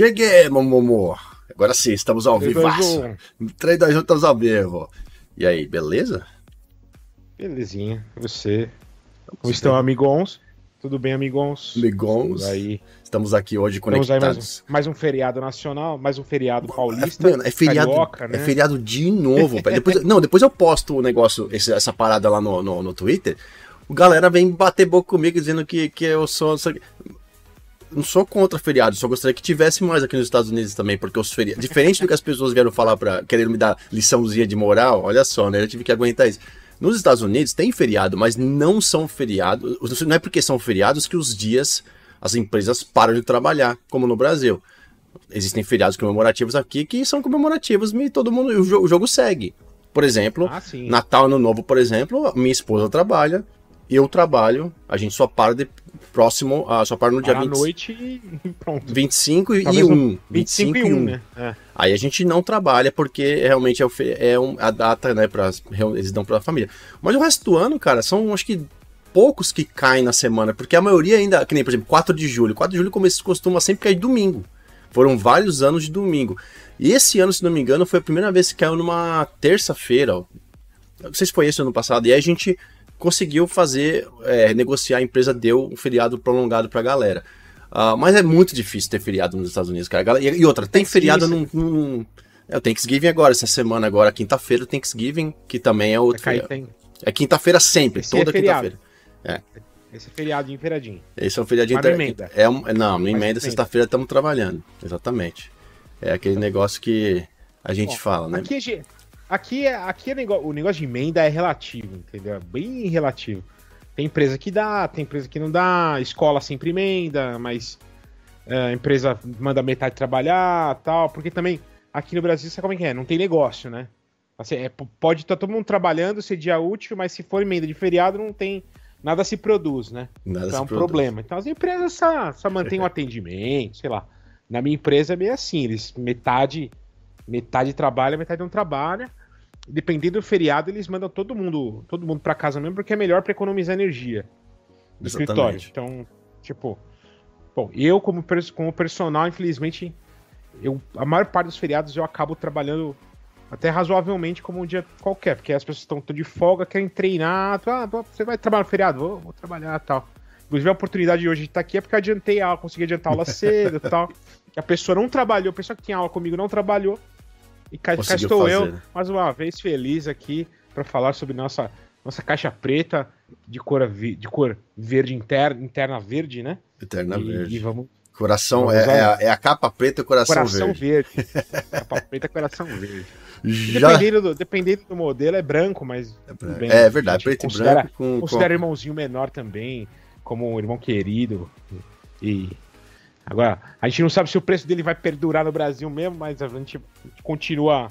Cheguei, Momomo. Agora sim, estamos ao vivo. 3, 2, 1, estamos ao vivo. E aí, beleza? Belezinha. Você? Como estão, amigons? Tudo bem, amigons? Amigons. Aí. Estamos aqui hoje conectados. Mais um, mais um, feriado nacional, mais um feriado paulista. Mano, é feriado, carioca, né? é feriado de novo. depois, não, depois eu posto o negócio, esse, essa parada lá no, no, no Twitter. O galera vem bater boca comigo dizendo que, que eu sou não sou contra feriados, só gostaria que tivesse mais aqui nos Estados Unidos também, porque os feriados. Diferente do que as pessoas vieram falar para querer me dar liçãozinha de moral, olha só, né? Eu tive que aguentar isso. Nos Estados Unidos tem feriado, mas não são feriados. Não é porque são feriados que os dias as empresas param de trabalhar, como no Brasil. Existem feriados comemorativos aqui que são comemorativos e todo mundo. O jogo, o jogo segue. Por exemplo, ah, Natal Ano Novo, por exemplo, minha esposa trabalha, eu trabalho, a gente só para de, próximo, uh, só para no dia 20, noite e pronto. 25 e 1. 25 e 1, né? É. Aí a gente não trabalha porque realmente é, o, é um, a data, né, pra, eles dão pra família. Mas o resto do ano, cara, são acho que poucos que caem na semana, porque a maioria ainda, que nem por exemplo, 4 de julho. 4 de julho costuma sempre cair domingo. Foram vários anos de domingo. E esse ano, se não me engano, foi a primeira vez que caiu numa terça-feira. Não sei se foi esse ano passado. E aí a gente conseguiu fazer, é, negociar, a empresa deu um feriado prolongado pra galera. Uh, mas é muito difícil ter feriado nos Estados Unidos, cara. E, outra, tem feriado num, num, É o Thanksgiving agora, essa semana agora, quinta-feira, Thanksgiving, que também é outro. É, tem... é quinta-feira sempre, Esse toda é quinta-feira. É. Esse é feriadinho, feriadinho. Esse é um feriadinho. Emenda. É um, não, no emenda, sexta-feira estamos trabalhando. Exatamente. É aquele negócio que a gente Bom, fala, né? Aqui, Aqui, é, aqui é negócio, o negócio de emenda é relativo, entendeu? É bem relativo. Tem empresa que dá, tem empresa que não dá, escola sempre emenda, mas é, a empresa manda metade trabalhar tal, porque também aqui no Brasil, sabe como é que é? Não tem negócio, né? Assim, é, pode estar tá todo mundo trabalhando, ser dia útil, mas se for emenda de feriado, não tem. Nada se produz, né? Nada então é um produz. problema. Então as empresas só, só mantêm o atendimento, sei lá. Na minha empresa é meio assim, eles metade metade trabalha, metade não trabalha dependendo do feriado, eles mandam todo mundo, todo mundo para casa mesmo, porque é melhor para economizar energia do escritório. Então, tipo, bom, eu como, como personal, infelizmente, eu, a maior parte dos feriados eu acabo trabalhando até razoavelmente como um dia qualquer, porque as pessoas estão de folga, querem treinar, ah, você vai trabalhar no feriado? Vou, vou trabalhar tal. Inclusive a oportunidade de hoje de estar aqui é porque eu adiantei a aula, consegui adiantar a aula cedo e tal. A pessoa não trabalhou, a pessoa que tinha aula comigo não trabalhou, e cá, cá estou fazer. eu, mais uma vez, feliz aqui para falar sobre nossa, nossa caixa preta de cor, de cor verde interna, interna verde, né? Interna e, verde. E vamos, coração vamos é, é, a, é, a, capa preta e coração, coração verde. verde. capa preta e coração verde. Já... Dependendo, do, dependendo do modelo, é branco, mas. É, bem, é verdade, preto e branco. Com, considera com... irmãozinho menor também, como um irmão querido. E Agora, a gente não sabe se o preço dele vai perdurar no Brasil mesmo, mas a gente continua,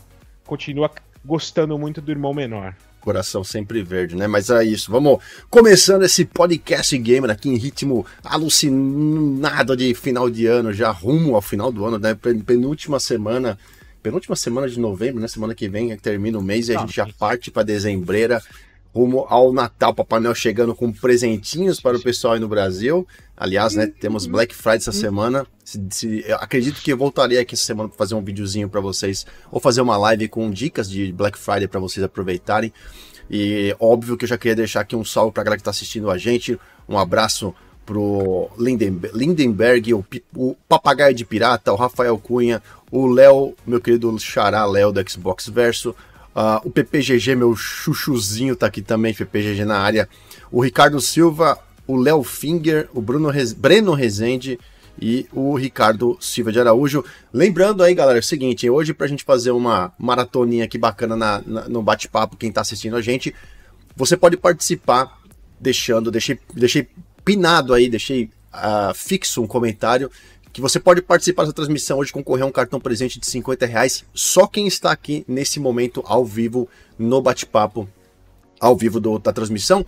continua gostando muito do irmão menor. Coração sempre verde, né? Mas é isso. Vamos começando esse podcast gamer aqui em ritmo alucinado de final de ano, já rumo ao final do ano, né? Penúltima semana, penúltima semana de novembro, né? Semana que vem termina o mês e a gente já parte para dezembreira rumo ao Natal, Papai Noel chegando com presentinhos para o pessoal aí no Brasil. Aliás, né, temos Black Friday essa semana. Se, se, acredito que eu voltaria aqui essa semana para fazer um videozinho para vocês, ou fazer uma live com dicas de Black Friday para vocês aproveitarem. E óbvio que eu já queria deixar aqui um salve para a galera que está assistindo a gente. Um abraço pro Lindenberg, Lindenberg o, o, Papagaio de Pirata, o Rafael Cunha, o Léo, meu querido Xará Léo do Xbox Verso, Uh, o PPGG, meu chuchuzinho, tá aqui também, PPGG na área. O Ricardo Silva, o Léo Finger, o Bruno Rez... Breno Rezende e o Ricardo Silva de Araújo. Lembrando aí, galera, é o seguinte, hoje pra gente fazer uma maratoninha aqui bacana na, na no bate-papo, quem tá assistindo a gente, você pode participar deixando, deixei, deixei pinado aí, deixei uh, fixo um comentário que você pode participar dessa transmissão hoje, concorrer a um cartão presente de 50 reais. Só quem está aqui nesse momento ao vivo no bate-papo, ao vivo do, da transmissão.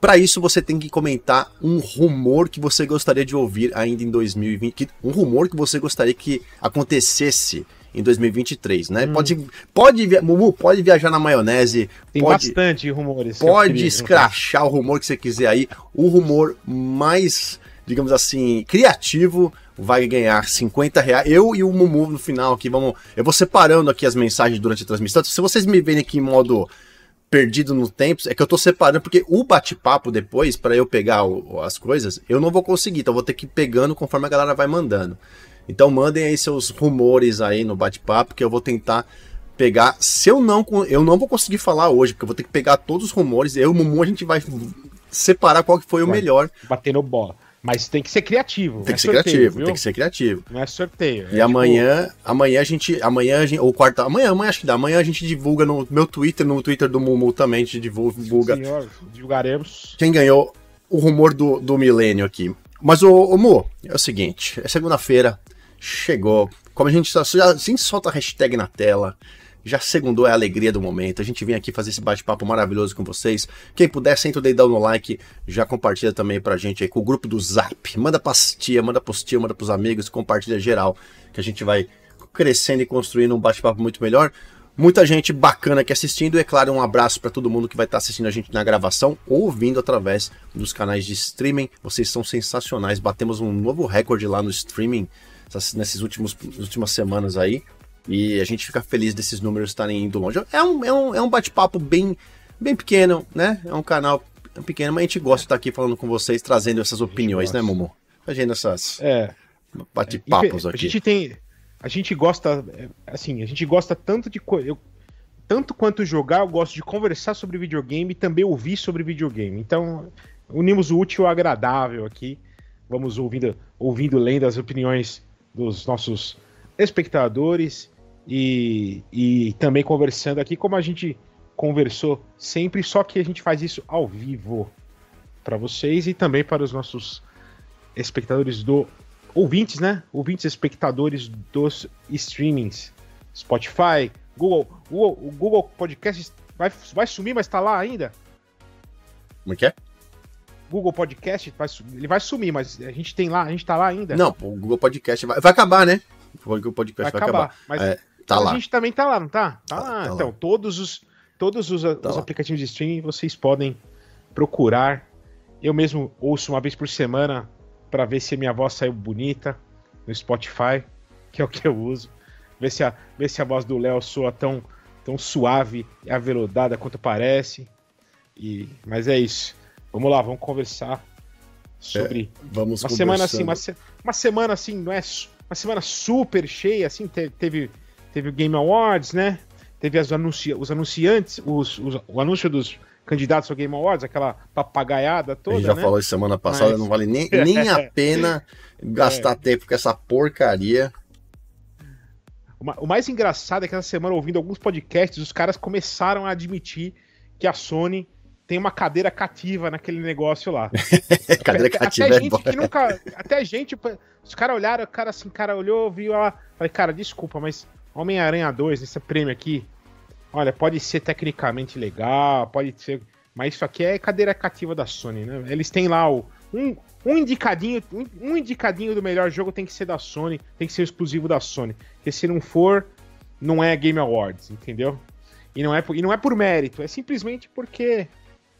Para isso, você tem que comentar um rumor que você gostaria de ouvir ainda em 2020. Um rumor que você gostaria que acontecesse em 2023, né? Hum. Pode, pode, Mumu, pode viajar na maionese. Tem pode, bastante rumores. Pode escrachar o rumor que você quiser aí. O rumor mais, digamos assim, criativo vai ganhar 50 reais. Eu e o Mumu no final aqui, vamos. Eu vou separando aqui as mensagens durante a transmissão. Se vocês me verem aqui em modo perdido no tempo, é que eu tô separando, porque o bate-papo depois, para eu pegar o, as coisas, eu não vou conseguir, então eu vou ter que ir pegando conforme a galera vai mandando. Então mandem aí seus rumores aí no bate-papo, que eu vou tentar pegar. Se eu não, eu não vou conseguir falar hoje, porque eu vou ter que pegar todos os rumores. Eu e o Mumu a gente vai separar qual que foi vai, o melhor. Batendo bola. Mas tem que ser criativo. Tem que é ser sorteio, criativo, viu? tem que ser criativo. Não é sorteio. E é amanhã, tipo... amanhã a gente, amanhã a gente, ou quarta, amanhã, amanhã acho que dá. Amanhã a gente divulga no meu Twitter, no Twitter do Mumu também, a gente divulga. Senhor, divulgaremos. Quem ganhou o rumor do, do milênio aqui. Mas o, o Mu, é o seguinte, é segunda-feira, chegou. Como a gente já assim solta a hashtag na tela, já segundou é a alegria do momento. A gente vem aqui fazer esse bate-papo maravilhoso com vocês. Quem puder, senta o dedão no like, já compartilha também pra gente aí com o grupo do Zap. Manda pras tia, manda pros tio, manda pros amigos, compartilha geral, que a gente vai crescendo e construindo um bate-papo muito melhor. Muita gente bacana aqui assistindo, e é claro, um abraço para todo mundo que vai estar tá assistindo a gente na gravação ou ouvindo através dos canais de streaming. Vocês são sensacionais, batemos um novo recorde lá no streaming últimos últimas semanas aí. E a gente fica feliz desses números estarem indo longe. É um, é um, é um bate-papo bem, bem pequeno, né? É um canal pequeno, mas a gente gosta de estar aqui falando com vocês, trazendo essas opiniões, né, Momo? Fazendo essas é. bate-papos aqui. A gente tem. A gente gosta. Assim, a gente gosta tanto de. Eu, tanto quanto jogar, eu gosto de conversar sobre videogame e também ouvir sobre videogame. Então, unimos o útil ao agradável aqui. Vamos ouvindo, ouvindo lendo as opiniões dos nossos espectadores e, e também conversando aqui, como a gente conversou sempre, só que a gente faz isso ao vivo para vocês e também para os nossos espectadores do ouvintes, né? Ouvintes espectadores dos streamings, Spotify, Google, Google, o Google Podcast vai, vai sumir, mas está lá ainda. Como é que é? Google Podcast, vai, ele vai sumir, mas a gente tem lá, a gente tá lá ainda. Não, o Google Podcast vai, vai acabar, né? O podcast vai, vai acabar. acabar. Mas é, tá lá. a gente também tá lá, não tá? Tá, tá lá. Tá então, lá. todos os, todos os, tá os aplicativos de streaming vocês podem procurar. Eu mesmo ouço uma vez por semana para ver se a minha voz saiu bonita no Spotify, que é o que eu uso. Ver se a, ver se a voz do Léo soa tão, tão suave e aveludada quanto parece. E, mas é isso. Vamos lá, vamos conversar sobre é, vamos uma semana assim, uma, uma semana assim, não é uma semana super cheia, assim, teve, teve o Game Awards, né? Teve as anunci os anunciantes, os, os, o anúncio dos candidatos ao Game Awards, aquela papagaiada toda. A gente já né? falou isso semana passada, Mas... não vale nem, nem a pena gastar é. tempo com essa porcaria. O mais engraçado é que essa semana, ouvindo alguns podcasts, os caras começaram a admitir que a Sony tem uma cadeira cativa naquele negócio lá. cadeira até, cativa até é gente boa. que nunca, até gente, os caras olharam, o cara assim, cara olhou, viu lá, falei, cara, desculpa, mas Homem-Aranha 2, esse prêmio aqui, olha, pode ser tecnicamente legal, pode ser, mas isso aqui é cadeira cativa da Sony, né? Eles têm lá o um, um indicadinho, um, indicadinho do melhor jogo tem que ser da Sony, tem que ser exclusivo da Sony, porque se não for, não é Game Awards, entendeu? E não é, e não é por mérito, é simplesmente porque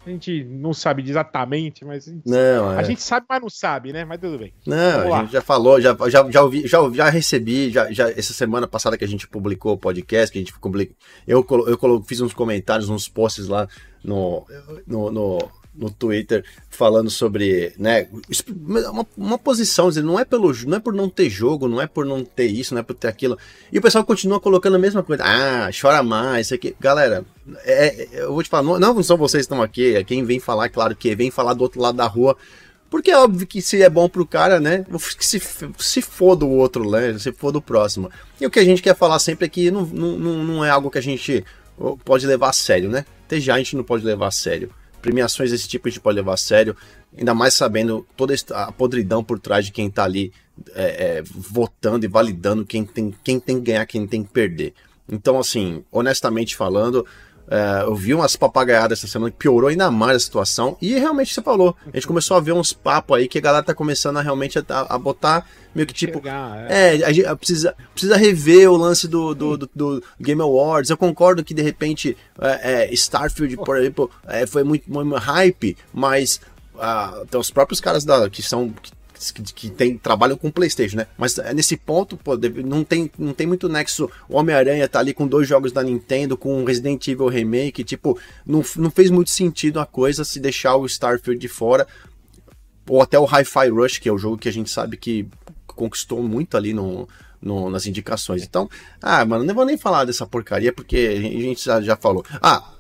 a gente não sabe exatamente, mas a gente, não, é. a gente sabe, mas não sabe, né? Mas tudo bem. Não, a gente já falou, já, já, já, ouvi, já, já recebi, já, já, essa semana passada que a gente publicou o podcast, que a gente publicou, eu, eu, eu fiz uns comentários, uns posts lá no, no, no no Twitter falando sobre, né, uma, uma posição, dizendo, não é pelo, não é por não ter jogo, não é por não ter isso, não é por ter aquilo. E o pessoal continua colocando a mesma coisa. Ah, chora mais, isso aqui. Galera, é, é eu vou te falar, não, não são vocês que estão aqui, é quem vem falar, claro que vem falar do outro lado da rua. Porque é óbvio que se é bom pro cara, né? Se, se for do outro, né? Se for do próximo. E o que a gente quer falar sempre é que não, não, não é algo que a gente pode levar a sério, né? Até já a gente não pode levar a sério premiações desse tipo a gente pode levar a sério, ainda mais sabendo toda a podridão por trás de quem está ali é, é, votando e validando quem tem, quem tem que ganhar, quem tem que perder. Então, assim, honestamente falando, é, eu vi umas papagaiadas essa semana que piorou ainda mais a situação. E realmente você falou. A gente começou a ver uns papos aí que a galera tá começando a realmente a, a botar meio que tipo. é, é a gente precisa, precisa rever o lance do, do, do, do Game Awards. Eu concordo que de repente é, é, Starfield, por exemplo, é, foi muito, muito hype, mas uh, tem os próprios caras da, que são. Que que, que tem, trabalham com PlayStation, né? Mas é nesse ponto, pô, não tem, não tem muito nexo. O Homem-Aranha tá ali com dois jogos da Nintendo, com Resident Evil Remake, tipo, não, não fez muito sentido a coisa se deixar o Starfield de fora. Ou até o Hi-Fi Rush, que é o jogo que a gente sabe que conquistou muito ali no, no, nas indicações. Então, ah, mano, não vou nem falar dessa porcaria, porque a gente já, já falou. Ah,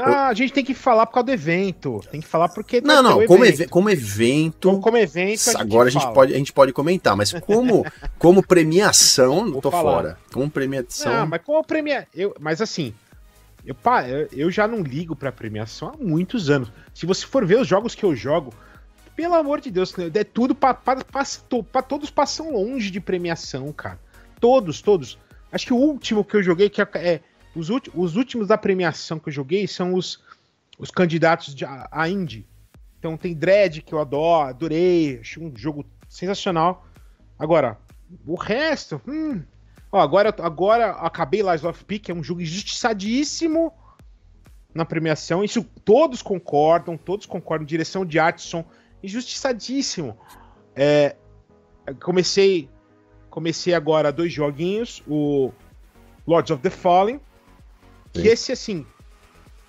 ah, a gente tem que falar por causa do evento. Tem que falar porque. Não, não, como, evento. como evento. Como, como evento. A agora a gente, pode, a gente pode comentar, mas como, como premiação, não tô falar. fora. Como premiação. Não, mas como premiação. Mas assim, eu, eu já não ligo pra premiação há muitos anos. Se você for ver os jogos que eu jogo, pelo amor de Deus, é tudo pra todos passam longe de premiação, cara. Todos, todos. Acho que o último que eu joguei, que é, é os, os últimos da premiação que eu joguei são os, os candidatos de, a, a Indie. Então tem Dread, que eu adoro, adorei, achei um jogo sensacional. Agora, o resto. Hum, ó, agora, agora acabei Lies of P, que é um jogo injustiçadíssimo na premiação. Isso todos concordam, todos concordam. Direção de arte, som, injustiçadíssimo. É, comecei comecei agora dois joguinhos, o Lords of the Fallen, que esse, assim,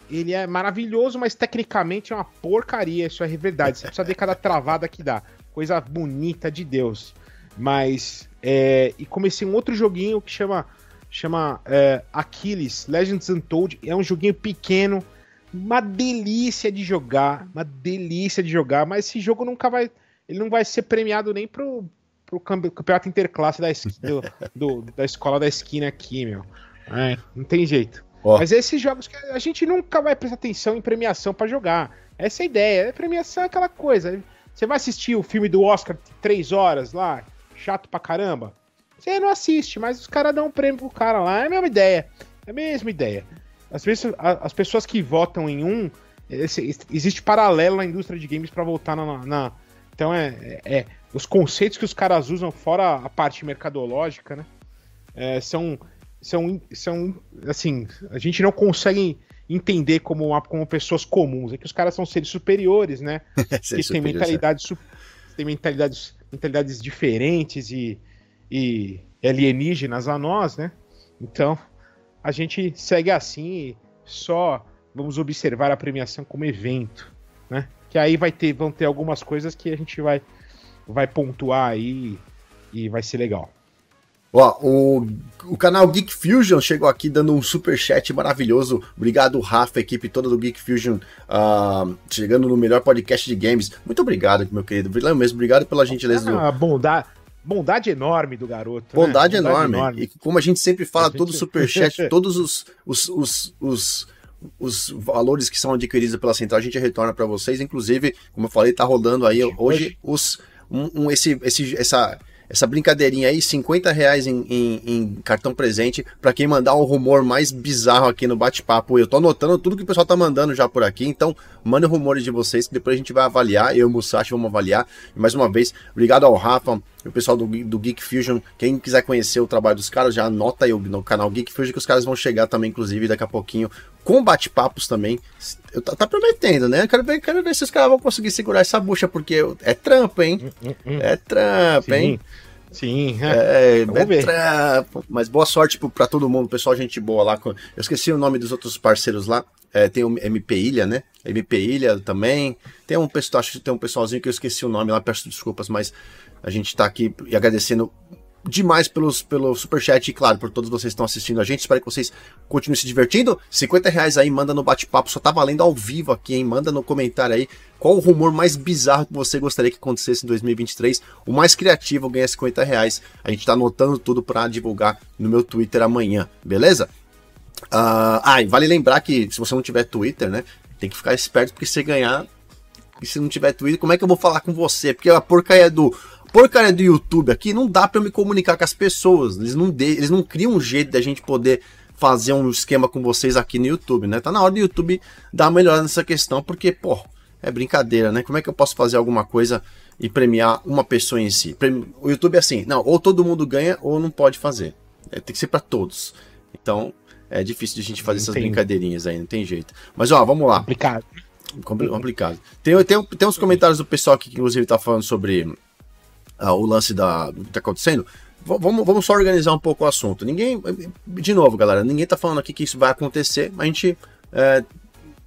ele é maravilhoso, mas tecnicamente é uma porcaria, isso é verdade. Você precisa ver cada travada que dá. Coisa bonita de Deus. Mas. É, e comecei um outro joguinho que chama. Chama é, Achilles, Legends Untold. É um joguinho pequeno. Uma delícia de jogar. Uma delícia de jogar. Mas esse jogo nunca vai. Ele não vai ser premiado nem pro, pro campeonato interclasse da, do, do, da escola da esquina aqui, meu. É, não tem jeito. Oh. Mas esses jogos que a gente nunca vai prestar atenção em premiação para jogar. Essa é a ideia. A premiação é aquela coisa. Você vai assistir o filme do Oscar três horas lá, chato pra caramba. Você não assiste, mas os caras dão um prêmio pro cara lá. É a mesma ideia. É a mesma ideia. As pessoas, as pessoas que votam em um. Esse, existe paralelo na indústria de games para votar na, na. então é, é, é, Os conceitos que os caras usam, fora a parte mercadológica, né? É, são são, são assim, a gente não consegue entender como, como pessoas comuns. É que os caras são seres superiores, né? que têm mentalidades, é. têm mentalidades, mentalidades diferentes e, e alienígenas a nós, né? Então, a gente segue assim e só vamos observar a premiação como evento, né? Que aí vai ter, vão ter algumas coisas que a gente vai, vai pontuar aí e vai ser legal. Ó, o, o canal Geek Fusion chegou aqui dando um super chat maravilhoso. Obrigado, Rafa, equipe toda do Geek Fusion, uh, chegando no melhor podcast de games. Muito obrigado, meu querido. Vilão mesmo, obrigado pela gentileza. Ah, do... bondade, bondade enorme do garoto. Bondade, né? bondade enorme. enorme. E como a gente sempre fala, gente... todo super chat, todos os, os, os, os os valores que são adquiridos pela central a gente retorna para vocês. Inclusive, como eu falei, tá rolando aí hoje, hoje os um, um, esse, esse, essa essa brincadeirinha aí, 50 reais em, em, em cartão presente para quem mandar o rumor mais bizarro aqui no bate-papo. Eu tô anotando tudo que o pessoal tá mandando já por aqui, então mandem rumores de vocês que depois a gente vai avaliar. Eu e o Musashi vamos avaliar. E mais uma vez, obrigado ao Rafa, o pessoal do, do Geek Fusion. Quem quiser conhecer o trabalho dos caras, já anota aí no canal Geek Fusion que os caras vão chegar também, inclusive, daqui a pouquinho, com bate-papos também. Eu, tá, tá, prometendo, né? Quero ver, quero ver se os caras vão conseguir segurar essa bucha, porque é trampo, hein? Hum, hum, hum. É trampo, hein? Sim, é, é, é. Mas boa sorte para todo mundo, pessoal, gente boa lá. Eu esqueci o nome dos outros parceiros lá. É, tem o MP Ilha, né? MP Ilha também. Tem um pessoal, acho que tem um pessoalzinho que eu esqueci o nome lá, peço desculpas, mas a gente tá aqui e agradecendo demais pelos, pelo superchat e, claro, por todos vocês que estão assistindo a gente. Espero que vocês continuem se divertindo. 50 reais aí, manda no bate-papo, só tá valendo ao vivo aqui, hein? Manda no comentário aí qual o rumor mais bizarro que você gostaria que acontecesse em 2023. O mais criativo ganha 50 reais. A gente tá anotando tudo para divulgar no meu Twitter amanhã, beleza? Uh, ah, e vale lembrar que se você não tiver Twitter, né? Tem que ficar esperto porque se ganhar. E se não tiver Twitter, como é que eu vou falar com você? Porque a porcaria do porcaria do YouTube aqui não dá para eu me comunicar com as pessoas. Eles não, de, eles não criam um jeito da gente poder fazer um esquema com vocês aqui no YouTube, né? Tá na hora do YouTube dar uma melhor nessa questão, porque, pô, é brincadeira, né? Como é que eu posso fazer alguma coisa e premiar uma pessoa em si? O YouTube é assim, não, ou todo mundo ganha ou não pode fazer. É, tem que ser para todos. Então, é difícil de a gente fazer essas brincadeirinhas aí, não tem jeito. Mas, ó, vamos lá. Complicado. Complicado. Tem, tem, tem uns comentários do pessoal aqui que, inclusive, tá falando sobre uh, o lance da, do que está acontecendo, vamos, vamos só organizar um pouco o assunto. Ninguém, de novo, galera, ninguém está falando aqui que isso vai acontecer, a gente, é,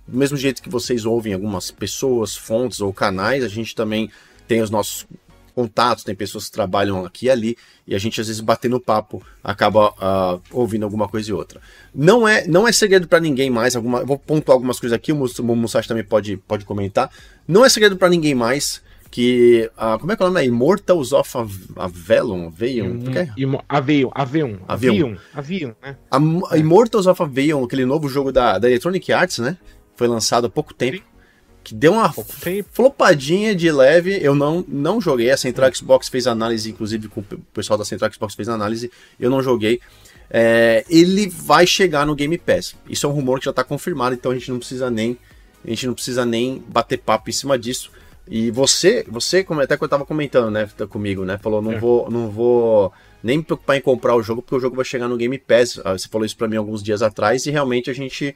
do mesmo jeito que vocês ouvem algumas pessoas, fontes ou canais, a gente também tem os nossos contatos, tem pessoas que trabalham aqui e ali, e a gente às vezes batendo papo acaba uh, ouvindo alguma coisa e outra. Não é, não é segredo para ninguém mais, alguma, eu vou pontuar algumas coisas aqui, o Musashi também pode, pode comentar. Não é segredo para ninguém mais que. Como é que é o nome? É Immortals of Avelon? Avelon? Hum, Avelon, Avelon. Avelon. Avelon, né? A, a Immortals of Avelon, aquele novo jogo da, da Electronic Arts, né? Foi lançado há pouco tempo. Sim que deu uma flopadinha de leve. Eu não, não joguei. A Central Xbox fez análise, inclusive com o pessoal da Central Xbox fez análise. Eu não joguei. É, ele vai chegar no Game Pass. Isso é um rumor que já está confirmado, então a gente não precisa nem a gente não precisa nem bater papo em cima disso. E você, você como até que eu estava comentando, né, comigo, né, falou não é. vou, não vou nem me preocupar em comprar o jogo porque o jogo vai chegar no Game Pass. Ah, você falou isso para mim alguns dias atrás e realmente a gente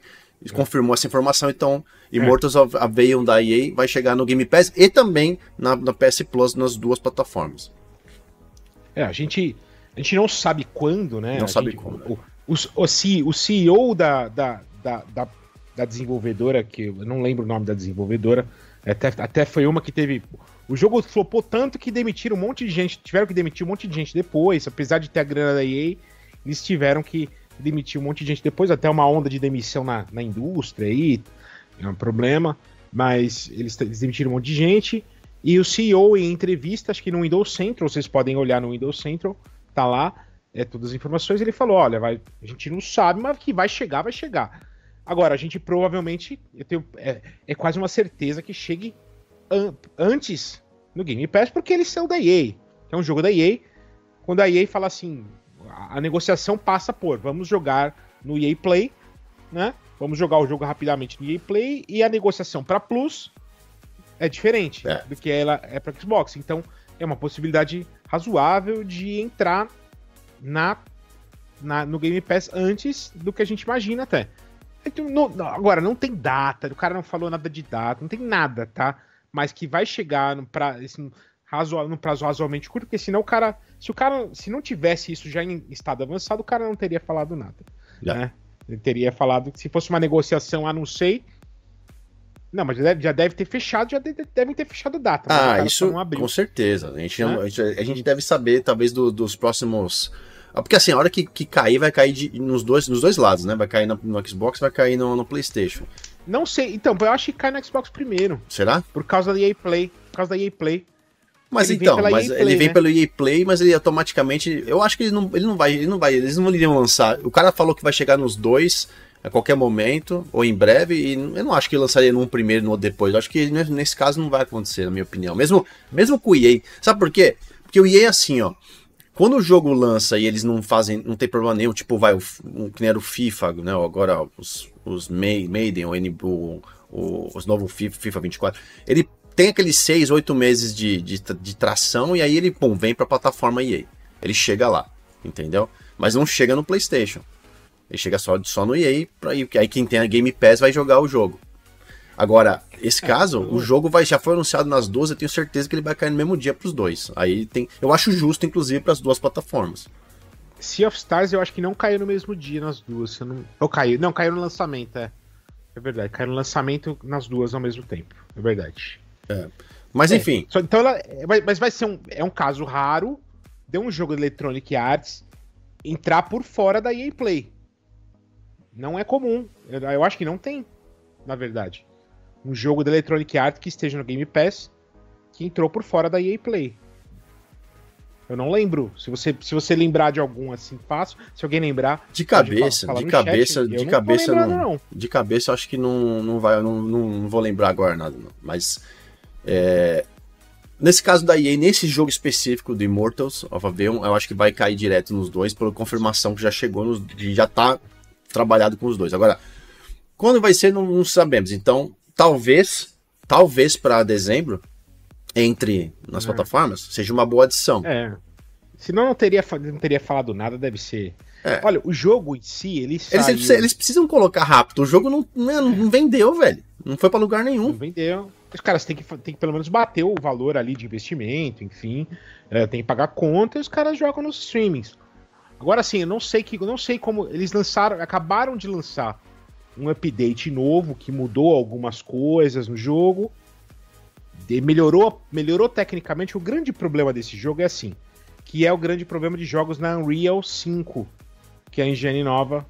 confirmou essa informação, então Immortals of Aveum da EA vai chegar no Game Pass e também na, na PS Plus nas duas plataformas. É, a gente, a gente não sabe quando, né? Não a sabe gente, quando. O, o, o, o CEO da, da, da, da, da desenvolvedora, que eu não lembro o nome da desenvolvedora, até, até foi uma que teve. O jogo flopou tanto que demitiram um monte de gente, tiveram que demitir um monte de gente depois, apesar de ter a grana da EA, eles tiveram que demitiu um monte de gente depois, até uma onda de demissão na, na indústria aí, é um problema, mas eles, eles demitiram um monte de gente. E o CEO, em entrevista, acho que no Windows Central, vocês podem olhar no Windows Central, tá lá, é todas as informações. Ele falou: olha, vai, a gente não sabe, mas que vai chegar, vai chegar. Agora, a gente provavelmente, eu tenho, é, é quase uma certeza que chegue an antes no Game Pass, porque eles são da EA. É um jogo da EA. Quando a EA fala assim, a negociação passa por vamos jogar no EA Play, né? Vamos jogar o jogo rapidamente no EA Play e a negociação para Plus é diferente é. do que ela é para Xbox. Então é uma possibilidade razoável de entrar na, na, no Game Pass antes do que a gente imagina até. Então, não, agora, não tem data, o cara não falou nada de data, não tem nada, tá? Mas que vai chegar no, pra, assim, razoável, num prazo razoavelmente curto, porque senão o cara. Se o cara. Se não tivesse isso já em estado avançado, o cara não teria falado nada. Já. Né? Ele teria falado que se fosse uma negociação, ah, não sei. Não, mas já deve, já deve ter fechado, já deve, devem ter fechado data. Ah, isso com certeza. A gente, né? a gente deve saber, talvez, do, dos próximos. Ah, porque assim, a hora que, que cair, vai cair de, nos, dois, nos dois lados, né? Vai cair no, no Xbox, vai cair no, no, PlayStation. Não sei, então, eu acho que cai no Xbox primeiro. Será? Por causa da EA Play. Por causa da EA Play. Mas ele então, mas Play, ele vem né? pelo EA Play, mas ele automaticamente. Eu acho que ele não, ele não vai. Ele não vai. Eles não iriam lançar. O cara falou que vai chegar nos dois a qualquer momento, ou em breve, e eu não acho que lançaria num primeiro ou depois. Eu acho que nesse caso não vai acontecer, na minha opinião. Mesmo, mesmo com o EA. Sabe por quê? Porque o EA é assim, ó. Quando o jogo lança e eles não fazem, não tem problema nenhum, tipo, vai, o, o que nem era o FIFA, né? Agora os, os Maiden, o, o, o, os novos FIFA, FIFA 24, ele tem aqueles seis, oito meses de, de, de, tração e aí ele, pum, vem pra plataforma EA. Ele chega lá, entendeu? Mas não chega no PlayStation. Ele chega só, só no EA, pra, aí quem tem a Game Pass vai jogar o jogo. Agora, esse é, caso, o jogo vai já foi anunciado nas duas, eu tenho certeza que ele vai cair no mesmo dia pros dois. Aí tem, eu acho justo, inclusive, para as duas plataformas. Sea of Stars eu acho que não caiu no mesmo dia nas duas. Não... Ou caiu. Não, caiu no lançamento, é. É verdade, caiu no lançamento nas duas ao mesmo tempo. É verdade. É. Mas é, enfim. Só, então ela. Mas vai ser um. É um caso raro de um jogo de Electronic Arts entrar por fora da EA Play. Não é comum. Eu, eu acho que não tem, na verdade. Um jogo da Electronic Arts que esteja no Game Pass que entrou por fora da EA Play. Eu não lembro. Se você, se você lembrar de algum assim fácil, se alguém lembrar. De cabeça, falar, de cabeça, chat. de não cabeça não, não, De cabeça eu acho que não, não vai, não, não, não vou lembrar agora nada, não. Mas é, nesse caso da EA, nesse jogo específico do Immortals of Aveum, eu acho que vai cair direto nos dois, pela confirmação que já chegou, nos, já tá trabalhado com os dois. Agora, quando vai ser, não, não sabemos. Então, talvez, talvez para dezembro, entre nas é. plataformas, seja uma boa adição. É. Senão não teria, não teria falado nada, deve ser. É. Olha, o jogo em si, ele saiu... eles, eles, precisam colocar rápido. O jogo não, não, não vendeu, velho. Não foi para lugar nenhum. Não vendeu. os caras têm que, têm que pelo menos bater o valor ali de investimento, enfim, é, tem que pagar conta e os caras jogam nos streamings. Agora sim, eu não sei que, eu não sei como eles lançaram, acabaram de lançar um update novo que mudou algumas coisas no jogo, melhorou, melhorou tecnicamente. O grande problema desse jogo é assim, que é o grande problema de jogos na Unreal 5, que é a engine nova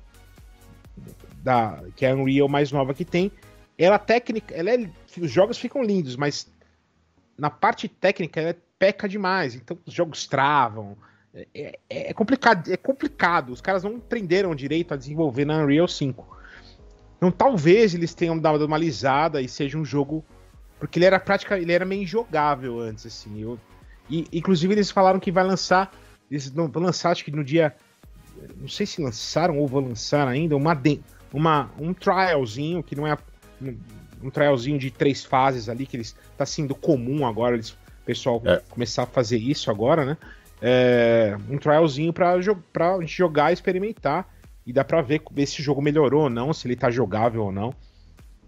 da, que é a Unreal mais nova que tem. Ela técnica, ela é, os jogos ficam lindos, mas na parte técnica ela peca demais. Então os jogos travam. É, é, é, complicado, é complicado. Os caras não aprenderam direito a desenvolver na Unreal 5. Então talvez eles tenham dado uma alisada e seja um jogo porque ele era prática, ele era meio injogável antes assim. Eu, e inclusive eles falaram que vai lançar, eles vão lançar acho que no dia não sei se lançaram ou vão lançar ainda uma uma, um trialzinho, que não é um, um trialzinho de três fases ali, que está sendo comum agora, eles, o pessoal é. começar a fazer isso agora, né? É, um trialzinho para a gente jogar e experimentar. E dá para ver, ver se o jogo melhorou ou não, se ele tá jogável ou não.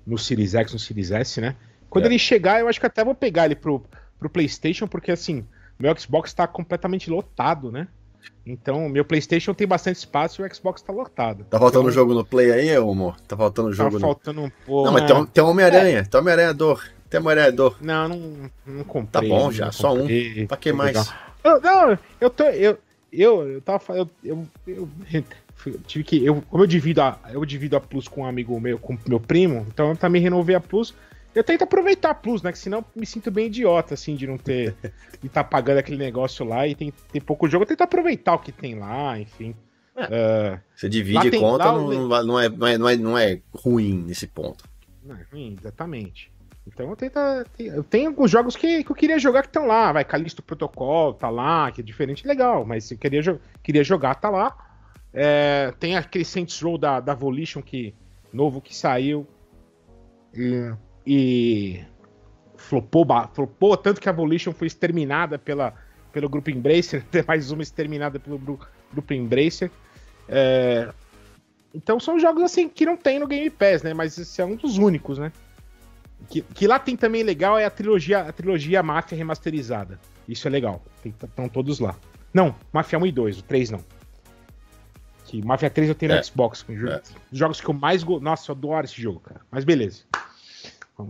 No Series X, no Series S, né? Quando é. ele chegar, eu acho que até vou pegar ele pro, pro PlayStation, porque assim, meu Xbox está completamente lotado, né? Então, meu PlayStation tem bastante espaço e o Xbox tá lotado. Tá faltando então, jogo no Play aí, amor? Tá faltando tá jogo Tá faltando no... um pouco. Não, mas tem, tem Homem-Aranha. É. Tem Homem-Aranha dor. Tem Homem-Aranha dor. Não, não, não comprei. Tá bom já, só um. Pra que mais? Eu, não, eu tô. Eu, eu, eu tava. Eu, eu, eu tive que. Eu, como eu divido, a, eu divido a Plus com um amigo meu, com meu primo, então eu também renovei a Plus. Eu tento aproveitar a Plus, né? Que senão me sinto bem idiota, assim, de não ter. de estar tá pagando aquele negócio lá e tem, ter pouco jogo. Eu tento aproveitar o que tem lá, enfim. É. Uh, Você divide tem, conta, não, não, não, é, não, é, não, é, não é ruim nesse ponto. Não é ruim, exatamente. Então eu tento. Eu tenho alguns jogos que, que eu queria jogar que estão lá. Vai, Calixto Protocol, tá lá, que é diferente, legal. Mas eu queria, queria jogar, tá lá. É, tem aquele Saints Row da, da Volition que, novo que saiu. E e flopou, flopou tanto que a Volition foi exterminada pela, pelo grupo Embracer, mais uma exterminada pelo grupo Embracer. É... Então são jogos assim que não tem no Game Pass, né? Mas esse é um dos únicos, né? Que, que lá tem também legal é a trilogia, a trilogia Mafia remasterizada. Isso é legal. Estão todos lá. Não, Mafia 1 e 2, o 3 não. Que Mafia 3 eu tenho é. no Xbox. É. Jogos que eu mais gosto. Nossa, eu adoro esse jogo, cara. Mas beleza.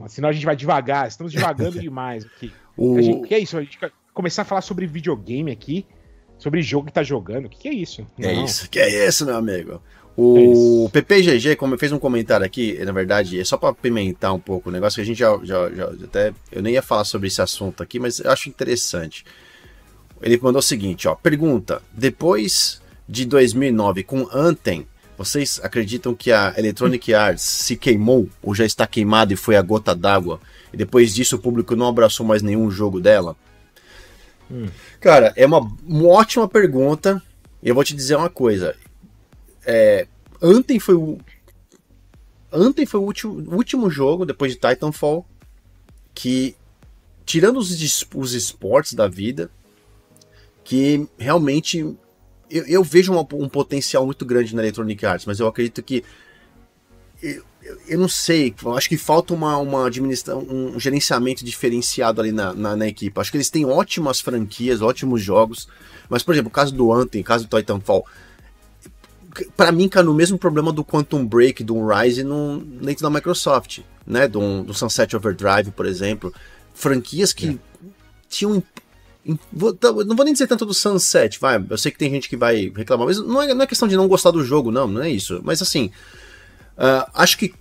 Senão a gente vai devagar, estamos devagando demais aqui. O... Gente, que é isso? A gente começar a falar sobre videogame aqui, sobre jogo que tá jogando. O que, que é isso? Que é isso, que é isso, meu amigo. O é PPGG como fez um comentário aqui, na verdade, é só para pimentar um pouco o negócio, que a gente já, já, já, até. Eu nem ia falar sobre esse assunto aqui, mas eu acho interessante. Ele mandou o seguinte, ó. Pergunta: depois de 2009 com Anthem, vocês acreditam que a Electronic Arts se queimou ou já está queimada e foi a gota d'água? E depois disso o público não abraçou mais nenhum jogo dela? Hum. Cara, é uma, uma, ótima pergunta. Eu vou te dizer uma coisa. É, Anthem foi o. Anthem foi o último, último jogo, depois de Titanfall, que, tirando os, os esportes da vida, que realmente eu, eu vejo um, um, potencial muito grande na Electronic Arts, mas eu acredito que. Eu, eu não sei, eu acho que falta uma, uma administração, um gerenciamento diferenciado ali na, na, na, equipe. Acho que eles têm ótimas franquias, ótimos jogos, mas, por exemplo, o caso do Anthem, o caso do Titanfall, para mim cai no mesmo problema do Quantum Break, do Rise no, dentro da Microsoft, né? Do, do Sunset Overdrive, por exemplo. Franquias que é. tinham não vou nem dizer tanto do Sunset, vai. Eu sei que tem gente que vai reclamar, mas não é, não é questão de não gostar do jogo, não, não é isso. Mas assim, uh, acho que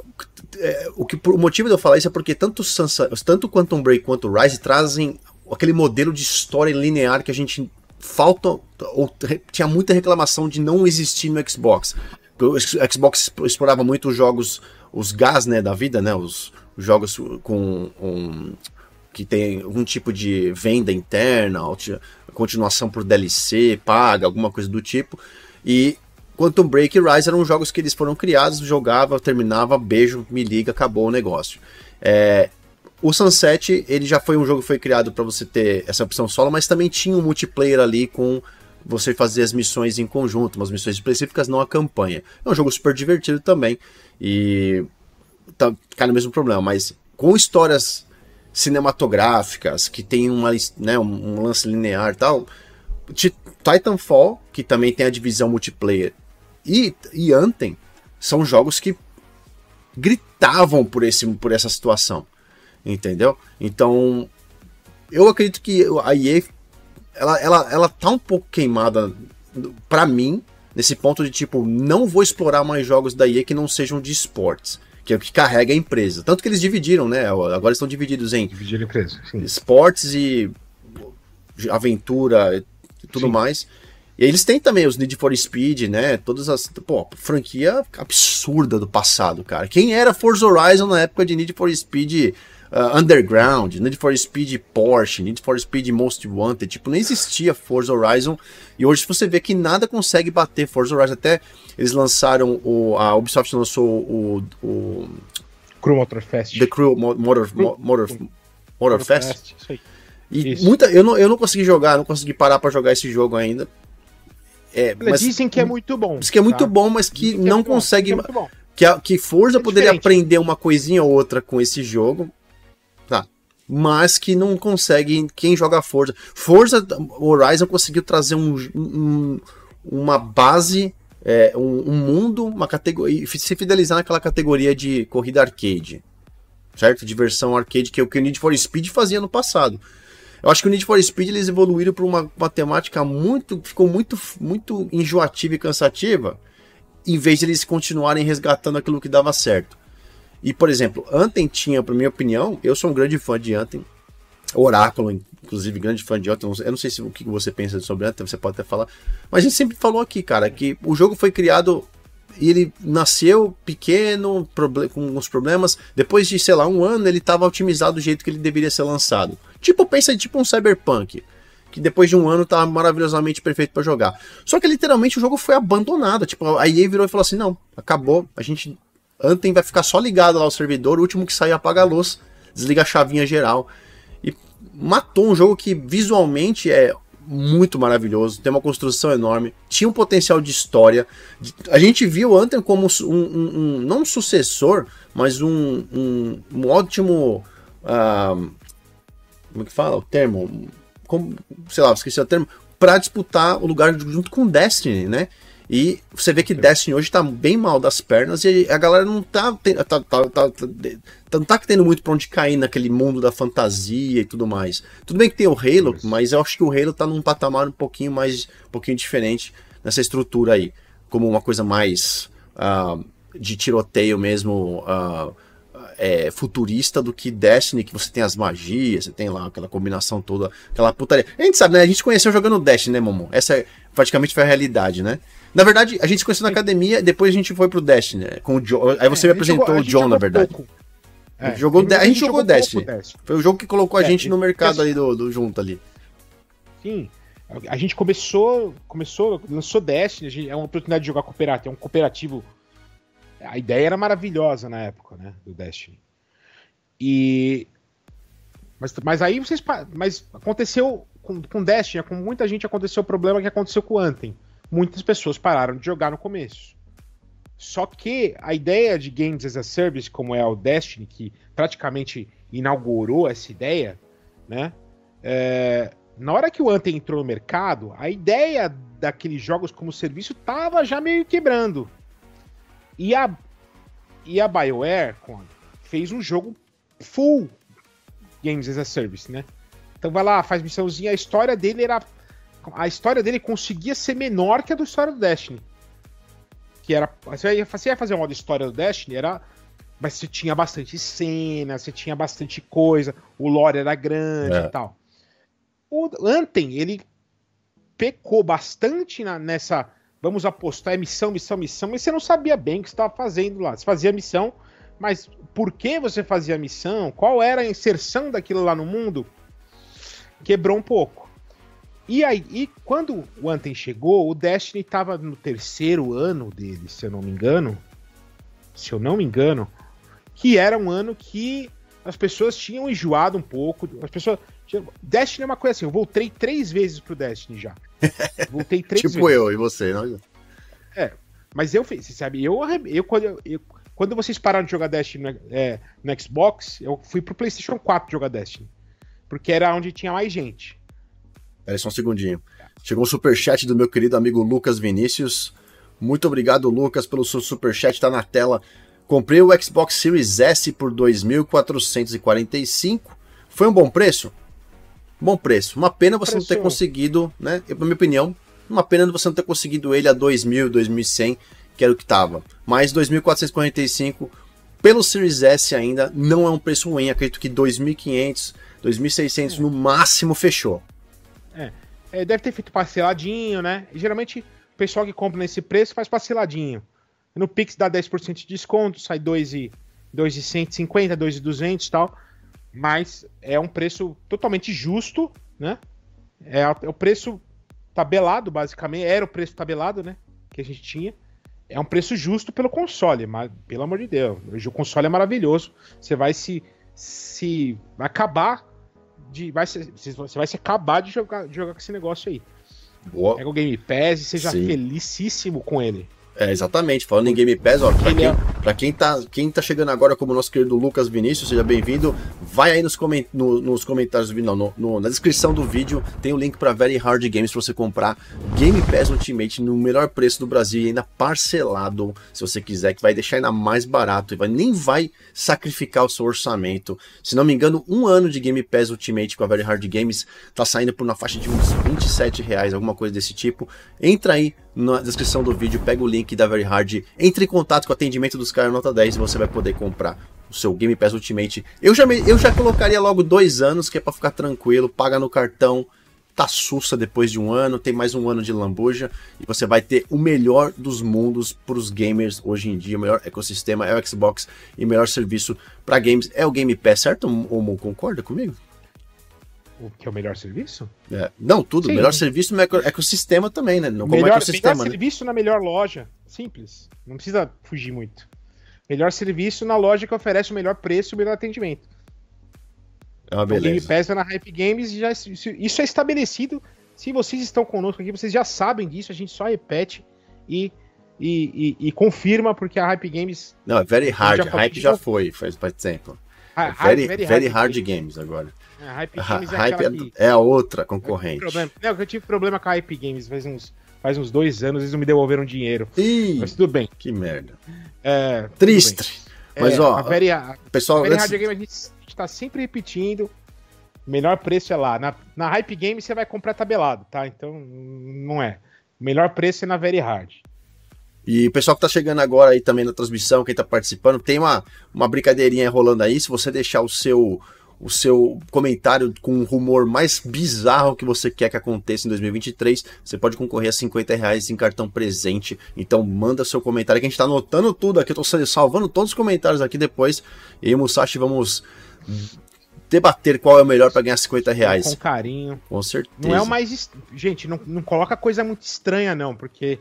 é, o, que o motivo de eu falar isso é porque tanto, Sunset, tanto Quantum Break quanto Rise trazem aquele modelo de história linear que a gente falta, ou tinha muita reclamação de não existir no Xbox. O Xbox explorava muito os jogos, os gás né, da vida, né, os, os jogos com que tem algum tipo de venda interna, continuação por DLC, paga, alguma coisa do tipo. E Quantum Break e Rise eram jogos que eles foram criados, jogava, terminava, beijo, me liga, acabou o negócio. É, o Sunset, ele já foi um jogo que foi criado para você ter essa opção solo, mas também tinha um multiplayer ali com você fazer as missões em conjunto, umas missões específicas, não a campanha. É um jogo super divertido também e tá, cai no mesmo problema, mas com histórias cinematográficas, que tem uma, né, um, lance linear e tal. Titanfall, que também tem a divisão multiplayer, e, e Anthem são jogos que gritavam por, esse, por essa situação. Entendeu? Então, eu acredito que a EA ela, ela, ela tá um pouco queimada para mim, nesse ponto de tipo, não vou explorar mais jogos da EA que não sejam de esportes que é o que carrega a empresa. Tanto que eles dividiram, né? Agora estão divididos em Dividiram empresa, esportes e aventura e tudo sim. mais. E eles têm também os Need for Speed, né? Todas as. Pô, franquia absurda do passado, cara. Quem era Forza Horizon na época de Need for Speed uh, Underground, Need for Speed Porsche, Need for Speed Most Wanted? Tipo, nem existia Forza Horizon. E hoje você vê que nada consegue bater Forza Horizon. Até eles lançaram. O, a Ubisoft lançou o. o Crew Motor Fest. The Crew Motor, Motor, Motor, Motor Fest. Fest. Isso aí. E Isso. muita, eu, não, eu não consegui jogar, não consegui parar para jogar esse jogo ainda. É, mas, dizem que é muito bom. Diz que é muito tá? bom, mas que, que não é consegue. Que, é que, a, que Forza é poderia aprender uma coisinha ou outra com esse jogo. Mas que não consegue. Quem joga Forza. Forza Horizon conseguiu trazer um, um uma base. É, um, um, mundo, uma categoria. Se fidelizar naquela categoria de corrida arcade. Certo? Diversão arcade, que é o que o Need for Speed fazia no passado. Eu acho que o Need for Speed eles evoluíram para uma, uma temática muito. ficou muito, muito enjoativa e cansativa, em vez de eles continuarem resgatando aquilo que dava certo. E, por exemplo, Anthem tinha, para minha opinião, eu sou um grande fã de Anthem. Oráculo, inclusive, grande fã de Anthem. Eu não sei se, o que você pensa sobre Anthem, você pode até falar. Mas a gente sempre falou aqui, cara, que o jogo foi criado e ele nasceu pequeno, com uns problemas. Depois de, sei lá, um ano, ele estava otimizado do jeito que ele deveria ser lançado. Tipo, pensa tipo um Cyberpunk, que depois de um ano tá maravilhosamente perfeito para jogar. Só que literalmente o jogo foi abandonado. Tipo, a EA virou e falou assim: não, acabou, a gente. Anthem vai ficar só ligado lá ao servidor, o último que sair apaga a luz, desliga a chavinha geral. E matou um jogo que visualmente é muito maravilhoso, tem uma construção enorme, tinha um potencial de história. A gente viu Anthem como um, um, um não um sucessor, mas um, um, ótimo. Uh, como é que fala? O termo. Como, sei lá, esqueci o termo. Para disputar o lugar junto com Destiny, né? E você vê que Destiny hoje tá bem mal das pernas e a galera não tá, tá, tá, tá, tá não tá tendo muito pra onde cair naquele mundo da fantasia e tudo mais. Tudo bem que tem o Halo, mas eu acho que o Halo tá num patamar um pouquinho mais, um pouquinho diferente nessa estrutura aí. Como uma coisa mais uh, de tiroteio mesmo, uh, é, futurista do que Destiny, que você tem as magias, você tem lá aquela combinação toda, aquela putaria. A gente sabe, né? A gente conheceu jogando Destiny, né, Momo? Essa é, praticamente foi a realidade, né? Na verdade, a gente se conheceu na academia, depois a gente foi pro Destiny, né? Com o John. Aí você é, me apresentou jogou, o John, na verdade. Pouco. É, jogou, a, a gente jogou, Destiny. Destiny. Foi o jogo que colocou a é, gente no mercado ali do, do junto ali. Sim. A gente começou, começou, lançou Destiny, gente, é uma oportunidade de jogar cooperativo, é um cooperativo a ideia era maravilhosa na época, né? Do Destiny. E. Mas, mas aí vocês. Mas aconteceu com, com Destiny, com muita gente aconteceu o problema que aconteceu com o Anthem. Muitas pessoas pararam de jogar no começo. Só que a ideia de Games as a Service, como é o Destiny, que praticamente inaugurou essa ideia, né? É, na hora que o Anthem entrou no mercado, a ideia daqueles jogos como serviço tava já meio quebrando. E a, e a BioWare fez um jogo full Games as a Service, né? Então vai lá, faz missãozinha. A história dele era. A história dele conseguia ser menor que a do história do Destiny. Que era. Você ia, você ia fazer uma história do Destiny, era. Mas você tinha bastante cena, você tinha bastante coisa, o lore era grande é. e tal. O Anthem, ele pecou bastante na, nessa vamos apostar, é missão, missão, missão, mas você não sabia bem o que estava fazendo lá. Você fazia missão, mas por que você fazia missão? Qual era a inserção daquilo lá no mundo? Quebrou um pouco. E aí, e quando o Anthem chegou, o Destiny estava no terceiro ano dele, se eu não me engano. Se eu não me engano, que era um ano que as pessoas tinham enjoado um pouco. As pessoas. Destiny é uma coisa assim, eu voltei três vezes pro Destiny já. Voltei três tipo vezes. Tipo eu e você, não? É, mas eu fiz, sabe, eu, eu quando eu, Quando vocês pararam de jogar Destiny no, é, no Xbox, eu fui pro PlayStation 4 jogar Destiny. Porque era onde tinha mais gente. Pera só um segundinho. Chegou um superchat do meu querido amigo Lucas Vinícius. Muito obrigado, Lucas, pelo seu superchat, tá na tela. Comprei o Xbox Series S por 2.445. Foi um bom preço? Bom preço. Uma pena você não ter conseguido, né? Na minha opinião, uma pena você não ter conseguido ele a 2.000, 2.100, que era o que tava. Mas 2.445 pelo Series S ainda não é um preço ruim. Acredito que 2.500, 2.600 no máximo fechou. É. é. Deve ter feito parceladinho, né? E, geralmente o pessoal que compra nesse preço faz parceladinho. No Pix dá 10% de desconto, sai 2,150, 2,200 e tal. Mas é um preço totalmente justo, né? É, é o preço tabelado, basicamente. Era o preço tabelado, né? Que a gente tinha. É um preço justo pelo console, mas pelo amor de Deus. O console é maravilhoso. Você vai se. se acabar de. Vai se, você vai se acabar de jogar, de jogar com esse negócio aí. Boa. Pega o Game Pass e seja Sim. felicíssimo com ele. É, exatamente. Falando em Game Pass, ó, pra quem, pra quem, tá, quem tá chegando agora, como nosso querido Lucas Vinícius, seja bem-vindo. Vai aí nos, coment, no, nos comentários não, no, no, na descrição do vídeo, tem o link para Very Hard Games para você comprar Game Pass Ultimate no melhor preço do Brasil e ainda parcelado, se você quiser, que vai deixar ainda mais barato e vai, nem vai sacrificar o seu orçamento. Se não me engano, um ano de Game Pass Ultimate com a Very Hard Games tá saindo por uma faixa de uns 27 reais, alguma coisa desse tipo. Entra aí na descrição do vídeo, pega o link da Very Hard, entre em contato com o atendimento dos caras nota 10 e você vai poder comprar o seu Game Pass Ultimate. Eu já, me, eu já colocaria logo dois anos, que é para ficar tranquilo, paga no cartão, tá sussa depois de um ano, tem mais um ano de lambuja e você vai ter o melhor dos mundos para os gamers hoje em dia, o melhor ecossistema é o Xbox e o melhor serviço para games é o Game Pass, certo? Ou concorda comigo? O que é o melhor serviço? É. Não, tudo. Sim. Melhor serviço no ecossistema também, né? Não melhor, ecossistema, melhor né? serviço na melhor loja. Simples. Não precisa fugir muito. Melhor serviço na loja que oferece o melhor preço e o melhor atendimento. É uma beleza. O Game Pass na Hype Games já isso é estabelecido. Se vocês estão conosco aqui, vocês já sabem disso. A gente só repete e e, e, e, confirma, porque a Hype Games. Não, é very hard. Já Hype já foi, faz, faz tempo. É very, very, very, hard, hard games agora. É, a Hype Games é, Hype que... é, a outra concorrente. Problema. Não, eu tive problema com a Hype Games faz uns, faz uns dois anos, eles não me devolveram dinheiro. Ih, mas tudo bem. Que merda. É, Triste. Mas é, ó, a very, a, pessoal, a very antes... Hard Game a gente está sempre repetindo. Melhor preço é lá. Na, na Hype Game você vai comprar tabelado, tá? Então não é. Melhor preço é na Very Hard. E o pessoal que tá chegando agora aí também na transmissão, quem tá participando, tem uma, uma brincadeirinha rolando aí. Se você deixar o seu o seu comentário com o rumor mais bizarro que você quer que aconteça em 2023, você pode concorrer a 50 reais em cartão presente. Então manda seu comentário que a gente tá anotando tudo aqui. Eu tô salvando todos os comentários aqui depois. E aí, Musashi, vamos debater qual é o melhor para ganhar 50 reais. Com carinho. Com certeza. Não é o mais. Gente, não, não coloca coisa muito estranha, não, porque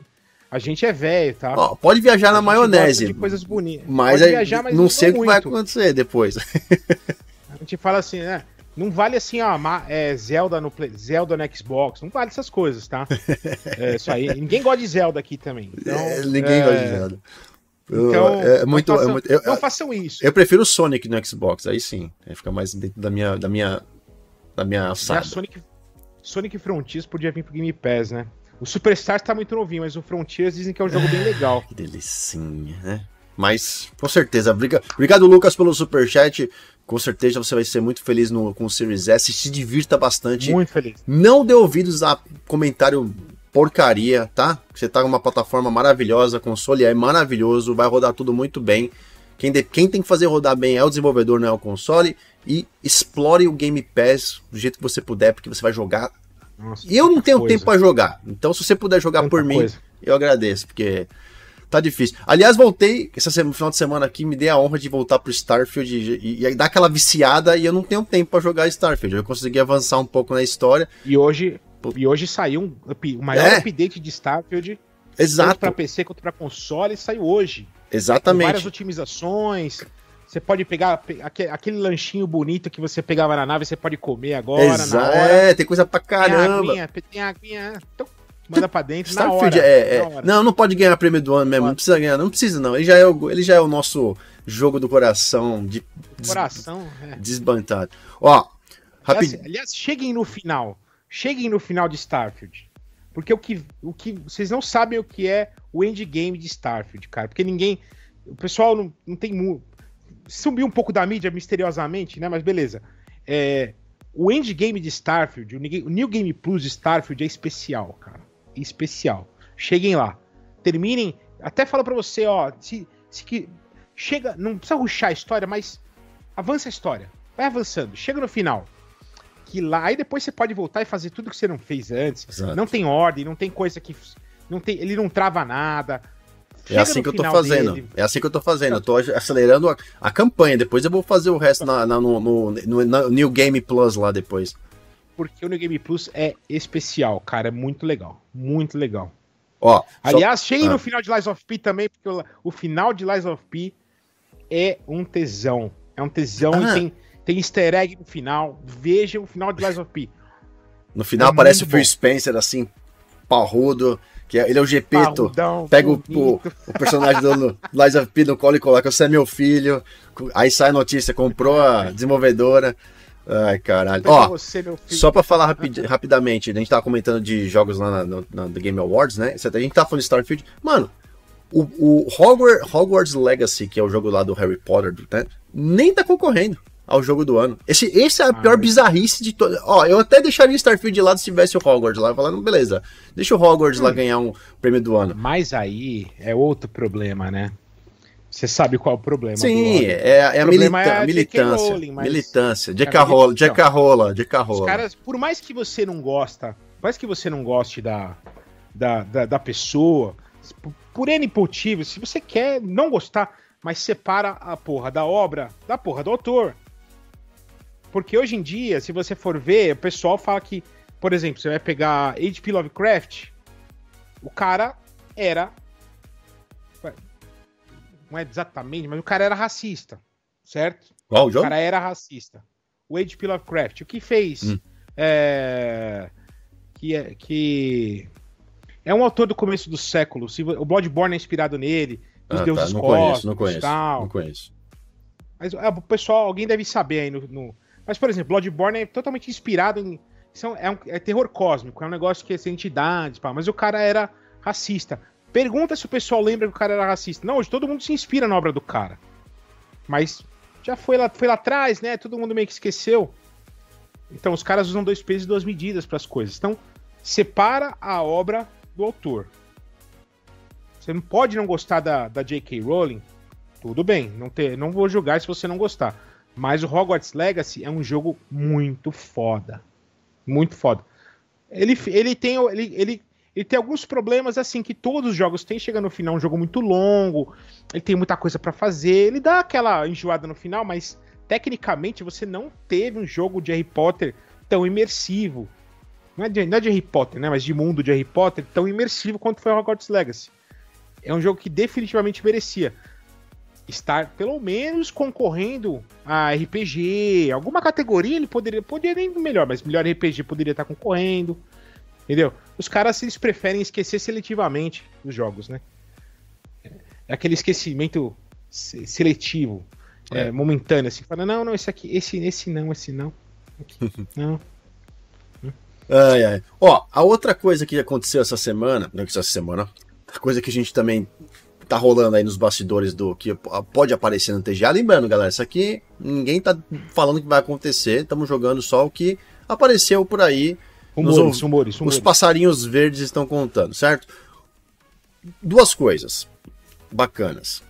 a gente é velho, tá? Ó, pode viajar na maionese. De coisas bonitas. Mas, pode viajar, mas não, não sei o que vai acontecer depois. a gente fala assim, né? Não vale assim, ó, é, Zelda, no Play, Zelda no Xbox, não vale essas coisas, tá? é isso aí. Ninguém gosta de Zelda aqui também. Então, é, ninguém é... gosta de Zelda. Então, é muito, não, façam, é eu, não façam isso. Eu prefiro o Sonic no Xbox, aí sim. Aí fica mais dentro da minha, da minha, da minha alçada. Sonic, Sonic Frontiers podia vir pro Game Pass, né? O Superstar tá muito novinho, mas o Frontiers dizem que é um jogo bem legal. Que delicinha, né? Mas, com certeza. Obrigado, Lucas, pelo superchat. Com certeza você vai ser muito feliz no, com o Series S. Se divirta bastante. Muito feliz. Não dê ouvidos a comentário porcaria, tá? Você tá numa plataforma maravilhosa, console é maravilhoso, vai rodar tudo muito bem. Quem, de, quem tem que fazer rodar bem é o desenvolvedor, não é o console. E explore o Game Pass do jeito que você puder, porque você vai jogar nossa, e eu não tenho coisa. tempo para jogar. Então, se você puder jogar Tanta por mim, coisa. eu agradeço, porque tá difícil. Aliás, voltei, esse final de semana aqui, me dei a honra de voltar pro Starfield e, e, e dar aquela viciada e eu não tenho tempo para jogar Starfield. Eu consegui avançar um pouco na história. E hoje, e hoje saiu um, o maior é. update de Starfield. Exato. Tanto para PC quanto para console, saiu hoje. Exatamente. Com várias otimizações. Você pode pegar aquele lanchinho bonito que você pegava na nave, você pode comer agora, Exato. É, tem coisa pra caramba. Tem aguinha, tem aguinha. Então, manda pra dentro na Starfield hora. é, é- na hora. Não, não pode ganhar prêmio do ano mesmo. Não precisa ganhar, não precisa não. Ele já é o, ele já é o nosso jogo do coração de des, Coração, é. desbantado. Ó, Aliás, rapidinho. aliás, cheguem no final. Cheguem no final de Starfield. Porque o que, o que. Vocês não sabem o que é o endgame de Starfield, cara. Porque ninguém. O pessoal não, não tem. mu- Subiu um pouco da mídia misteriosamente, né? Mas beleza. É, o endgame de Starfield, o New Game Plus de Starfield é especial, cara. Especial. Cheguem lá. Terminem. Até falo pra você, ó. Se, se que, chega. Não precisa ruxar a história, mas avança a história. Vai avançando. Chega no final. Que lá. Aí depois você pode voltar e fazer tudo que você não fez antes. Exato. Não tem ordem, não tem coisa que. Não tem, ele não trava nada. É assim no que eu tô fazendo. dele, É assim que eu tô fazendo. Eu tô acelerando a, a campanha. Depois eu vou fazer o resto na, na- no, no- no- na New Game Plus lá depois. Porque o New Game Plus é especial, cara. É muito legal. Muito legal. Ó, só- Aliás, cheguem Ah. no final de Lies of P também, porque o, o final de Lies of P é um tesão. É um tesão Ah. e tem, tem easter egg no final. Vejam o final de Lies of P. no final é aparece o Phil. Spencer assim, parrudo, que é- ele é o Gepeto. Pega o, o, o personagem do Lies of P no colo e coloca, você é meu filho. Aí sai a notícia, comprou a desenvolvedora. Ai, caralho. Ó, você, meu filho. Só pra falar rapid- rapidamente, a gente tava comentando de jogos lá na, no- na- do Game Awards, né? A gente tava falando de Starfield. Mano, o, o Hogwarts, Hogwarts Legacy, que é o jogo lá do Harry Potter, né? nem tá concorrendo ao jogo do ano. Esse, esse é a pior mas- bizarrice de todo. Ó, eu até deixaria Starfield de lado se tivesse o Hogwarts lá. Falando, beleza, deixa o Hogwarts lá ganhar um prêmio do ano. Mas aí é outro problema, né? Você sabe qual é o problema. Sim, é, é a O problema milita- é a militância. Rowling, mas- Militância. Cara, J.K. Rola, então, J.K. Rola, J.K. Os caras, por mais que você não gosta, por mais que você não goste da, da, da, da pessoa, por, por N motivos, se você quer não gostar, mas separa a porra da obra da porra do autor. Porque hoje em dia, se você for ver, o pessoal fala que, por exemplo, você vai pegar H.P. Lovecraft, o cara era. Não é exatamente, mas o cara era racista, certo? Qual o O jogo? cara era racista. O H.P. Lovecraft, o que fez? Hum. É, que, é, que é um autor do começo do século. O Bloodborne é inspirado nele, os Ah, deuses tá, não cósmicos, conheço, não conheço. tal. Não conheço. Mas é, o pessoal, alguém deve saber aí no, no- Mas, por exemplo, Bloodborne é totalmente inspirado em. São, é, um, é terror cósmico, é um negócio que é entidades, pá, mas o cara era racista. Pergunta se o pessoal lembra que o cara era racista. Não, hoje todo mundo se inspira na obra do cara. Mas já foi lá, foi lá atrás, né? Todo mundo meio que esqueceu. Então os caras usam dois pesos e duas medidas para as coisas. Então, separa a obra do autor. Você não pode não gostar da, da J.K. Rowling, tudo bem, não, ter, não vou julgar se você não gostar. Mas o Hogwarts Legacy é um jogo muito foda. Muito foda. Ele, ele, tem, ele, ele, ele tem alguns problemas assim que todos os jogos têm. Chega no final, um jogo muito longo. Ele tem muita coisa pra fazer. Ele dá aquela enjoada no final, mas tecnicamente você não teve um jogo de Harry Potter tão imersivo. Não é de, não é de Harry Potter, né? Mas de mundo de Harry Potter tão imersivo quanto foi Hogwarts Legacy. É um jogo que definitivamente merecia estar pelo menos concorrendo a RPG, alguma categoria ele poderia, poderia nem melhor, mas melhor RPG poderia estar concorrendo, entendeu? Os caras eles preferem esquecer seletivamente os jogos, né? É aquele esquecimento se- seletivo, é, É. momentâneo, assim, fala, não, não, esse aqui, esse, esse não, esse não, aqui, não. Ai, ai. Ó, a outra coisa que aconteceu essa semana, não que essa semana, a coisa que a gente também tá rolando aí nos bastidores do que pode aparecer no TGA. Lembrando, galera, isso aqui ninguém tá falando que vai acontecer, estamos jogando só o que apareceu por aí. Rumores, rumores, Os passarinhos verdes estão contando, certo? Duas coisas bacanas.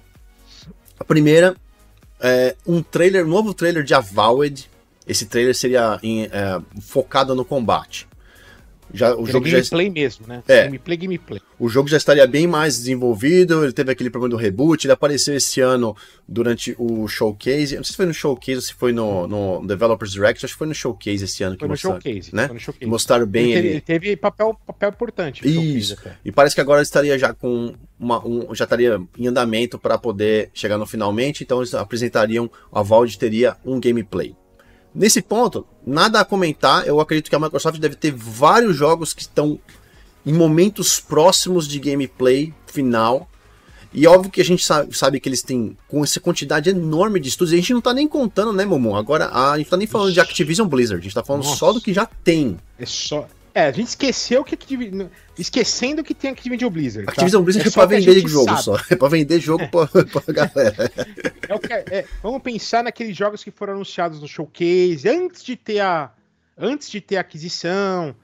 A primeira é um trailer, um novo trailer de Avowed. Esse trailer seria em, é, focado no combate. Já, o, é jogo já, gameplay mesmo, né? É. Gameplay, gameplay. o jogo já estaria bem mais desenvolvido. Ele teve aquele problema do reboot. Ele apareceu esse ano durante o showcase. Eu não sei se foi no showcase ou se foi no, no Developers Direct. Acho que foi no showcase esse ano que Foi no mostraram, showcase, né? foi no showcase. Mostraram bem ele, teve, ele. teve papel, papel importante. no Isso. E parece que agora estaria já com uma, um, já estaria em andamento para poder chegar no finalmente, então eles apresentariam, a Valve teria um gameplay. Nesse ponto, nada a comentar, eu acredito que a Microsoft deve ter vários jogos que estão em momentos próximos de gameplay final. E óbvio que a gente sabe, sabe, que eles têm com essa quantidade enorme de estudos. A gente não tá nem contando, né, Momon? Agora a gente tá nem falando de Activision Blizzard, a gente tá falando Nossa. só do que já tem. É só. É, a gente esqueceu que. Esquecendo que tem Activision Blizzard. Tá? Activision Blizzard é, é pra vender jogo sabe. só. É pra vender jogo é. pra, pra galera. É o que, é, vamos pensar naqueles jogos que foram anunciados no showcase, antes de ter a. Antes de ter a aquisição.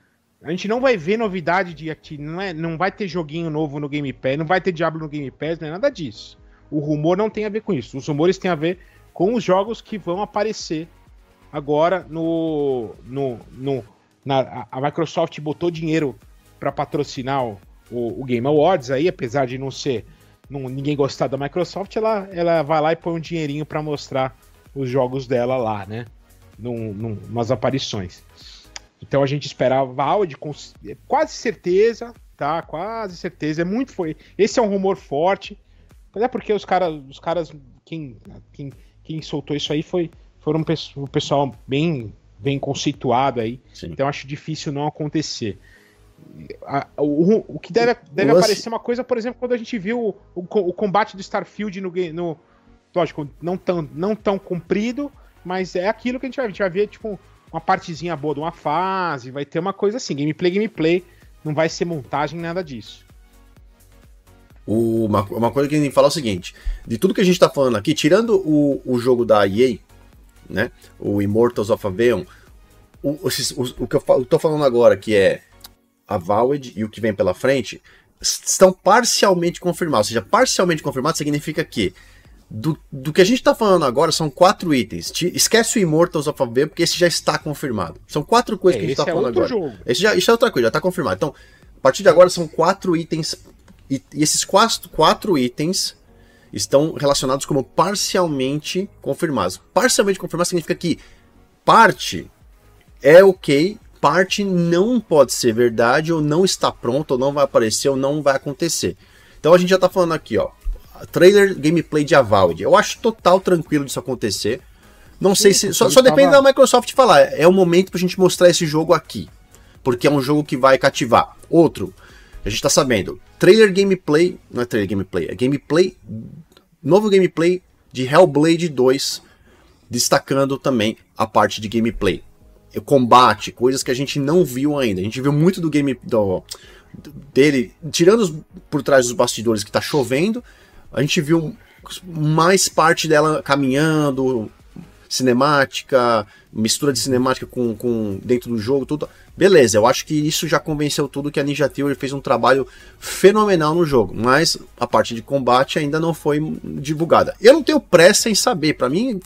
A gente não vai ver novidade de não, é, não vai ter joguinho novo no Game Pass, não vai ter Diablo no Game Pass, não é nada disso. O rumor não tem a ver com isso. Os rumores têm a ver com os jogos que vão aparecer agora no. no, no na, a Microsoft botou dinheiro para patrocinar o, o, Game Awards aí, apesar de não ser. Não, ninguém gostar da Microsoft, ela, ela vai lá e põe um dinheirinho para mostrar os jogos dela lá, né? Num, num, umas aparições. Então a gente esperava áudio com quase certeza, tá? Quase certeza. É muito foi. Esse é um rumor forte. Até porque os caras, os caras, quem, quem, quem soltou isso aí foi foram um pessoal bem bem conceituado aí. Sim. Então acho difícil não acontecer. o, o, que deve, deve aparecer uma coisa, por exemplo, quando a gente viu o, o, combate do Starfield no, no. Lógico, não tão, não tão comprido, mas é aquilo que a gente vai, a gente vai ver, tipo, uma partezinha boa de uma fase, vai ter uma coisa assim, gameplay, gameplay, não vai ser montagem, nada disso. Uma, uma coisa que a gente fala é o seguinte: de tudo que a gente tá falando aqui, tirando o, o jogo da EA, né? O Immortals of Aveum, o, o, o, o que eu, tô falando agora, que é a Valid e o que vem pela frente, estão parcialmente confirmados. Ou seja, parcialmente confirmado significa que do, do que a gente está falando agora são quatro itens. Esquece o Immortals of Aveum, porque esse já está confirmado. São quatro coisas é, que a gente está é falando agora. Jogo. Esse já, isso é outra coisa, já está confirmado. Então, a partir de agora são quatro itens. E, e esses quatro, quatro itens estão relacionados como parcialmente confirmados. Parcialmente confirmado significa que parte é ok, parte não pode ser verdade, ou não está pronto, ou não vai aparecer, ou não vai acontecer. Então a gente já está falando aqui, ó trailer gameplay de Avowed. Eu acho total tranquilo disso acontecer. Não sei se. Só, só depende da Microsoft falar. É o momento pra gente mostrar esse jogo aqui. Porque é um jogo que vai cativar. Outro, a gente tá sabendo. Trailer gameplay. Não é trailer gameplay, é gameplay. Novo gameplay de Hellblade 2. Destacando também a parte de gameplay. O combate, coisas que a gente não viu ainda. A gente viu muito do game. Do, dele. Tirando por trás dos bastidores que tá chovendo a gente viu mais parte dela caminhando, cinemática, mistura de cinemática com, com dentro do jogo, tudo. Beleza, eu acho que isso já convenceu tudo que a Ninja Theory fez um trabalho fenomenal no jogo, mas a parte de combate ainda não foi divulgada. Eu não tenho pressa em saber, para mim,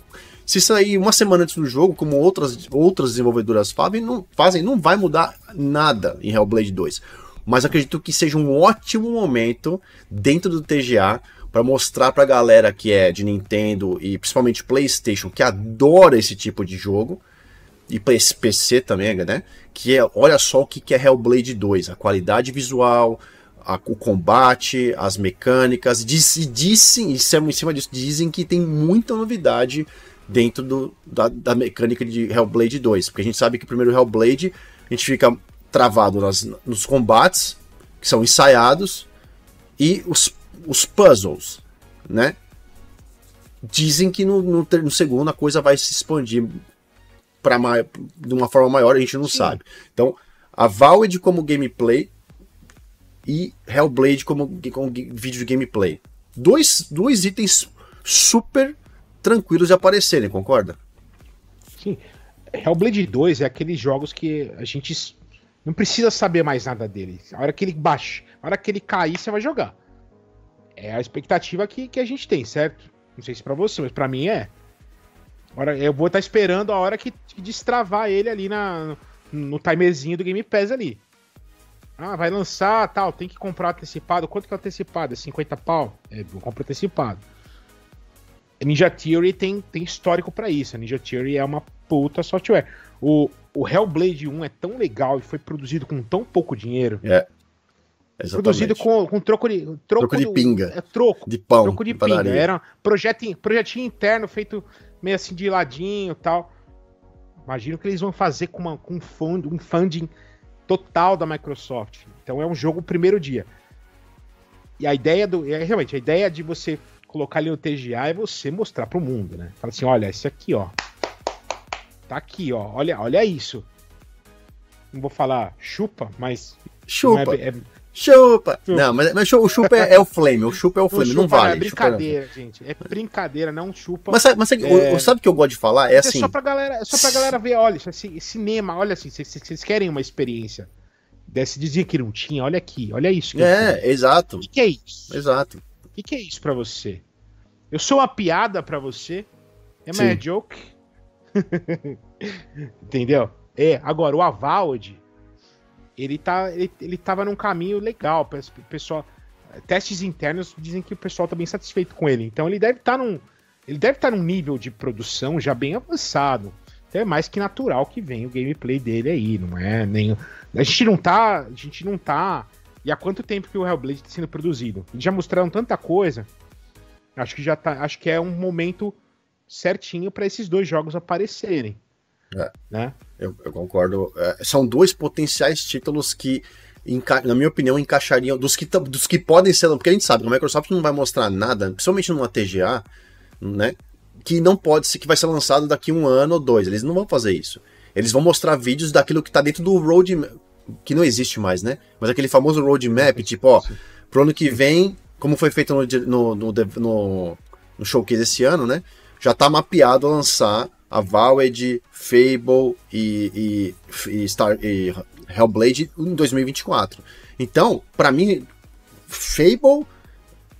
se sair uma semana antes do jogo, como outras, outras desenvolvedoras fazem não, fazem, não vai mudar nada em Hellblade 2. Mas acredito que seja um ótimo momento dentro do TGA para mostrar para a galera que é de Nintendo e principalmente PlayStation, que adora esse tipo de jogo, e PC também, né? Que é, olha só o que é Hellblade 2, a qualidade visual, a, o combate, as mecânicas, diz, dizem, em cima disso, dizem que tem muita novidade dentro do, da, da, mecânica de Hellblade 2, porque a gente sabe que o primeiro Hellblade a gente fica travado nas, nos combates, que são ensaiados, e os os puzzles, né? Dizem que no, no, no segundo a coisa vai se expandir para de uma forma maior, a gente não Sim. sabe. Então, a Valve como gameplay e Hellblade como, como vídeo de gameplay. Dois, dois itens super tranquilos de aparecerem, concorda? Sim. Hellblade 2 é aqueles jogos que a gente não precisa saber mais nada dele. A hora que ele baixa, a hora que ele cair, você vai jogar. É a expectativa que, que a gente tem, certo? Não sei se para você, mas para mim é. Agora, eu vou estar tá esperando a hora que, que destravar ele ali na, no, timerzinho do Game Pass ali. Ah, vai lançar, tal, tem que comprar antecipado. Quanto que é antecipado? É 50 pau? É, eu compro antecipado. Ninja Theory tem, tem histórico para isso. A Ninja Theory é uma puta software. O, o Hellblade 1 é tão legal e foi produzido com tão pouco dinheiro. É. Exatamente. Produzido com, com troco de. Troco, troco de pinga. É, troco. De pão. Troco de, de pinga. Era um projeto, projetinho interno feito meio assim de ladinho e tal. Imagino que eles vão fazer com, uma, com um, fund, um funding total da Microsoft. Então é um jogo primeiro dia. E a ideia do. É, realmente, a ideia de você colocar ali no TGA é você mostrar para o mundo, né? Fala assim, olha, esse aqui, ó. Tá aqui, ó. Olha, olha isso. Não vou falar chupa, mas. Chupa. É, é... Chupa. chupa. Não, mas, mas o chupa é, é, o flame. O chupa é o flame, não, não vale. É brincadeira, chupa... gente. É brincadeira, não chupa. Mas, mas sabe, é... sabe o que eu gosto de falar? É, assim. É só pra galera, é só pra galera ver, olha, esse, cinema, olha assim, vocês querem uma experiência desse dizia que não tinha, olha aqui, olha isso. é, exato. O que, que, é isso? Exato. O que, que, é isso para você? Eu sou uma piada para você? É uma joke? Entendeu? É, agora, o Avald, ele, tá, ele, ele tava num caminho legal. Pessoal, testes internos dizem que o pessoal tá bem satisfeito com ele. Então ele deve estar tá num. Ele deve estar tá num nível de produção já bem avançado. Então é mais que natural que venha o gameplay dele aí, não é nem. A gente não tá. A gente não tá. E há quanto tempo que o Hellblade está sendo produzido? Eles já mostraram tanta coisa. Acho que já tá. Acho que é um momento certinho para esses dois jogos aparecerem. É, né? eu, eu concordo. É, são dois potenciais títulos que, na minha opinião, encaixariam. Dos que, dos que podem ser. Porque a gente sabe que a Microsoft não vai mostrar nada, principalmente numa TGA, né? que não pode ser que vai ser lançado daqui um ano ou dois. Eles não vão fazer isso. Eles vão mostrar vídeos daquilo que está dentro do roadmap, que não existe mais, né? Mas aquele famoso roadmap, tipo, ó, pro ano que vem, como foi feito no, no, no, no, no showcase esse ano, né? Já está mapeado lançar a Valed, Fable e, e, e, Star, e Hellblade em 2024. Então, para mim, Fable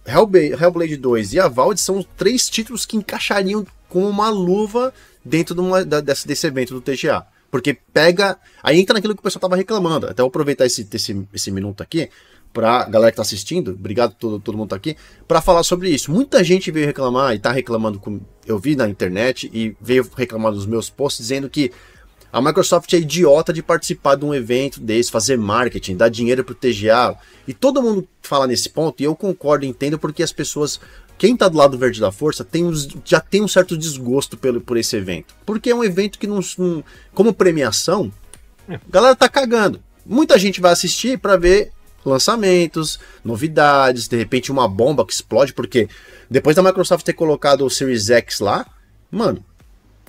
Hellblade, Hellblade 2 e a Valve são três títulos que encaixariam com uma luva dentro de uma, da, desse, desse evento do TGA. Porque pega. Aí entra naquilo que o pessoal tava reclamando. Até vou aproveitar esse, esse, esse minuto aqui pra galera que tá assistindo, obrigado todo, todo mundo tá aqui, para falar sobre isso. Muita gente veio reclamar e tá reclamando com. Eu vi na internet e veio reclamar dos meus posts dizendo que a Microsoft é idiota de participar de um evento desse, fazer marketing, dar dinheiro pro TGA. E todo mundo fala nesse ponto, e eu concordo, entendo, porque as pessoas. Quem tá do lado verde da força tem uns, já tem um certo desgosto pelo, por esse evento. Porque é um evento que não. não como premiação, a galera tá cagando. Muita gente vai assistir para ver lançamentos, novidades, de repente uma bomba que explode, porque depois da Microsoft ter colocado o Series X lá, mano,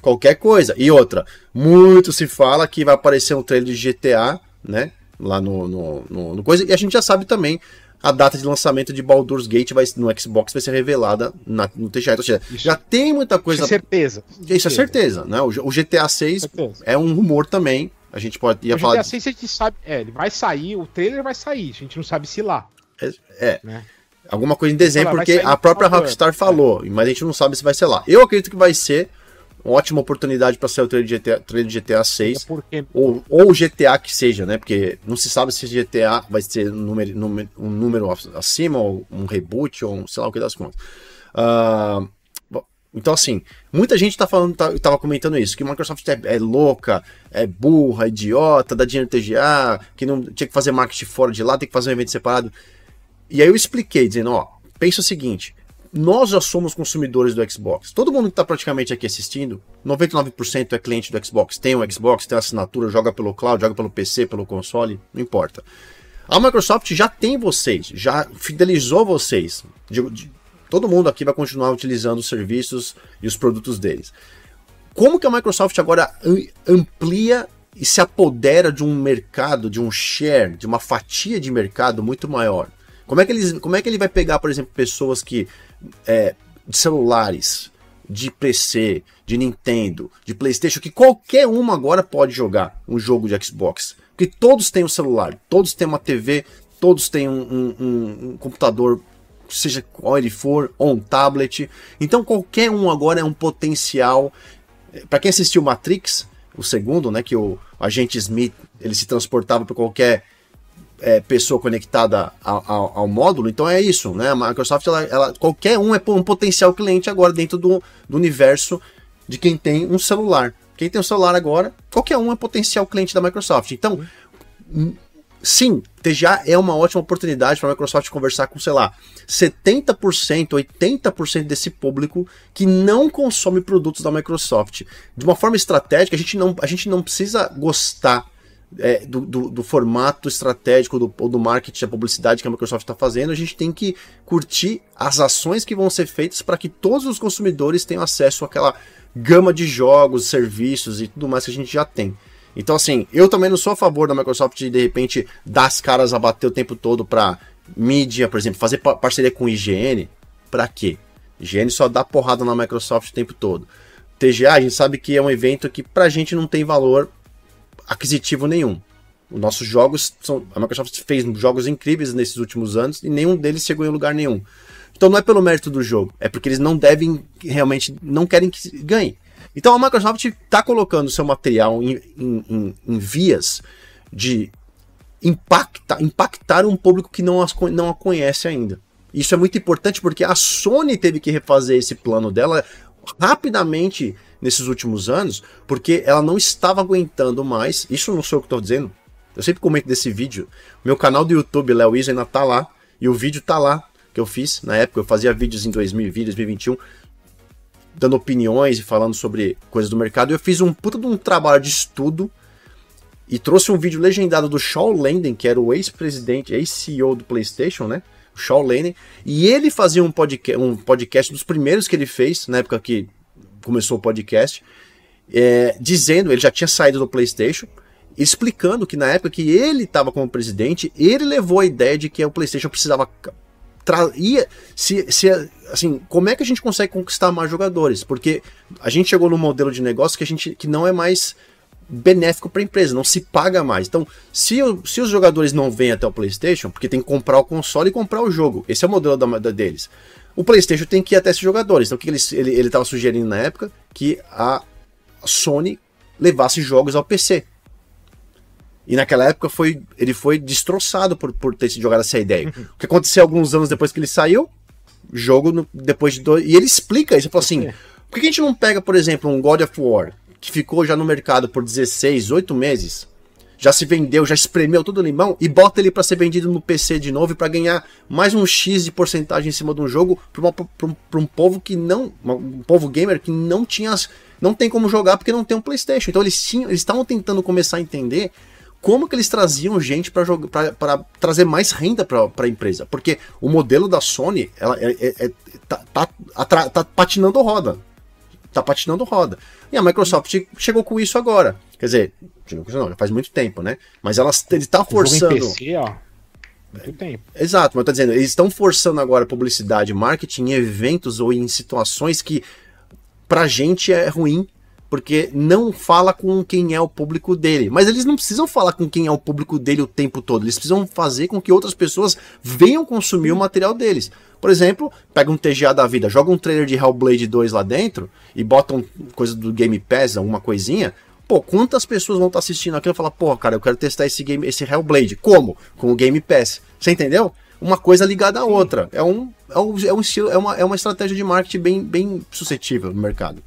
qualquer coisa. E outra, muito se fala que vai aparecer um trailer de GTA, né? Lá no, no, no, no coisa. E a gente já sabe também a data de lançamento de Baldur's Gate vai, no Xbox vai ser revelada na, no TGA. Então, já tem muita coisa. Isso é certeza. Isso é certeza, né? O, o GTA 6 é um rumor também. A gente pode. Ia o falar GTA 6 a gente sabe. É, ele vai sair, o trailer vai sair. A gente não sabe se lá. É. é. Né? Alguma coisa em dezembro, porque a própria Rockstar falou, é. mas a gente não sabe se vai ser lá. Eu acredito que vai ser uma ótima oportunidade para sair o trailer de GTA, trailer de GTA 6. É ou, ou GTA que seja, né? Porque não se sabe se GTA vai ser um número, número, um número acima, ou um reboot, ou um, sei lá o que das contas. Uh, então, assim, muita gente tá falando, tá, tava comentando isso, que a Microsoft é, é, louca, é burra, idiota, dá dinheiro TGA, que não tinha que fazer marketing fora de lá, tem que fazer um evento separado. E aí eu expliquei, dizendo, ó, pensa o seguinte, nós já somos consumidores do Xbox. Todo mundo que está praticamente aqui assistindo, 99% é cliente do Xbox. Tem um Xbox, tem assinatura, joga pelo cloud, joga pelo PC, pelo console, não importa. A Microsoft já tem vocês, já fidelizou vocês. De, de, todo mundo aqui vai continuar utilizando os serviços e os produtos deles. Como que a Microsoft agora amplia e se apodera de um mercado, de um share, de uma fatia de mercado muito maior? Como é que, eles, como é que ele vai pegar, por exemplo, pessoas que é, de celulares, de PC, de Nintendo, de PlayStation, que qualquer uma agora pode jogar um jogo de Xbox. Porque todos têm um celular, todos têm uma TV, todos têm um, um, um, um computador, seja qual ele for, ou um tablet. Então qualquer um agora é um potencial. Para quem assistiu Matrix, o segundo, né, que o agente Smith ele se transportava para qualquer é, pessoa conectada ao, ao, ao, módulo, então é isso, né? A Microsoft, ela, ela, qualquer um é um potencial cliente agora dentro do, do universo de quem tem um celular. Quem tem um celular agora, qualquer um é potencial cliente da Microsoft. Então, sim, TGA é uma ótima oportunidade para a Microsoft conversar com, sei lá, 70%, 80% desse público que não consome produtos da Microsoft. De uma forma estratégica, a gente não, a gente não precisa gostar é, do, do, do, formato estratégico do, ou do marketing, a publicidade que a Microsoft está fazendo, a gente tem que curtir as ações que vão ser feitas para que todos os consumidores tenham acesso àquela gama de jogos, serviços e tudo mais que a gente já tem. Então, assim, eu também não sou a favor da Microsoft de, de repente, dar as caras a bater o tempo todo para mídia, por exemplo, fazer parceria com IGN. Para quê? IGN só dá porrada na Microsoft o tempo todo. TGA, a gente sabe que é um evento que pra gente não tem valor aquisitivo nenhum. Os nossos jogos são. A Microsoft fez jogos incríveis nesses últimos anos e nenhum deles chegou em lugar nenhum. Então não é pelo mérito do jogo, é porque eles não devem realmente, não querem que ganhe. Então a Microsoft está colocando seu material em, em, em, em, vias de impactar, impactar um público que não, as, não a conhece ainda. Isso é muito importante porque a Sony teve que refazer esse plano dela rapidamente nesses últimos anos, porque ela não estava aguentando mais. Isso não sou eu que estou dizendo. Eu sempre comento desse vídeo. Meu canal do YouTube, Léo Isa, ainda tá lá. E o vídeo tá lá que eu fiz na época. Eu fazia vídeos em 2020, 2021, dando opiniões e falando sobre coisas do mercado. Eu fiz um puta de um trabalho de estudo e trouxe um vídeo legendado do Shaw Lenden, que era o ex-presidente, ex-CEO do PlayStation, né? O Shaw Lenden. E ele fazia um podcast, um podcast dos primeiros que ele fez, na época que começou o podcast, é, dizendo, ele já tinha saído do PlayStation, explicando que na época que ele estava como presidente, ele levou a ideia de que o PlayStation precisava ia se, se assim como é que a gente consegue conquistar mais jogadores porque a gente chegou num modelo de negócio que a gente que não é mais benéfico para a empresa não se paga mais então se, se os jogadores não vêm até o PlayStation porque tem que comprar o console e comprar o jogo esse é o modelo da, da deles o PlayStation tem que ir até esses jogadores. Então o que ele estava ele, ele sugerindo na época? Que a Sony levasse jogos ao PC. E naquela época foi, ele foi destroçado por, por ter jogado essa ideia. Uhum. O que aconteceu alguns anos depois que ele saiu? Jogo no, depois de dois. E ele explica isso. Ele falou assim: por que a gente não pega, por exemplo, um God of War, que ficou já no mercado por 16, 8 meses? já se vendeu, já espremeu todo o limão e bota ele para ser vendido no PC de novo para ganhar mais um X de porcentagem em cima de um jogo para um, um, povo que não, um povo gamer que não tinha, não tem como jogar porque não tem um PlayStation. Então eles tinham, eles estavam tentando começar a entender como que eles traziam gente para trazer mais renda para a empresa, porque o modelo da Sony ela é, é, é tá, tá, tá patinando roda, tá patinando roda. E a Microsoft chegou com isso agora. Quer dizer, não, já faz muito tempo, né? Mas ela ele tá forçando. PC, ó. Muito tempo. Exato, mas eu tô dizendo, eles estão forçando agora publicidade, marketing em eventos ou em situações que pra gente é ruim, porque não fala com quem é o público dele. Mas eles não precisam falar com quem é o público dele o tempo todo, eles precisam fazer com que outras pessoas venham consumir o material deles. Por exemplo, pega um TGA da vida, joga um trailer de Hellblade 2 lá dentro e bota um, coisa do Game Pass, alguma coisinha, Pô, quantas pessoas vão estar tá assistindo aquilo e falar, pô, cara, eu quero testar esse game, esse Hellblade. Como? Com o Game Pass. Você entendeu? Uma coisa ligada à outra. É um, é um, é um estilo, é uma, é uma estratégia de marketing bem, bem suscetível no mercado.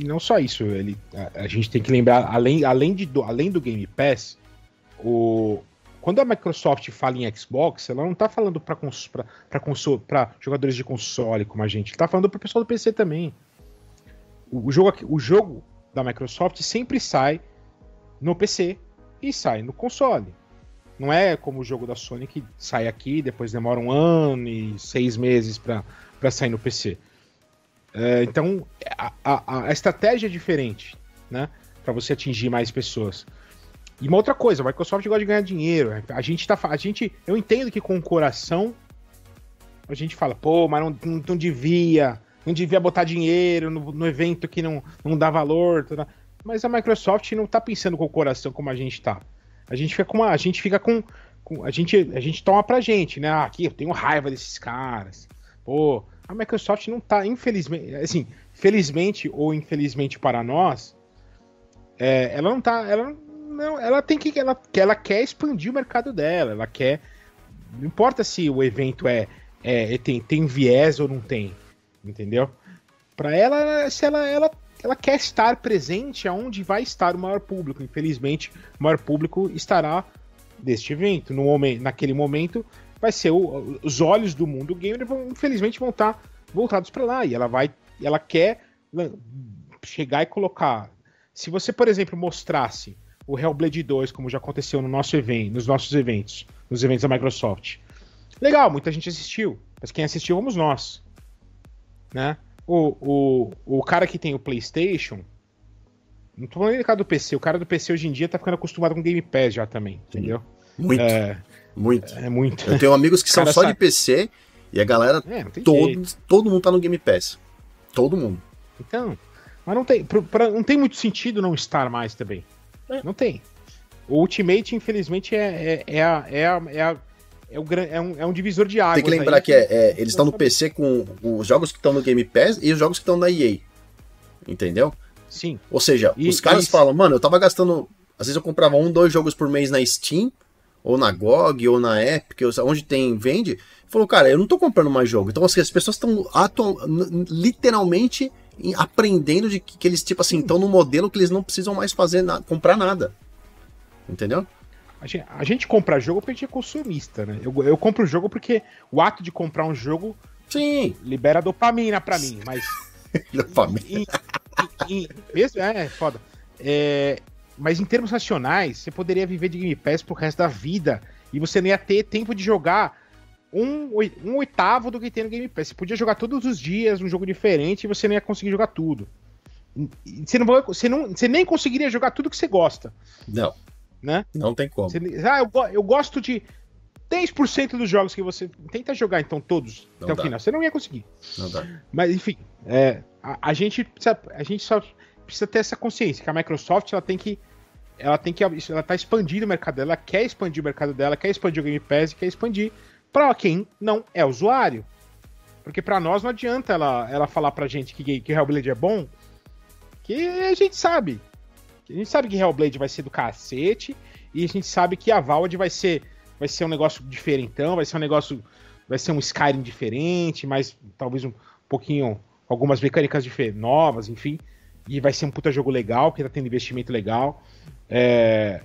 E não só isso, ele, a, a, gente tem que lembrar, além, além, de, do, além do Game Pass, o, quando a Microsoft fala em Xbox, ela não está falando para jogadores de console como a gente, está falando para o pessoal do PC também. O, o, jogo, o jogo da Microsoft sempre sai no PC e sai no console. Não é como o jogo da Sony que sai aqui, depois demora um ano e seis meses para sair no PC. É, então a, a, a, estratégia é diferente, né? Para você atingir mais pessoas. E uma outra coisa, a Microsoft gosta de ganhar dinheiro. A gente tá, a gente, eu entendo que com o coração a gente fala, pô, mas não, não, não devia, não devia botar dinheiro no, no evento que não, não dá valor. Mas a Microsoft não tá pensando com o coração como a gente tá. A gente fica com a gente fica com, com, a gente a gente toma pra gente, né? Ah, aqui eu tenho raiva desses caras. Pô, a Microsoft não tá, infelizmente, assim, felizmente ou infelizmente para nós, é, ela não tá, ela não, ela tem que ela, ela quer expandir o mercado dela, ela quer não importa se o evento é, é tem, tem viés ou não tem entendeu? Para ela, se ela, ela, ela quer estar presente aonde vai estar o maior público. Infelizmente, o maior público estará deste evento. No momento, naquele momento, vai ser o, os olhos do mundo gamer, vão, infelizmente, vão estar voltados para lá. E ela vai, ela quer chegar e colocar. Se você, por exemplo, mostrasse o Hellblade 2, como já aconteceu no nosso evento, nos nossos eventos, nos eventos da Microsoft. Legal, muita gente assistiu, mas quem assistiu fomos nós. Né? O, o, o cara que tem o PlayStation, não tô falando do cara do PC, o cara do PC hoje em dia tá ficando acostumado com Game Pass já também, entendeu? Muito. É, muito. É muito. Eu tenho amigos que são só sabe. de PC e a galera, é, todo, todo mundo tá no Game Pass. Todo mundo. Então, mas não tem, pra, pra, não tem muito sentido não estar mais também. É. Não tem. O Ultimate, infelizmente, é, é, é, a, é, a, é, a, é, o, é, um, é um divisor de águas. Tem que lembrar aí, que é, é eles estão no PC com os jogos que estão no Game Pass e os jogos que estão na EA. Entendeu? Sim. Ou seja, e, os caras falam, mano, eu tava gastando. Às vezes eu comprava um, dois jogos por mês na Steam, ou na GOG, ou na Epic, onde tem, vende. Falou, cara, eu não tô comprando mais jogo. Então, assim, as pessoas estão literalmente aprendendo de que, que eles, tipo assim, estão no modelo que eles não precisam mais fazer na, comprar nada. Entendeu? A gente, a gente compra jogo porque a gente é consumista, né? Eu, eu compro o jogo porque o ato de comprar um jogo Sim. libera dopamina pra mim, mas. dopamina. Em, em, mesmo, é, foda. É, mas em termos racionais, você poderia viver de Game Pass pro resto da vida e você não ia ter tempo de jogar um, um oitavo do que tem no Game Pass. Você podia jogar todos os dias um jogo diferente e você não ia conseguir jogar tudo. Você, não, você, não, você nem conseguiria jogar tudo que você gosta. Não. Né? Não tem como. Você, ah, eu, eu gosto de 10% dos jogos que você tenta jogar, então, todos não até dá. o final. Você não ia conseguir. Não dá. Mas, enfim, é, a, a, gente precisa, a gente só precisa ter essa consciência que a Microsoft ela tem que. Ela tem que. Ela tá expandindo o mercado dela, ela quer expandir o mercado dela, quer expandir o Game Pass, quer expandir para quem não é usuário. Porque para nós não adianta ela, ela falar pra gente que, que Hellblade é bom, que a gente sabe. A gente sabe que Hellblade vai ser do cacete, e a gente sabe que a Valve vai ser, vai ser um negócio diferentão, vai ser um negócio. Vai ser um Skyrim diferente, mas talvez um pouquinho. Algumas mecânicas novas, enfim. E vai ser um puta jogo legal, que tá tendo investimento legal. É,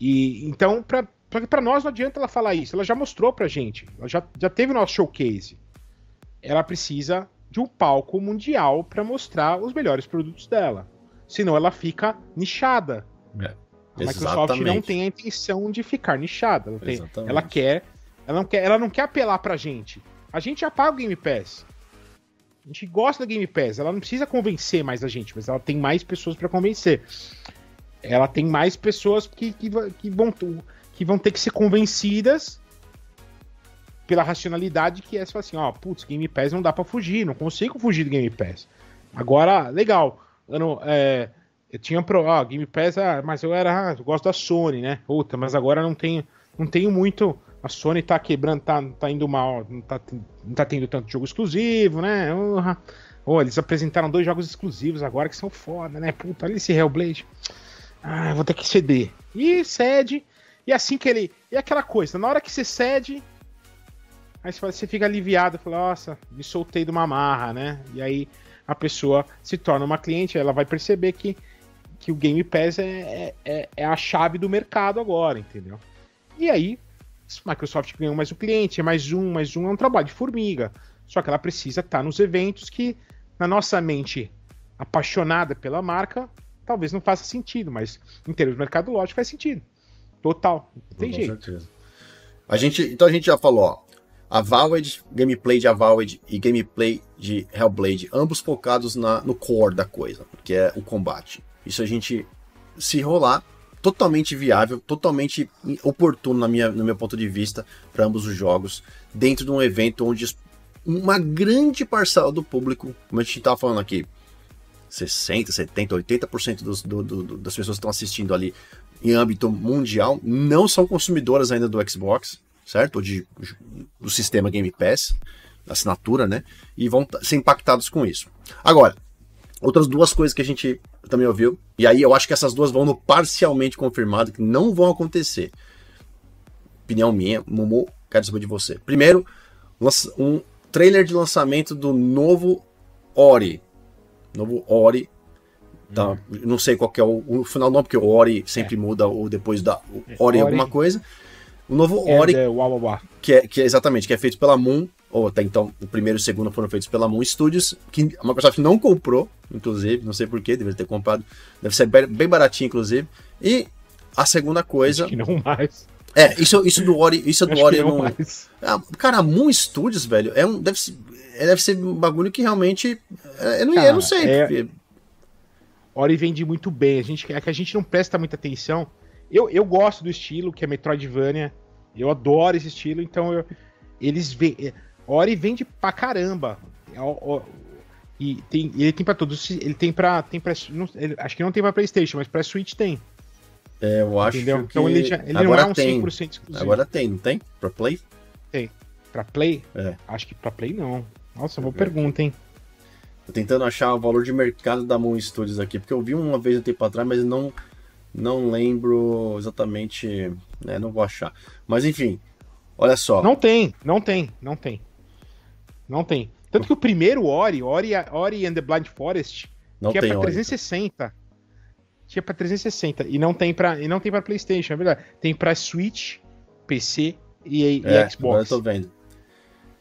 e então, para nós não adianta ela falar isso. Ela já mostrou pra gente. Ela já, já teve nosso showcase. Ela precisa de um palco mundial para mostrar os melhores produtos dela. Senão ela fica nichada. É, a Microsoft não tem a intenção de ficar nichada. Ela, tem, ela quer. Ela não quer, ela não quer apelar pra gente. A gente já paga o Game Pass. A gente gosta da Game Pass. Ela não precisa convencer mais a gente, mas ela tem mais pessoas para convencer. Ela tem mais pessoas que, que, que vão que vão ter que ser convencidas pela racionalidade que é assim, ó, putz, Game Pass não dá para fugir, não consigo fugir do Game Pass. Agora, legal, eu, é, eu tinha pro, ó, Game Pass, ah, mas eu era, ah, eu gosto da Sony, né? Puta, mas agora não tenho, não tenho muito, a Sony tá quebrando, tá, tá indo mal, não tá, não tá tendo tanto jogo exclusivo, né? Uhum. Oh, eles apresentaram dois jogos exclusivos agora que são foda, né? Puta, olha esse Hellblade. Ah, vou ter que ceder. E cede, e assim que ele. E aquela coisa, na hora que você cede, aí você fica aliviado, fala, nossa, me soltei de uma marra, né? E aí a pessoa se torna uma cliente, ela vai perceber que, que o Game Pass é, é, é a chave do mercado agora, entendeu? E aí, Microsoft ganhou mais um cliente, é mais um, mais um, é um trabalho de formiga. Só que ela precisa estar nos eventos que, na nossa mente apaixonada pela marca, talvez não faça sentido, mas em termos de mercado lógico faz sentido. Total. Não tem Com jeito. Certeza. A gente, então a gente já falou, ó. Avowed, gameplay de Avowed e gameplay de Hellblade, ambos focados na, no core da coisa, que é o combate. Isso a gente, se rolar, totalmente viável, totalmente oportuno na minha, no meu ponto de vista para ambos os jogos, dentro de um evento onde uma grande parcela do público, como a gente estava falando aqui, 60, 70, 80% dos, do, do, das pessoas que estão assistindo ali em âmbito mundial não são consumidoras ainda do Xbox, certo? Ou de, do sistema Game Pass, assinatura, né? E vão ser impactados com isso. Agora, outras duas coisas que a gente também ouviu, e aí eu acho que essas duas vão no parcialmente confirmado que não vão acontecer. Opinião minha, Momo, quero saber de você. Primeiro, um trailer de lançamento do novo Ori. Novo Ori Tá, hum. Não sei qual é o, o final não, porque o Ori sempre é. muda o depois da o é, Ori, Ori alguma coisa. O novo Ori, é, que, é, que é exatamente, que é feito pela Moon, ou até então, o primeiro e o segundo foram feitos pela Moon Studios, que a Microsoft não comprou, inclusive, não sei porquê, deveria ter comprado, deve ser bem baratinho, inclusive. E a segunda coisa. Acho que não mais. É, isso, isso do Ori. Isso do Acho Ori não não. mais. Ah, cara, a Moon Studios, velho, é um, deve, ser, é, deve ser um bagulho que realmente. é, Eu não, eu Cara, não sei. é- Ori vende muito bem. A gente, é que a gente não presta muita atenção. Eu, eu gosto do estilo, que é Metroidvania. Eu adoro esse estilo, então eu- eles vê. Ori vende pra caramba. É, E tem, ele tem pra todos. Ele tem pra. Tem pra não- ele- acho que não tem pra PlayStation, mas pra Switch tem. é, eu acho entendeu? que. Então ele, já, ele não agora é um tem. 100% exclusivo. Agora tem, não tem? Pra Play? Pra Play? É. Acho que pra Play não. Nossa, boa pergunta, hein? Tô tentando achar o valor de mercado da Moon Studios aqui, porque eu vi uma vez um tempo atrás, mas não, não lembro exatamente. Né, não vou achar. Mas enfim, olha só. Não tem, não tem, não tem. Não tem. Tanto que o primeiro Ori, Ori, Ori and the Blind Forest, não que é pra Ori. 360. Tinha pra 360 e não tem para e não tem para PlayStation, é verdade. Tem pra Switch, PC e, e É, agora eu Xbox. tô vendo.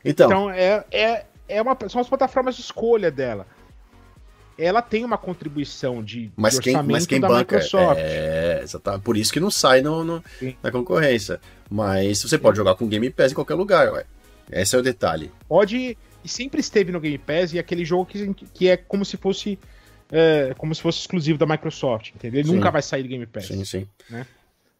Então, Então é, é, é uma, são as plataformas de escolha dela. Ela tem uma contribuição de, mas, de quem, mas quem banca. Microsoft. É, exatamente. Por isso que não sai no, no- Sim. na concorrência. Mas você pode jogar com Game Pass em qualquer lugar, ué. Esse é o detalhe. Pode e sempre esteve no Game Pass e é aquele jogo que, que é como se fosse é, como se fosse exclusivo da Microsoft, entendeu? Ele Sim. nunca vai sair do Game Pass. Sim, sim.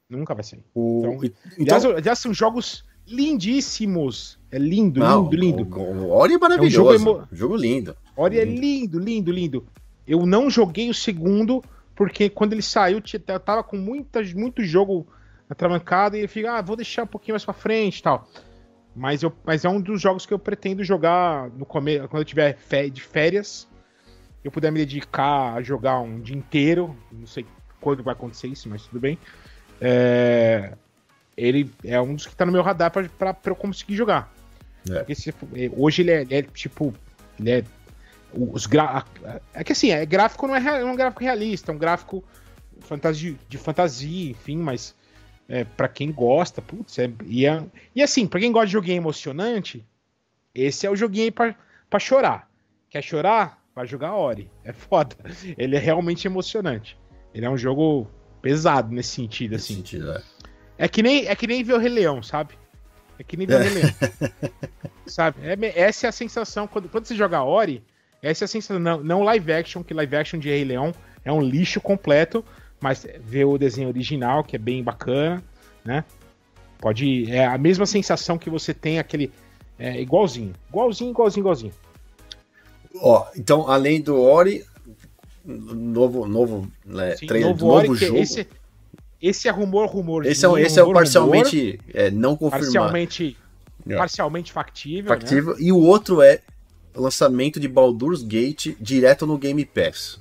Nunca vai sair. O, Então- então, Aliás, aliás, são jogos lindíssimos. É lindo, não, lindo, lindo. O, o Ori é maravilhoso. jogo jogo, emo- lindo. Ori é lindo, lindo, lindo. Eu não joguei o segundo, porque quando ele saiu, eu tava com muita, muito jogo atravancado e eu fico, ah, vou deixar um pouquinho mais pra frente e tal. Mas, eu, mas é um dos jogos que eu pretendo jogar no come, quando eu tiver fé- de férias. Eu puder me dedicar a jogar um dia inteiro. Não sei quando vai acontecer isso, mas tudo bem. É, ele é um dos que tá no meu radar pra, pra, pra eu conseguir jogar. É. Porque se- é, hoje ele é, ele é, tipo. Ele é. Os gra... É que assim, é gráfico não é, rea- não é um gráfico realista, é um gráfico fantasia, de fantasia, enfim, mas é, para quem gosta, putz, é, e, é- e assim, pra quem gosta de joguinho emocionante, esse é o joguinho pra chorar. Quer chorar? Vai jogar Ori. É foda. Ele é realmente emocionante. Ele é um jogo pesado nesse sentido, Nesse assim. sentido, é. É que nem, é que nem ver o Rei Leão, sabe? É que Rei Leão. sabe? É essa é a sensação. Quando, quando você joga Ori, essa é a sensação. Não, não live action, que live action de Rei Leão é um lixo completo. Mas ver o desenho original, que é bem bacana, né? Pode. É a mesma sensação que você tem aquele. É igualzinho. Igualzinho, igualzinho, igualzinho. Ó, então, além do Ori, novo, novo, né, Sim, trailer novo do novo Ori, jogo. Esse, esse é rumor, rumor. Esse é, esse é rumor, parcialmente é, não rumor, confirmado. parcialmente, É. parcialmente factível. Né? factível. E o outro é lançamento de Baldur's Gate direto no Game Pass.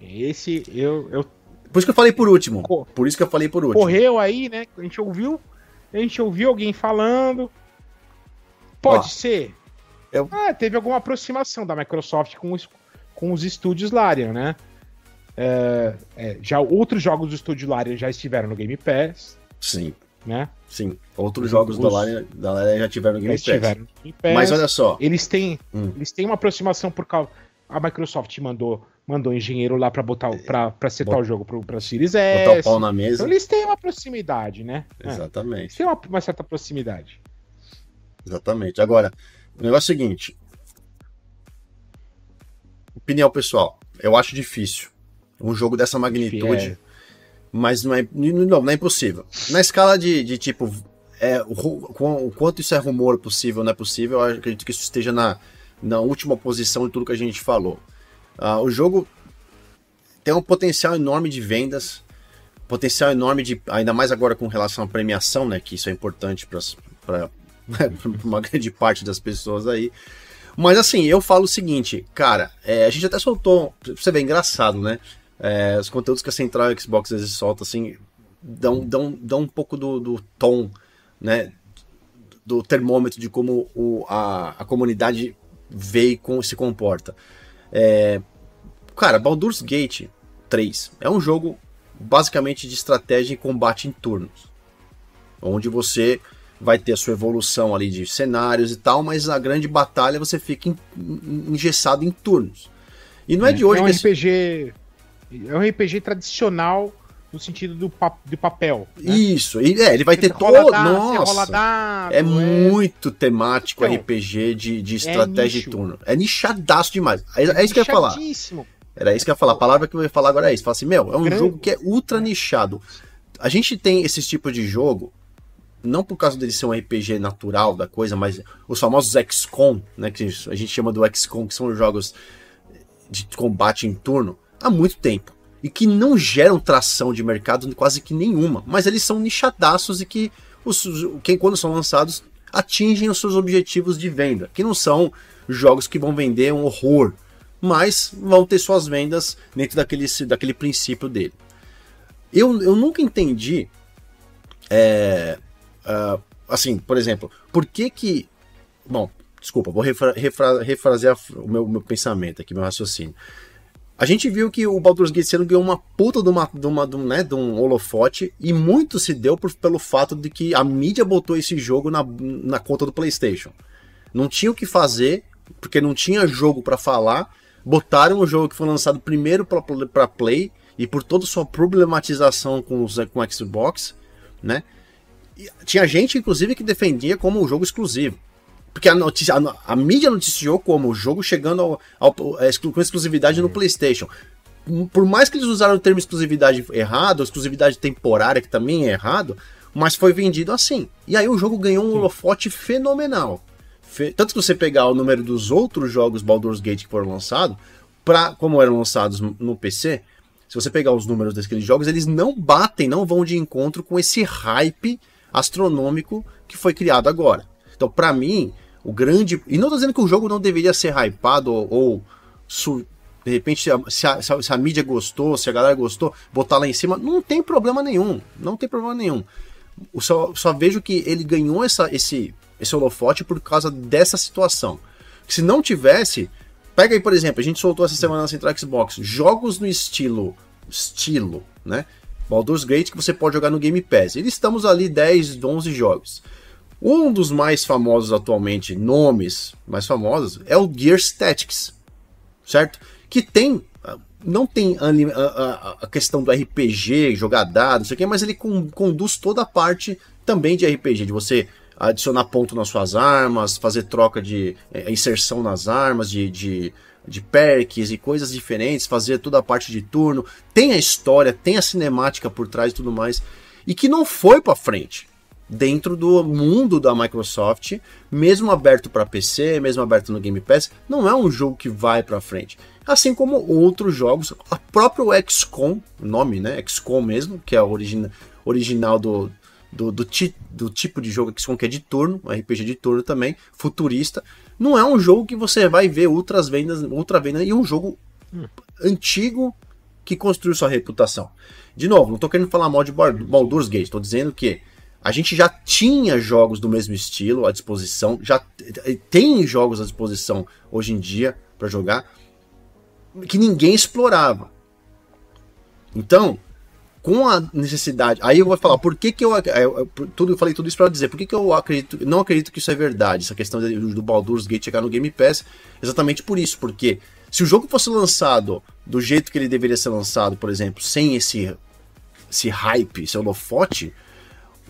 Esse eu, eu Por isso que eu falei por último. Por isso que eu falei por último. correu aí, né? A gente ouviu, a gente ouviu alguém falando. Pode Ó, ser. eu- Ah, teve alguma aproximação da Microsoft com os, com os estúdios Larian, né? É, é, já outros jogos do estúdio Larian já estiveram no Game Pass, Sim, né? sim. Outros Os- jogos da os- Larian da Larian já tiveram no Game Pass. estiveram no Game Pass. Mas olha só. Eles têm, Hum. eles têm uma aproximação por causa. A Microsoft mandou, mandou engenheiro lá pra botar, para pra setar Bot- o jogo pro, pra Series Botar o S. pau na mesa. Então eles têm uma proximidade, né? É. Eles Exatamente. têm uma, uma certa proximidade. Exatamente. Agora, o negócio é o seguinte. Opinião pessoal. Eu acho difícil. Um jogo dessa magnitude. É. Mas não é, não, não é impossível. Na escala de, de tipo. É, o, o quanto isso é rumor possível, não é possível, eu acredito que isso esteja na, na última posição de tudo que a gente falou. Ah, o jogo tem um potencial enorme de vendas, potencial enorme de. Ainda mais agora com relação à premiação, né? Que isso é importante para uma grande parte das pessoas aí. Mas assim, eu falo o seguinte, cara, é, a gente até soltou. Você ver, é engraçado, né? É, os conteúdos que a Central Xbox às vezes solta, assim, dão, dão, dão um pouco do, do tom, né? Do termômetro de como o, a, a comunidade vê e com, se comporta. É, cara, Baldur's Gate 3 é um jogo basicamente de estratégia e combate em turnos. Onde você vai ter a sua evolução ali de cenários e tal, mas a grande batalha você fica engessado em turnos. E não é, é de hoje é um que RPG é um RPG tradicional no sentido do, pa do papel. Né? Isso, e, é, ele vai ter todo. Nossa, dado, é, é, muito temático então, RPG de, de é estratégia é de turno. É nichadaço demais. É, é isso que eu ia falar. Era isso que eu ia falar. A palavra que eu ia falar agora é isso. Fala assim, meu, é um Grande. jogo que é ultra nichado. A gente tem esse tipo de jogo, não por causa dele ser um RPG natural da coisa, mas os famosos XCOM, né, que a gente chama do XCOM, que são jogos de combate em turno, há muito tempo e que não geram tração de mercado quase que nenhuma, mas eles são nichadaços e que, os, quem quando são lançados, atingem os seus objetivos de venda, que não são jogos que vão vender um horror, mas vão ter suas vendas dentro daquele, daquele princípio dele. Eu, eu nunca entendi, é, uh, assim, por exemplo, por que que, bom, desculpa, vou refra, refra, o meu, meu pensamento aqui, meu raciocínio. A gente viu que o Baldur's Gate 6 ganhou uma puta de, uma, de, uma, de, um, né, de um holofote e muito se deu por, pelo fato de que a mídia botou esse jogo na, na conta do PlayStation. Não tinha o que fazer, porque não tinha jogo para falar. Botaram o jogo que foi lançado primeiro para Play e por toda sua problematização com, os, com o Xbox, né? E tinha gente, inclusive, que defendia como um jogo exclusivo. Porque a, notícia, a, a, mídia noticiou como o jogo chegando ao, ao, com exclusividade no PlayStation. Por mais que eles usaram o termo exclusividade errado, exclusividade temporária, que também é errado, mas foi vendido assim. E aí o jogo ganhou um holofote fenomenal. Fe... Tanto que você pegar o número dos outros jogos Baldur's Gate que foram lançados, pra, como eram lançados no PC, se você pegar os números daqueles jogos, eles não batem, não vão de encontro com esse hype astronômico que foi criado agora. Então, para mim, o grande. E não tô dizendo que o jogo não deveria ser hypado ou. ou de repente, se a, se, a, se a, mídia gostou, se a galera gostou, botar lá em cima, não tem problema nenhum. Não tem problema nenhum. Eu só, só vejo que ele ganhou essa, esse, esse holofote por causa dessa situação. Se não tivesse. Pega aí, por exemplo, a gente soltou essa semana na Central Xbox jogos no estilo. Estilo, né? Baldur's Gate que você pode jogar no Game Pass. E estamos ali 10, 11 jogos. Um dos mais famosos atualmente, nomes mais famosos, é o Gear Statics, certo? Que tem, não tem a, a, a questão do RPG, jogar dados, não sei o quê, mas ele com, conduz toda a parte também de RPG, de você adicionar ponto nas suas armas, fazer troca de é, inserção nas armas, de, de, de perks e coisas diferentes, fazer toda a parte de turno. Tem a história, tem a cinemática por trás e tudo mais. E que não foi para frente dentro do mundo da Microsoft, mesmo aberto para PC, mesmo aberto no Game Pass, não é um jogo que vai para frente. Assim como outros jogos, a próprio XCOM, nome, né, XCOM mesmo, que é a origina, original do, do, do, ti, do, tipo de jogo XCOM que é de turno, RPG de turno também, futurista, não é um jogo que você vai ver outras vendas, outra venda e um jogo hum. antigo que construiu sua reputação. De novo, não estou querendo falar mal de Baldur's Gate, estou dizendo que a gente já tinha jogos do mesmo estilo à disposição, já tem jogos à disposição hoje em dia para jogar que ninguém explorava. Então, com a necessidade, aí eu vou falar por que que eu, eu, tudo eu falei tudo isso para dizer por que que eu acredito, não acredito que isso é verdade, essa questão do Baldur's Gate chegar no Game Pass, exatamente por isso, porque se o jogo fosse lançado do jeito que ele deveria ser lançado, por exemplo, sem esse esse hype, esse holofote,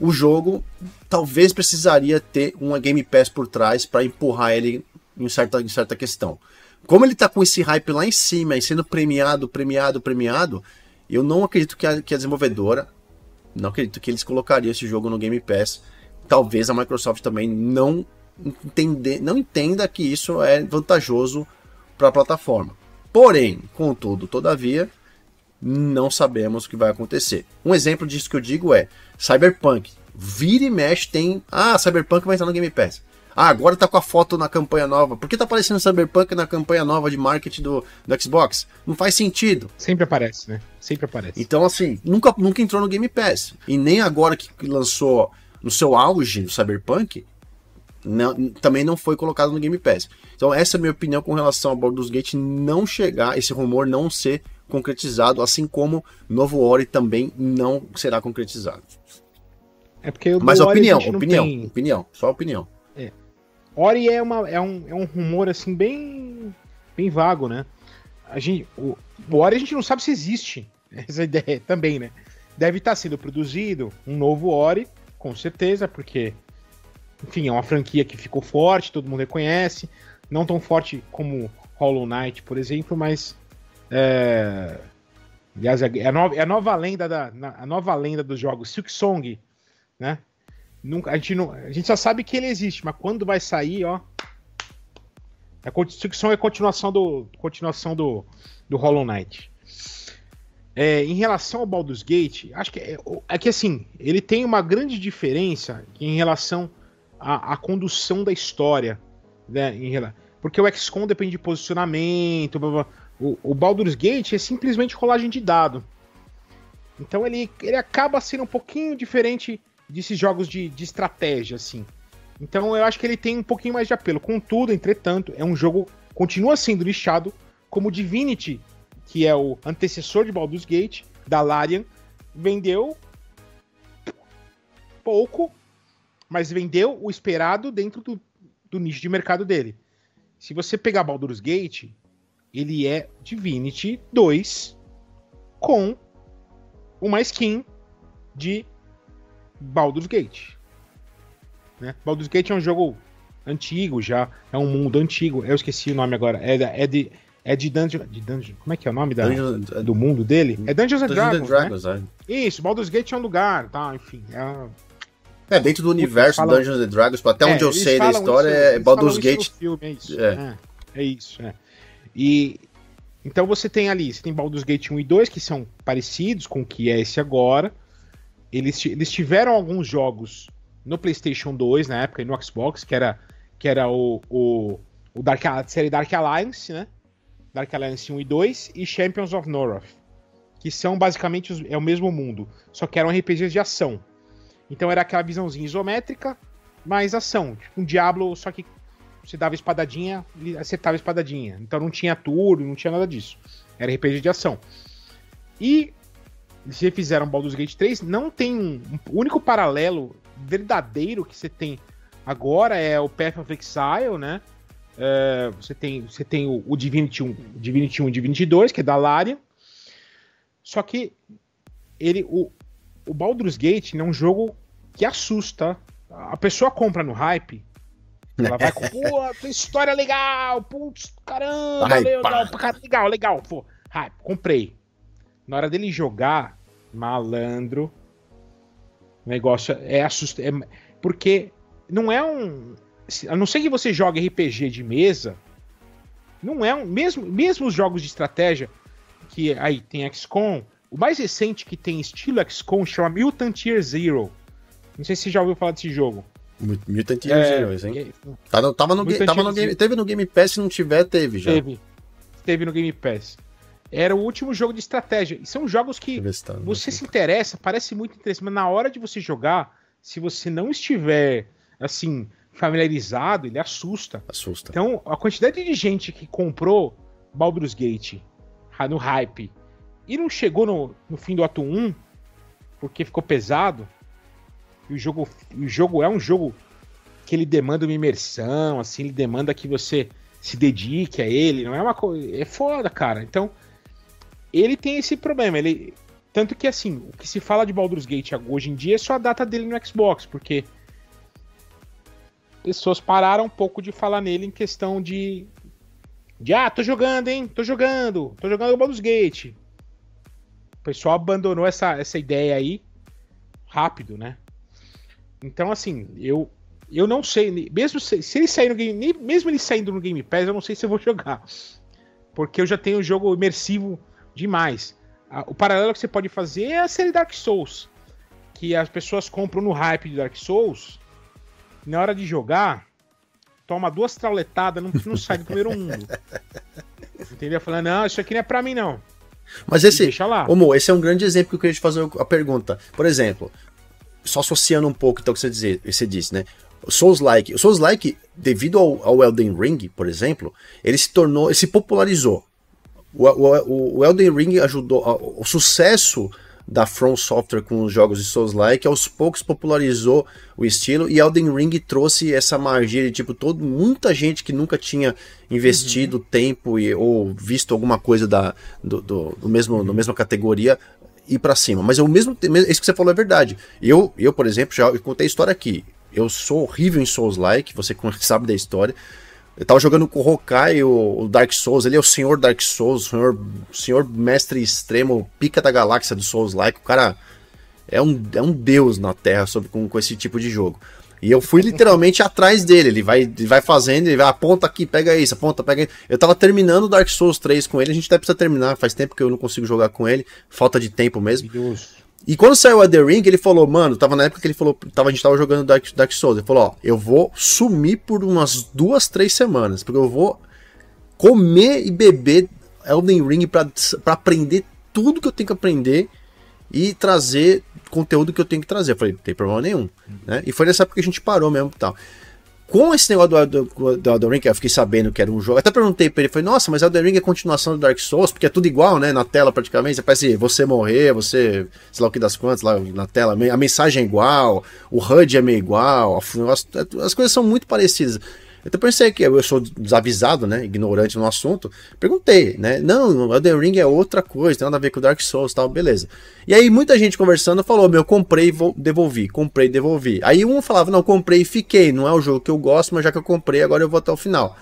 o jogo talvez precisaria ter uma Game Pass por trás para empurrar ele em certa, em certa questão. Como ele está com esse hype lá em cima e sendo premiado, premiado, premiado, eu não acredito que a, que a desenvolvedora, não acredito que eles colocariam esse jogo no Game Pass. Talvez a Microsoft também não, entender, não entenda que isso é vantajoso para a plataforma. Porém, contudo, todavia, não sabemos o que vai acontecer. Um exemplo disso que eu digo é Cyberpunk. Vira e mexe tem. Ah, Cyberpunk vai entrar no Game Pass. Ah, agora tá com a foto na campanha nova. Por que tá aparecendo Cyberpunk na campanha nova de marketing do, do Xbox? Não faz sentido. Sempre aparece, né? Sempre aparece. Então, assim, nunca, nunca entrou no Game Pass. E nem agora que lançou no seu auge do Cyberpunk, não, também não foi colocado no Game Pass. Então, essa é a minha opinião com relação ao Baldur's Gate não chegar, esse rumor não ser concretizado, assim como Novo Ori também não será concretizado. É porque Mas opinião, opinião, tem... opinião, só opinião. É. Ori é, uma, é, um, é um rumor assim bem, bem vago, né? A gente, o, o Ori a gente não sabe se existe. Essa ideia também, né? Deve estar sendo produzido um novo Ori, com certeza, porque, enfim, é uma franquia que ficou forte, todo mundo reconhece. Não tão forte como Hollow Knight, por exemplo, mas. É... Aliás, é a, nova, é a nova lenda da a nova lenda dos jogos Silk Song, né? Nunca, a, gente não, a gente só sabe que ele existe, mas quando vai sair, ó. A é Silk Song é a continuação do continuação do, do Hollow Knight. É, em relação ao Baldur's Gate, acho que é, é, que assim, ele tem uma grande diferença em relação à, à condução da história, né? Em, porque o XCOM depende de posicionamento. Blá, blá. O, o Baldur's Gate é simplesmente rolagem de dado. Então ele, ele acaba sendo um pouquinho diferente desses jogos de, de estratégia, assim. Então eu acho que ele tem um pouquinho mais de apelo. Contudo, entretanto, é um jogo continua sendo lixado como Divinity, que é o antecessor de Baldur's Gate, da Larian, vendeu pouco, mas vendeu o esperado dentro do, do nicho de mercado dele. Se você pegar Baldur's Gate, ele é Divinity 2 com uma skin de Baldur's Gate. Né? Baldur's Gate é um jogo antigo já, é um mundo antigo. Eu esqueci o nome agora. É, é de é de Dungeon, de Dungeon. Como é que é o nome da, do mundo dele? É Dungeons and Dragons. Dragons né? é. Isso, Baldur's Gate é um lugar, tá? Enfim. É, é, dentro do universo falam... Dungeons and Dragons, até onde é, eu sei da história, isso, é Baldur's Gate. Filme, é isso. É. é. é isso, é. E então você tem ali, você tem Baldur's Gate 1 e 2 que são parecidos com o que é esse agora. Eles, eles tiveram alguns jogos no PlayStation 2 na época e no Xbox, que era que era o, o, o Dark, a série Dark Alliance, né? Dark Alliance 1 e 2 e Champions of North, que são basicamente os, é o mesmo mundo, só que eram RPGs de ação. Então era aquela visãozinha isométrica, mais ação. Tipo um Diablo, só que você dava espadadinha e acertava espadadinha. Então não tinha turno, não tinha nada disso. Era RPG de ação. E se fizeram Baldur's Gate 3, não tem um, um único paralelo verdadeiro que você tem agora é o Path of Exile, né? É, você tem, você tem o, o Divinity 1, Divinity 1 e Divinity 2, que é da Larian. Só que ele, o, o Baldur's Gate é um jogo que assusta. A pessoa compra no hype. Ela vai com, pô, história legal, putz, caramba, Ai, legal, cara, legal, legal, pô, hype, comprei. Na hora dele jogar, malandro, o negócio é assustador. É, porque não é um. A não ser que você jogue RPG de mesa, não é um. Mesmo, mesmo os jogos de estratégia, que aí tem XCOM, o mais recente que tem estilo XCOM chama Mutant Year Zero. Não sei se você já ouviu falar desse jogo. Mutant é, Zero, hein? Tá no, tava no, tava no game, teve no Game Pass, se não tiver, teve já. Teve. Teve no Game Pass. Era o último jogo de estratégia. E são jogos que tá você se interessa, parece muito interessante, mas na hora de você jogar, se você não estiver, assim, familiarizado, ele assusta. Assusta. Então, a quantidade de gente que comprou Baldur's Gate no hype e não chegou no, no fim do ato 1 porque ficou pesado. O jogo, o jogo é um jogo que ele demanda uma imersão, assim, ele demanda que você se dedique a ele, não é uma coisa, é foda, cara. Então, ele tem esse problema, ele tanto que assim, o que se fala de Baldur's Gate hoje em dia é só a data dele no Xbox, porque pessoas pararam um pouco de falar nele em questão de de ah, tô jogando, hein? Tô jogando, tô jogando o Baldur's Gate. O pessoal abandonou essa, essa ideia aí rápido, né? Então, assim, eu eu não sei, mesmo se, se ele sair no game, mesmo ele saindo no Game Pass, eu não sei se eu vou jogar. Porque eu já tenho o jogo imersivo demais. O paralelo que você pode fazer é a série Dark Souls, que as pessoas compram no hype de Dark Souls, na hora de jogar, toma duas trauletadas, não, não sai do primeiro mundo. Entendeu? Falando, não, isso aqui não é pra mim, não. Mas esse, deixa lá. Ô, esse é um grande exemplo que eu queria te fazer a pergunta. Por exemplo, só associando um pouco então o que você, dizer, você disse, né? Souls-like, o Souls-like, devido ao, ao, Elden Ring, por exemplo, ele se tornou, ele se popularizou. O, o, o Elden Ring ajudou, o sucesso da From Software com os jogos de Souls-like, aos poucos popularizou o estilo e Elden Ring trouxe essa magia de tipo todo muita gente que nunca tinha investido uhum. tempo e, ou visto alguma coisa da do, do, do mesmo uhum. da mesma categoria ir para cima. Mas é o mesmo isso que você falou é verdade. Eu eu por exemplo já contei a história aqui. Eu sou horrível em Souls-like, você sabe da história. Eu tava jogando com o Hokai, o, Dark Souls, ele é o senhor Dark Souls, o senhor, senhor mestre extremo, pica da galáxia do Souls-like, o cara é um, é um deus na Terra sobre, com, com esse tipo de jogo. E eu fui literalmente atrás dele, ele vai, ele vai fazendo, ele vai, aponta aqui, pega isso, aponta, pega isso. Eu tava terminando o Dark Souls 3 com ele, a gente até precisa terminar, faz tempo que eu não consigo jogar com ele, falta de tempo mesmo. Deus. E quando saiu a The Ring, ele falou, mano, tava na época que ele falou, tava, a gente tava jogando Dark, Dark Souls, ele falou, ó, eu vou sumir por umas duas, três semanas, porque eu vou comer e beber Elden Ring pra, pra aprender tudo que eu tenho que aprender e trazer conteúdo que eu tenho que trazer. Eu falei, não tem problema nenhum, né? E foi nessa época que a gente parou mesmo e tal com esse negócio do, do, do Elden Ring, eu fiquei sabendo que era um jogo. Até perguntei pra ele, falei, nossa, mas Elden Ring é continuação do Dark Souls, porque é tudo igual, né? Na tela praticamente. Você parece você morrer, você, sei lá o que das quantas, lá na tela, a mensagem é igual, o HUD é meio igual, as, as coisas são muito parecidas. Então pensei que eu sou desavisado, né? Ignorante no assunto. Perguntei, né? Não, Elden Ring é outra coisa, tem nada a ver com o Dark Souls e tal, beleza. E aí muita gente conversando falou: meu, comprei e devolvi, comprei e devolvi. Aí um falava: não, comprei e fiquei, não é o jogo que eu gosto, mas já que eu comprei, agora eu vou até o final.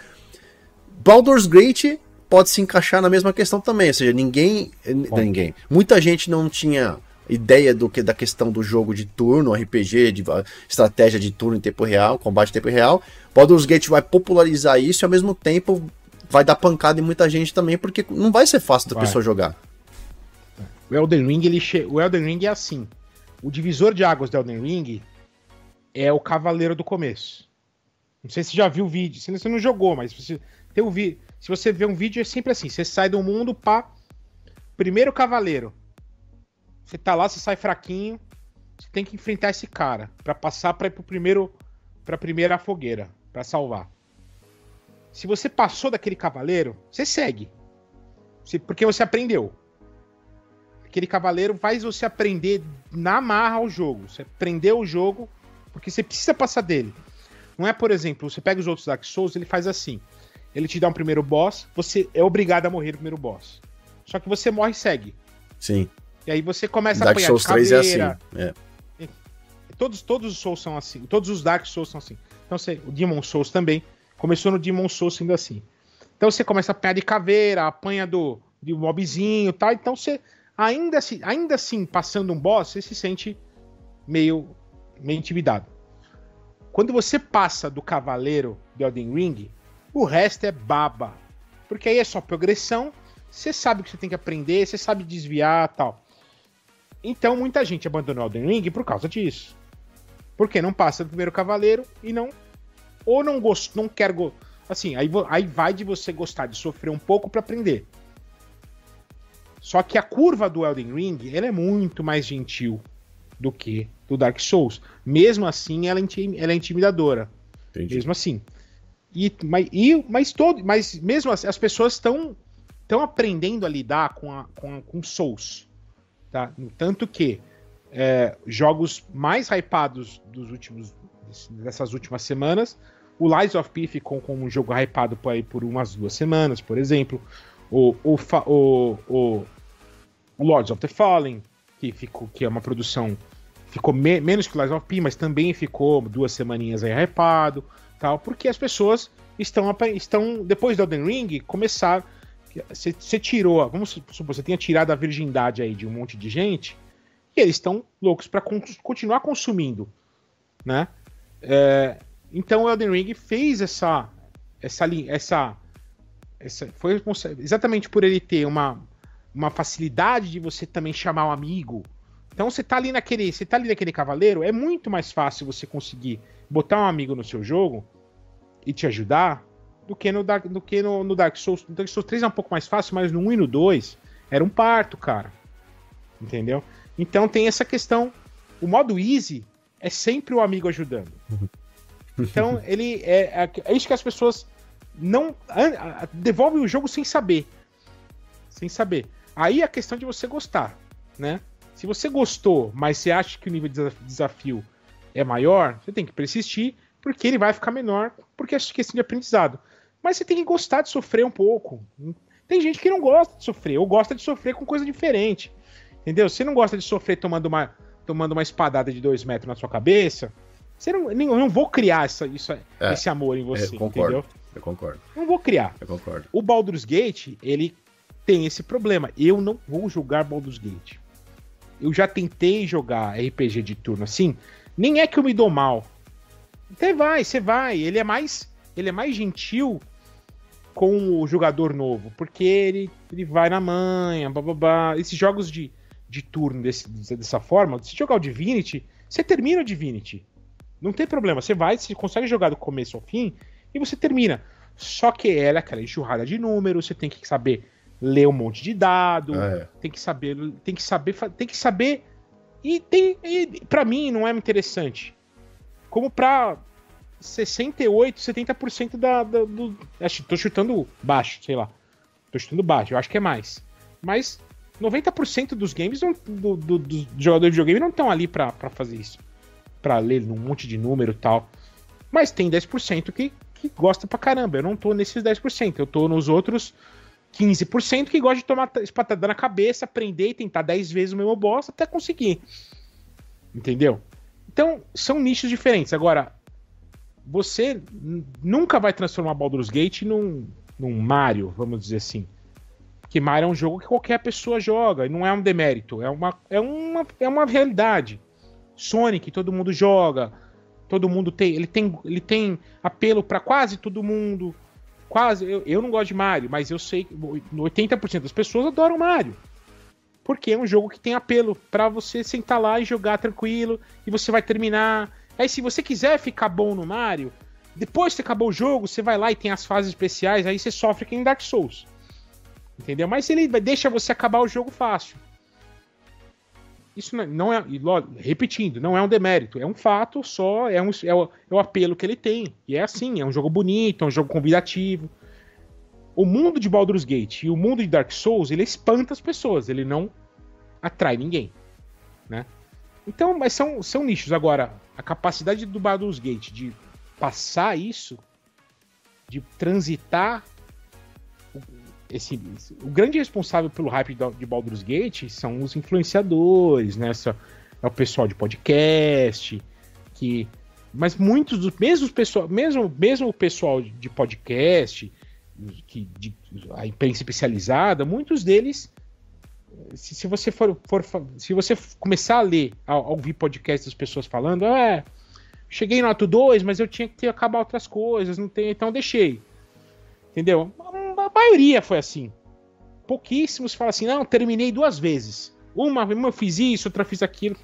Baldur's Gate pode se encaixar na mesma questão também, ou seja, ninguém. Bom. Ninguém. Muita gente não tinha ideia do que da questão do jogo de turno, RPG, de estratégia de turno em tempo real, combate em tempo real. Baldur's Gate vai popularizar isso e ao mesmo tempo vai dar pancada em muita gente também, porque não vai ser fácil da vai. pessoa jogar. O Elden Ring, ele che... o Elden Ring é assim. O divisor de águas do Elden Ring é o cavaleiro do começo. Não sei se você já viu o vídeo, se você não jogou, mas se você tem um vi... se você vê um vídeo é sempre assim, você sai do mundo para primeiro cavaleiro. Você tá lá, você sai fraquinho, você tem que enfrentar esse cara para passar para ir pro primeiro para primeira fogueira, para salvar. Se você passou daquele cavaleiro, você segue. Porque você aprendeu. Aquele cavaleiro faz você aprender na marra o jogo. Você aprendeu o jogo porque você precisa passar dele. Não é, por exemplo, você pega os outros Dark Souls, ele faz assim. Ele te dá um primeiro boss, você é obrigado a morrer no primeiro boss. Só que você morre e segue. Sim. E aí você começa Dark a apanhar Souls de caveira. 3 é assim. É. Todos, todos os Souls são assim. Todos os Dark Souls são assim. Então você, o Demon Souls também começou no Demon Souls sendo assim. Então você começa a apanhar de caveira, apanha do de mobzinho, tá? Então você ainda assim, ainda assim passando um boss, você se sente meio meio intimidado. Quando você passa do cavaleiro de Elden Ring, o resto é baba. Porque aí é só progressão, você sabe o que você tem que aprender, você sabe desviar, tal. Então muita gente abandonou Elden Ring por causa disso. Porque não passa do primeiro cavaleiro e não. Ou não gost, não quer. Go, assim, aí, aí vai de você gostar de sofrer um pouco para aprender. Só que a curva do Elden Ring ela é muito mais gentil do que do Dark Souls. Mesmo assim, ela, é ela é intimidadora. Entendi. Mesmo assim. E, mas, e, mas, todo, mas mesmo as, as pessoas estão aprendendo a lidar com, a, com, com Souls. Tá? Tanto que é, jogos mais hypados dos últimos, dessas últimas semanas, o Lies of P ficou com um jogo hypado por, aí, por umas duas semanas, por exemplo. O, o, o, o, o Lords of the Fallen, que, ficou, que é uma produção ficou me, menos que o Lies of P, mas também ficou duas semaninhas aí hypado, tal, porque as pessoas estão, estão depois do Elden Ring, começar você tirou, vamos supor, você tenha tirado a virgindade aí de um monte de gente, e eles estão loucos para con continuar consumindo, né? É, então o Elden Ring fez essa, essa, essa, essa, foi exatamente por ele ter uma, uma facilidade de você também chamar um amigo. Então você tá ali naquele, você tá ali naquele cavaleiro, é muito mais fácil você conseguir botar um amigo no seu jogo e te ajudar do que no Dark, do que no, no Dark Souls. No Dark Souls 3 é um pouco mais fácil, mas no 1 e no 2 era um parto, cara. Entendeu? Então tem essa questão. O modo easy é sempre o amigo ajudando. Então ele é, é, é isso que as pessoas não devolvem o jogo sem saber, sem saber. Aí a questão de você gostar, né? Se você gostou, mas você acha que o nível de desafio é maior, você tem que persistir, porque ele vai ficar menor, porque é questão de aprendizado. Mas você tem que gostar de sofrer um pouco. Tem gente que não gosta de sofrer, ou gosta de sofrer com coisa diferente. Entendeu? Você não gosta de sofrer tomando uma, tomando uma espadada de dois metros na sua cabeça. Você não, eu não vou criar essa, isso, é, esse amor em você, eu concordo, entendeu? Eu concordo. Não vou criar. Eu concordo. O Baldur's Gate, ele tem esse problema. Eu não vou jogar Baldur's Gate. Eu já tentei jogar RPG de turno assim. Nem é que eu me dou mal. Até vai, você vai. Ele é mais, ele é mais gentil com o jogador novo, porque ele, ele vai na manha, bababá. Esses jogos de, de turno desse, dessa forma, se jogar o Divinity, você termina o Divinity. Não tem problema, você vai, você consegue jogar do começo ao fim e você termina. Só que ela é aquela enxurrada de números, você tem que saber ler um monte de dado, é. tem que saber, tem que saber, tem que saber e tem e para mim não é interessante. Como para 68, 70% da, da do. Acho, tô chutando baixo, sei lá. Tô chutando baixo, eu acho que é mais. Mas 90% dos games, não, do, do, dos jogadores de videogame não estão ali para fazer isso. para ler um monte de número e tal. Mas tem 10% que, que gosta pra caramba. Eu não tô nesses 10%. Eu tô nos outros 15% que gosta de tomar espatada na cabeça, aprender e tentar 10 vezes o mesmo boss até conseguir. Entendeu? Então, são nichos diferentes. Agora, você nunca vai transformar Baldur's Gate num, num Mario, vamos dizer assim. Porque Mario é um jogo que qualquer pessoa joga, e não é um demérito, é uma, é uma, é uma realidade. Sonic, todo mundo joga, todo mundo tem, ele tem, ele tem apelo para quase todo mundo. Quase, eu, eu não gosto de Mario, mas eu sei que 80% das pessoas adoram Mario. Porque é um jogo que tem apelo para você sentar lá e jogar tranquilo, e você vai terminar Aí, se você quiser ficar bom no Mario, depois que acabou o jogo, você vai lá e tem as fases especiais, aí você sofre que em Dark Souls. Entendeu? Mas ele deixa você acabar o jogo fácil. Isso não é, repetindo, não é um demérito, é um fato só, é, um, é, o, é o apelo que ele tem. E é assim, é um jogo bonito, é um jogo convidativo. O mundo de Baldur's Gate e o mundo de Dark Souls, ele espanta as pessoas, ele não atrai ninguém, né? Então, mas são, são nichos. Agora, a capacidade do Baldur's Gate de passar isso, de transitar esse, o grande responsável pelo hype de Baldur's Gate são os influenciadores, né? É o pessoal de podcast, que mas muitos dos mesmos pessoal, mesmo mesmo o pessoal de podcast, que de, a imprensa especializada, muitos deles se, se você for, for, se você começar a ler, a, a ouvir podcast das pessoas falando, ah, é, cheguei no ato 2, mas eu tinha que acabar outras coisas, não tem, então deixei. Entendeu? A, a maioria foi assim. Pouquíssimos falam assim, não, terminei duas vezes. Uma, uma eu fiz isso, outra fiz aquilo.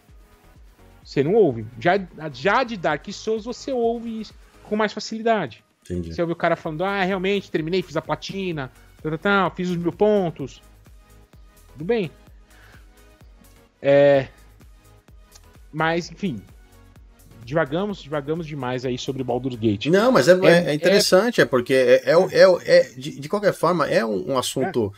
Você não ouve. Já, já de Dark Souls você ouve isso com mais facilidade. Entendi. Você ouve o cara falando, ah, realmente, terminei, fiz a platina, tal, tal, tal, fiz os mil pontos tudo bem. É... Mas, enfim. Divagamos, divagamos demais aí sobre Baldur's Gate. Não, mas é, é, é interessante, é, é porque é, é, é, é de, de, qualquer forma, é um, um assunto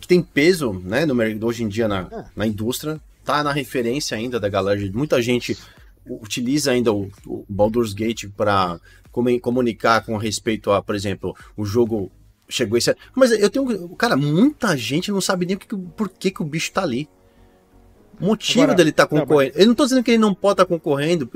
que tem peso, né, no, hoje em dia na, na indústria, tá na referência ainda da galera, muita gente utiliza ainda o, o Baldur's Gate para comunicar com respeito a, por exemplo, o jogo chegou esse. Mas eu tenho. Cara, muita gente não sabe nem por que, que o bicho tá ali. O motivo Agora, dele estar tá concorrendo. Não, mas... Eu não tô dizendo que ele não pode estar tá concorrendo.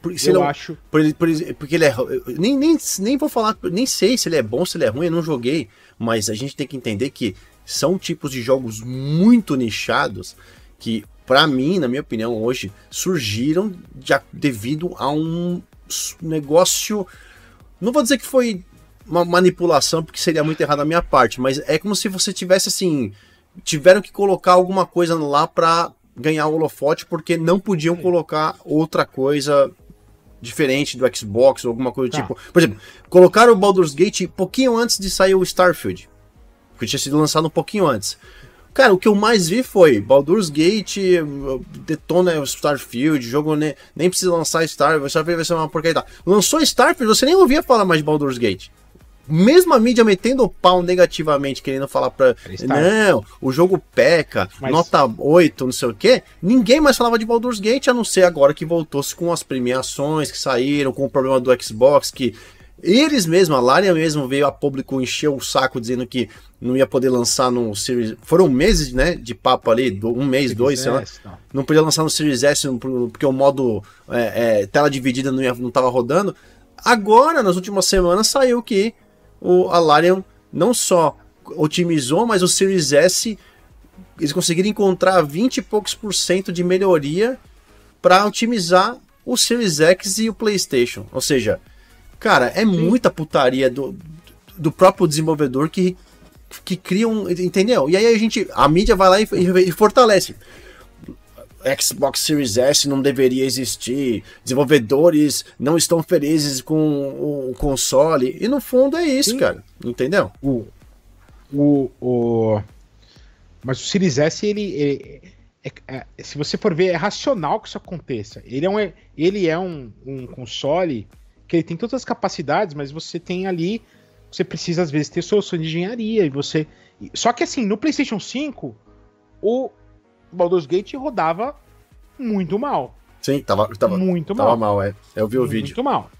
Por, eu ele, acho. Por, por, porque ele é. Nem, nem, nem vou falar. Nem sei se ele é bom, se ele é ruim, eu não joguei. Mas a gente tem que entender que são tipos de jogos muito nichados que, para mim, na minha opinião, hoje, surgiram de, devido a um negócio. Não vou dizer que foi uma manipulação, porque seria muito errado da minha parte, mas é como se você tivesse assim. Tiveram que colocar alguma coisa lá para ganhar o holofote, porque não podiam colocar outra coisa diferente do Xbox ou alguma coisa do tá. tipo. Por exemplo, colocaram o Baldur's Gate pouquinho antes de sair o Starfield, que tinha sido lançado um pouquinho antes. Cara, o que eu mais vi foi Baldur's Gate, detona o Starfield, jogo nem, nem precisa lançar Starfield, Starfield vai ser uma porcaria. Lançou Starfield, você nem ouvia falar mais de Baldur's Gate. Mesmo a mídia metendo o pau negativamente, querendo falar pra. Não, o jogo peca, Mas... nota 8, não sei o quê. Ninguém mais falava de Baldur's Gate, a não ser agora que voltou-se com as premiações que saíram, com o problema do Xbox, que eles mesmos, a Larian mesmo veio a público encher o saco dizendo que não ia poder lançar no Series. Foram meses, né? De papo ali, um mês, dois, sei lá. Não. não podia lançar no Series S porque o modo é, é, tela dividida não, ia, não tava rodando. Agora, nas últimas semanas, saiu que o Alarion não só otimizou, mas o Series S eles conseguiram encontrar 20 e poucos por cento de melhoria para otimizar o Series X e o PlayStation. Ou seja, cara, é Sim. muita putaria do, do próprio desenvolvedor que, que cria um. Entendeu? E aí a gente. A mídia vai lá e, e, e fortalece. Xbox Series S não deveria existir, desenvolvedores não estão felizes com o console. E no fundo é isso, Sim. cara. Entendeu? O, o, o... Mas o Series S, ele. ele é, é, se você for ver, é racional que isso aconteça. Ele é um, ele é um, um console que ele tem todas as capacidades, mas você tem ali. Você precisa, às vezes, ter solução de engenharia. E você. Só que assim, no PlayStation 5, o Baldur's Gate rodava muito mal. Sim, tava, tava muito tava mal. mal, é. Eu vi o muito vídeo. Muito mal.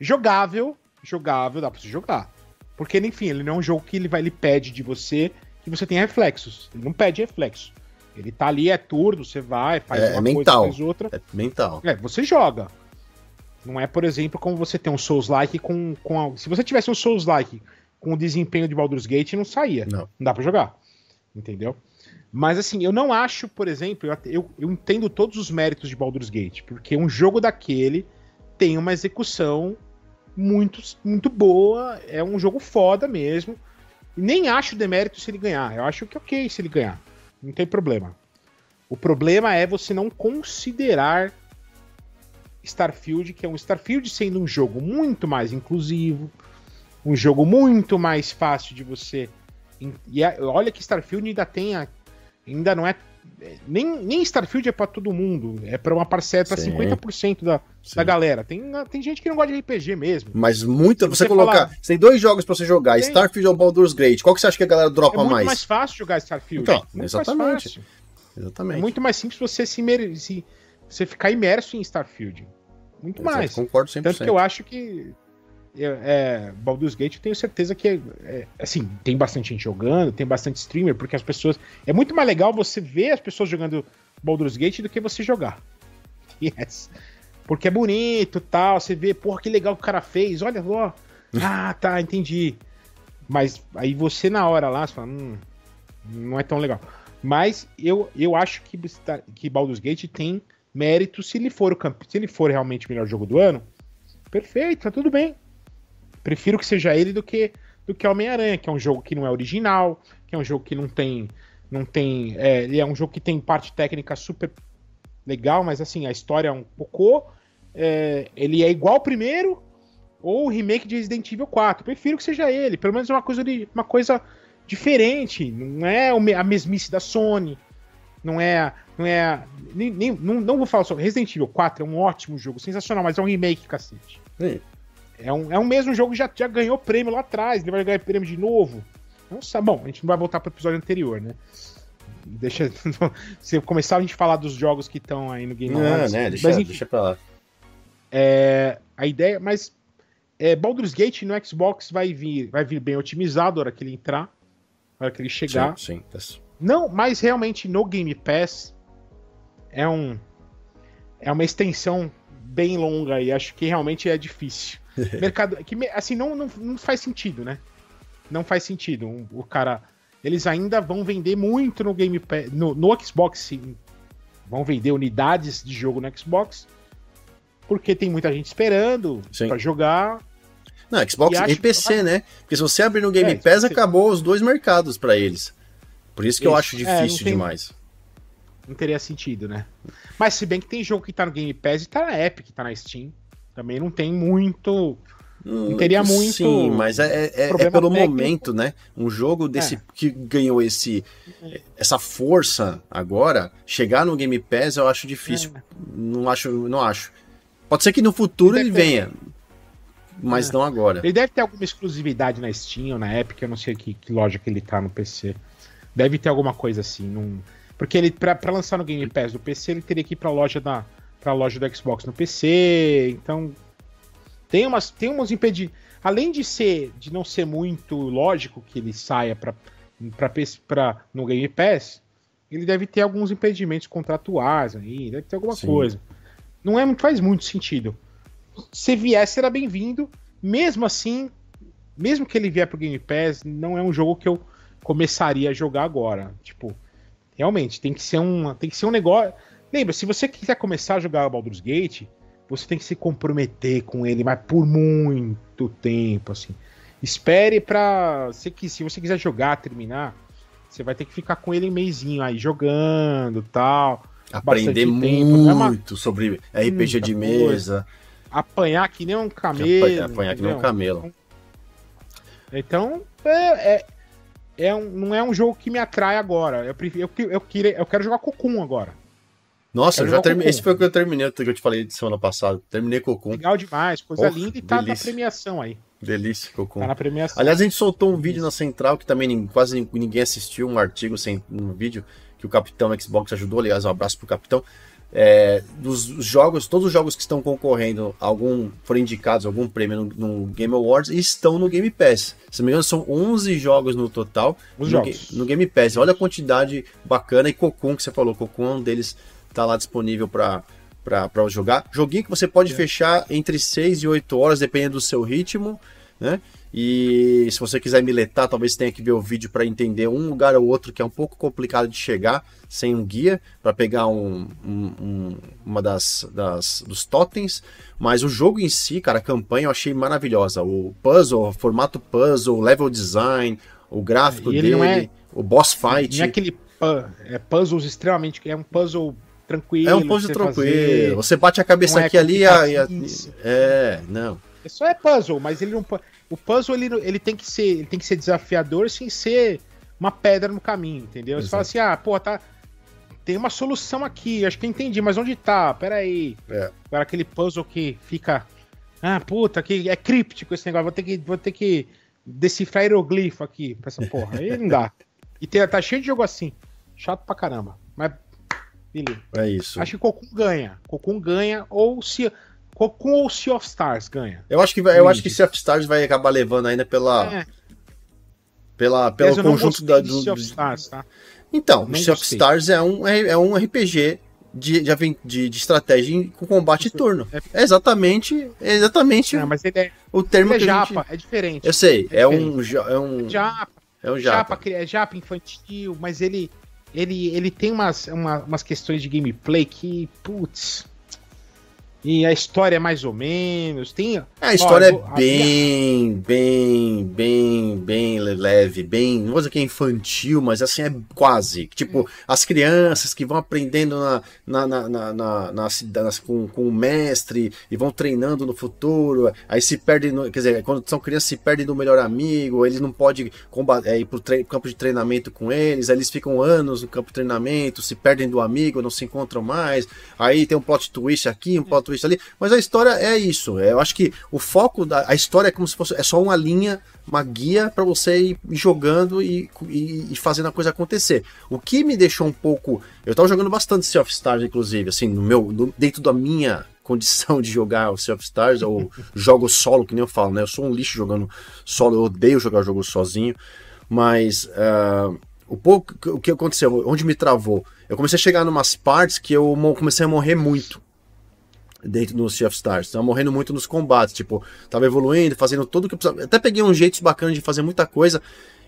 Jogável, jogável, dá pra você jogar. Porque, enfim, ele não é um jogo que ele vai, ele pede de você que você tenha reflexos. Ele não pede reflexo. Ele tá ali, é turno, você vai, faz é, uma é mental. coisa, faz outra. É mental. É, você joga. Não é, por exemplo, como você tem um Souls-like com, com. A... Se você tivesse um Souls-like com o desempenho de Baldur's Gate, não saía. Não. Não dá pra jogar. Entendeu? Mas assim, eu não acho, por exemplo, eu, eu, eu, entendo todos os méritos de Baldur's Gate, porque um jogo daquele tem uma execução muito, muito boa, é um jogo foda mesmo. Nem acho demérito se ele ganhar. Eu acho que ok se ele ganhar. Não tem problema. O problema é você não considerar Starfield, que é um Starfield sendo um jogo muito mais inclusivo, um jogo muito mais fácil de você. E olha que Starfield ainda tem a ainda não é. Nem, nem Starfield é para todo mundo, é para uma parcela, para 50% da, da galera. Tem, tem gente que não gosta de RPG mesmo. Mas muita, você, você colocar. Falar, você tem dois jogos para você jogar, tem, Starfield ou Baldur's Gate. Qual que você acha que a galera dropa mais? É muito mais? mais fácil jogar Starfield. Então, exatamente. Exatamente. É muito mais simples você se, se você ficar imerso em Starfield. Muito Exato, mais. Concordo 100%. Tanto que eu acho que é, Baldur's Gate, eu tenho certeza que, é, é, assim, tem bastante gente jogando, tem bastante streamer, porque as pessoas. É muito mais legal você ver as pessoas jogando Baldur's Gate do que você jogar. Yes. Porque é bonito tal, você vê, porra, que legal que o cara fez, olha só. Ah, tá, entendi. Mas aí você na hora lá, você fala, hum, não é tão legal. Mas eu, eu acho que, que Baldur's Gate tem mérito se ele for o se ele for realmente o melhor jogo do ano. Perfeito, tá tudo bem. Prefiro que seja ele do que do que Homem-Aranha, que é um jogo que não é original, que é um jogo que não tem. Não tem. É, ele é um jogo que tem parte técnica super legal, mas assim, a história é um pouco. É, ele é igual ao primeiro, ou o remake de Resident Evil 4. Prefiro que seja ele. Pelo menos é uma coisa, uma coisa diferente. Não é a mesmice da Sony. Não é. Não é. Nem, nem, não, não vou falar sobre. Resident Evil 4 é um ótimo jogo, sensacional, mas é um remake, cacete. Sim. É um, é um mesmo jogo que já, já ganhou prêmio lá atrás, ele vai ganhar prêmio de novo. Não sabe. Bom, a gente não vai voltar para o episódio anterior, né? Deixa. Se começar a gente falar dos jogos que estão aí no Game Awards. Não, né? Deixa, mas, enfim, deixa pra lá. É, a ideia, mas é, Baldur's Gate no Xbox vai vir, vai vir bem otimizado na hora que ele entrar, na hora que ele chegar. Sim, sim. Não, mas realmente no Game Pass é um é uma extensão bem longa e acho que realmente é difícil. Mercado. Que, assim, não, não, não faz sentido, né? Não faz sentido. Um, o cara. Eles ainda vão vender muito no Game Pass. No, no Xbox, sim. Vão vender unidades de jogo no Xbox. Porque tem muita gente esperando para jogar. Não, Xbox e, e PC, que... né? Porque se você abrir no Game é, Pass, acabou os dois mercados para eles. Por isso que isso. eu acho é, difícil é, tem... demais. Não teria sentido, né? Mas se bem que tem jogo que tá no Game Pass e tá na Epic, tá na Steam. Também não tem muito. Não teria muito. Sim, mas é, é, é pelo técnico. momento, né? Um jogo desse é. que ganhou esse essa força agora, chegar no Game Pass eu acho difícil. É. Não acho, não acho. Pode ser que no futuro ele venha. mas é. não agora. Ele deve ter alguma exclusividade na Steam ou na Epic, eu não sei que, que loja que ele tá no PC. Deve ter alguma coisa assim. Num... Porque ele, pra, pra lançar no Game Pass do PC, ele teria que ir pra loja da, pra loja do Xbox no PC. Então. Tem umas, tem uns impedimentos. Além de ser de não ser muito lógico que ele saia pra, pra, pra, no Game Pass, ele deve ter alguns impedimentos contratuais aí, deve ter alguma Sim. coisa. Não é, faz muito sentido. Se vier, será bem-vindo. Mesmo assim, mesmo que ele vier pro Game Pass, não é um jogo que eu começaria a jogar agora. Tipo, realmente, tem que ser um, tem que ser um negócio. Lembra, se você quiser começar a jogar Baldur's Gate, você tem que se comprometer com ele, mas por muito tempo, assim. Espere pra. Se, se você quiser jogar, terminar, você vai ter que ficar com ele em meizinho aí, jogando tal. Aprender tempo, muito é uma... sobre RPG de mesa. Coisa. Apanhar que nem um camelo. Apanhar, apanhar que nem um camelo. Então, é, é, é um, não é um jogo que me atrai agora. Eu, prefiro, eu, eu, eu, eu quero jogar Cocum agora. Nossa, eu já terminei. Esse foi o que eu terminei, que eu te falei de semana passada. Terminei Cocum. Legal demais, coisa oh, linda e tá delícia. na premiação aí. Delícia, Cocum. Tá na premiação. Aliás, a gente soltou um vídeo na Central que também quase ninguém assistiu, um artigo sem um vídeo que o Capitão Xbox ajudou. Aliás, um abraço pro Capitão. É, dos jogos, todos os jogos que estão concorrendo, algum foram indicados algum prêmio no, no Game Awards e estão no Game Pass. Se não me engano, são 11 jogos no total no, jogos. no Game Pass. Olha a quantidade bacana e Cocoon que você falou, Cocoon é um deles tá lá disponível para para jogar. Joguinho que você pode é. fechar entre 6 e 8 horas, dependendo do seu ritmo, né? E se você quiser miletar, talvez tenha que ver o vídeo para entender um lugar ou outro que é um pouco complicado de chegar sem um guia para pegar um, um, um, uma das, das dos totens. Mas o jogo em si, cara, a campanha eu achei maravilhosa. O puzzle, o formato puzzle, o level design, o gráfico dele, é, o boss fight. Não é aquele é puzzles extremamente. É um puzzle tranquilo. É um puzzle tranquilo. Fazer. Você bate a cabeça é aqui ali e a, É, não. Isso é puzzle, mas ele não. O puzzle ele, ele, tem que ser, ele tem que ser desafiador sem ser uma pedra no caminho, entendeu? Exato. Você fala assim, ah, pô, tá. Tem uma solução aqui, acho que eu entendi, mas onde tá? Pera aí. É. Agora aquele puzzle que fica. Ah, puta, que é críptico esse negócio, vou ter que, vou ter que decifrar hieroglifo aqui pra essa porra. Aí não dá. E tem, tá cheio de jogo assim. Chato pra caramba. Mas. Beleza. É isso. Acho que Cocum ganha. Cocum ganha, ou se. Cocum ou Sea of Stars ganha? Eu acho que, eu acho que Sea of Stars vai acabar levando ainda pela. É. Pela, pelo conjunto da. Do, sea of Stars, tá? Então, não Sea of Stars é um, é, é um RPG de, de, de, de, estratégia com combate Isso, turno. É, é exatamente, é exatamente não, mas ele é, o termo ele é japa, gente... é diferente. Eu sei, é, é um, é um é japa. É um japa. japa. É japa infantil, mas ele ele, ele tem umas, uma, umas questões de gameplay que, putz, e a história é mais ou menos. Tem. A história ó, é bem, bem, bem, bem leve, bem. Não vou dizer que é infantil, mas assim é quase. Tipo, as crianças que vão aprendendo na, na, na, na, na, na, na com, com o mestre e vão treinando no futuro. Aí se perdem. No, quer dizer, quando são crianças, se perdem do melhor amigo. Eles não podem combater, é, ir pro campo de treinamento com eles. Aí eles ficam anos no campo de treinamento, se perdem do amigo, não se encontram mais. Aí tem um plot twist aqui, um plot twist ali. Mas a história é isso. É, eu acho que o foco da a história é como se fosse é só uma linha, uma guia para você ir jogando e, e, e, fazendo a coisa acontecer. O que me deixou um pouco, eu tava jogando bastante Sea of Stars inclusive, assim, no meu no, dentro da minha condição de jogar o Sea of Stars ou jogo solo, que nem eu falo, né? Eu sou um lixo jogando solo, eu odeio jogar jogo sozinho, mas uh, o pouco o que aconteceu, onde me travou, eu comecei a chegar em umas partes que eu comecei a morrer muito dentro do Sea of Stars. Tava morrendo muito nos combates, tipo, tava evoluindo, fazendo tudo que precisava. Até peguei um jeito bacana de fazer muita coisa.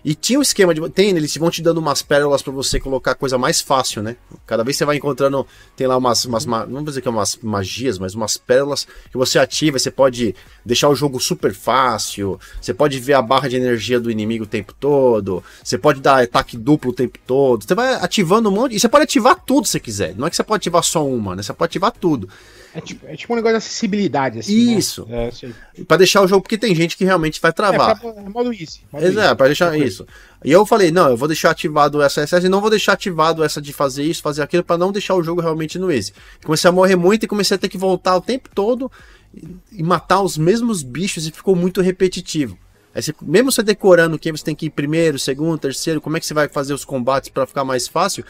E tinha um esquema de. Tem, eles vão te dando umas pérolas para você colocar coisa mais fácil, né? Cada vez você vai encontrando. Tem lá umas. umas não vou dizer que é umas magias, mas umas pérolas que você ativa. Você pode deixar o jogo super fácil. Você pode ver a barra de energia do inimigo o tempo todo. Você pode dar ataque duplo o tempo todo. Você vai ativando um monte. E você pode ativar tudo se quiser. Não é que você pode ativar só uma, né? Você pode ativar tudo. É tipo, é tipo um negócio de acessibilidade, assim. Né? Isso. Né? É, pra deixar o jogo, porque tem gente que realmente vai travar. É, pra, é modo easy. Modo Exato, easy. pra deixar isso. E eu falei, não, eu vou deixar ativado essa SS e não vou deixar ativado essa de fazer isso, fazer aquilo, para não deixar o jogo realmente no easy. Comecei a morrer muito e comecei a ter que voltar o tempo todo e matar os mesmos bichos e ficou muito repetitivo. Aí você, mesmo você decorando quem você tem que ir primeiro, segundo, terceiro, como é que você vai fazer os combates para ficar mais fácil,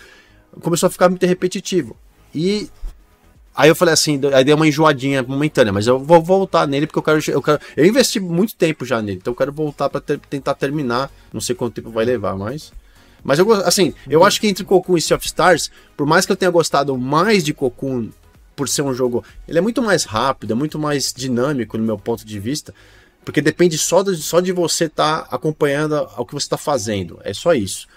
começou a ficar muito repetitivo. E aí eu falei assim, aí deu uma enjoadinha momentânea, mas eu vou voltar nele porque eu quero, eu quero, eu investi muito tempo já nele, então eu quero voltar para ter, tentar terminar. Não sei quanto tempo vai levar, mas mas eu assim, eu acho que entre Cocoon e Sea of Stars, por mais que eu tenha gostado mais de Cocoon por ser um jogo, ele é muito mais rápido, é muito mais dinâmico no meu ponto de vista. Porque depende só de, só de você estar tá acompanhando o que você está fazendo. É só isso.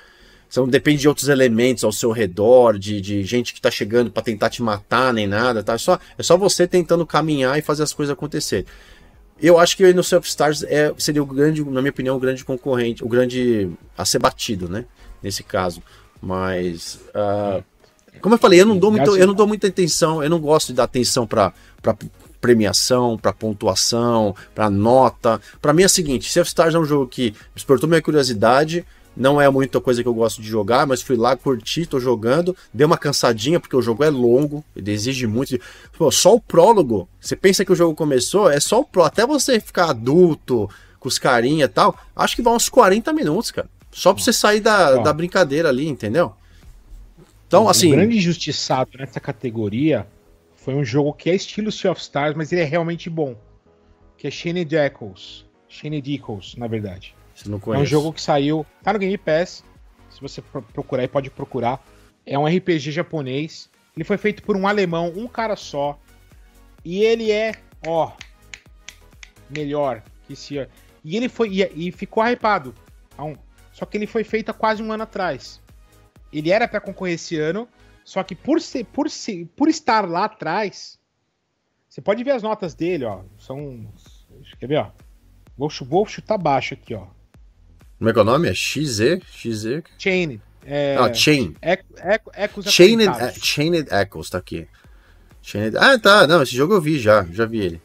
Depende de outros elementos ao seu redor, de, de gente que está chegando para tentar te matar, nem nada. Tá? É, só, é só você tentando caminhar e fazer as coisas acontecer. Eu acho que no Self Stars é, seria o grande, na minha opinião, o grande concorrente, o grande a ser batido, né? Nesse caso. Mas. Uh, como eu falei, eu não dou, muito, eu não dou muita atenção, eu não gosto de dar atenção para premiação, para pontuação, para nota. Para mim é o seguinte, Self Stars é um jogo que despertou minha curiosidade, não é muita coisa que eu gosto de jogar, mas fui lá, curti, tô jogando, deu uma cansadinha, porque o jogo é longo, ele exige muito. Pô, só o prólogo, você pensa que o jogo começou, é só o prólogo, até você ficar adulto, com os carinha e tal, acho que vai uns 40 minutos, cara. Só pra você sair da, da brincadeira ali, entendeu? Então, assim. O grande injustiçado nessa categoria foi um jogo que é estilo Sea of Stars, mas ele é realmente bom. Que é Shane Echoes. Shane Echoes, na verdade. Não. É um jogo que saiu. Tá no Game Pass. Se você procurar aí, pode procurar. É um RPG japonês. Ele foi feito por um alemão, um cara só. E ele é, ó, melhor que esse. E ele foi. E, e ficou hypado. Só que ele foi feito há quase um ano atrás. Ele era para concorrer esse ano, só que por, ser, por, ser, por estar lá atrás, você pode ver as notas dele, ó. São. Quer ver, ó? Vou, vou chutar baixo aqui, ó. Como é que é o nome? É XZ? XZ? Chain. É, ah, Chain. Echoes Chained, é, Chained Echoes, tá aqui. Chained... Ah, tá. Não, esse jogo eu vi já. Já vi ele.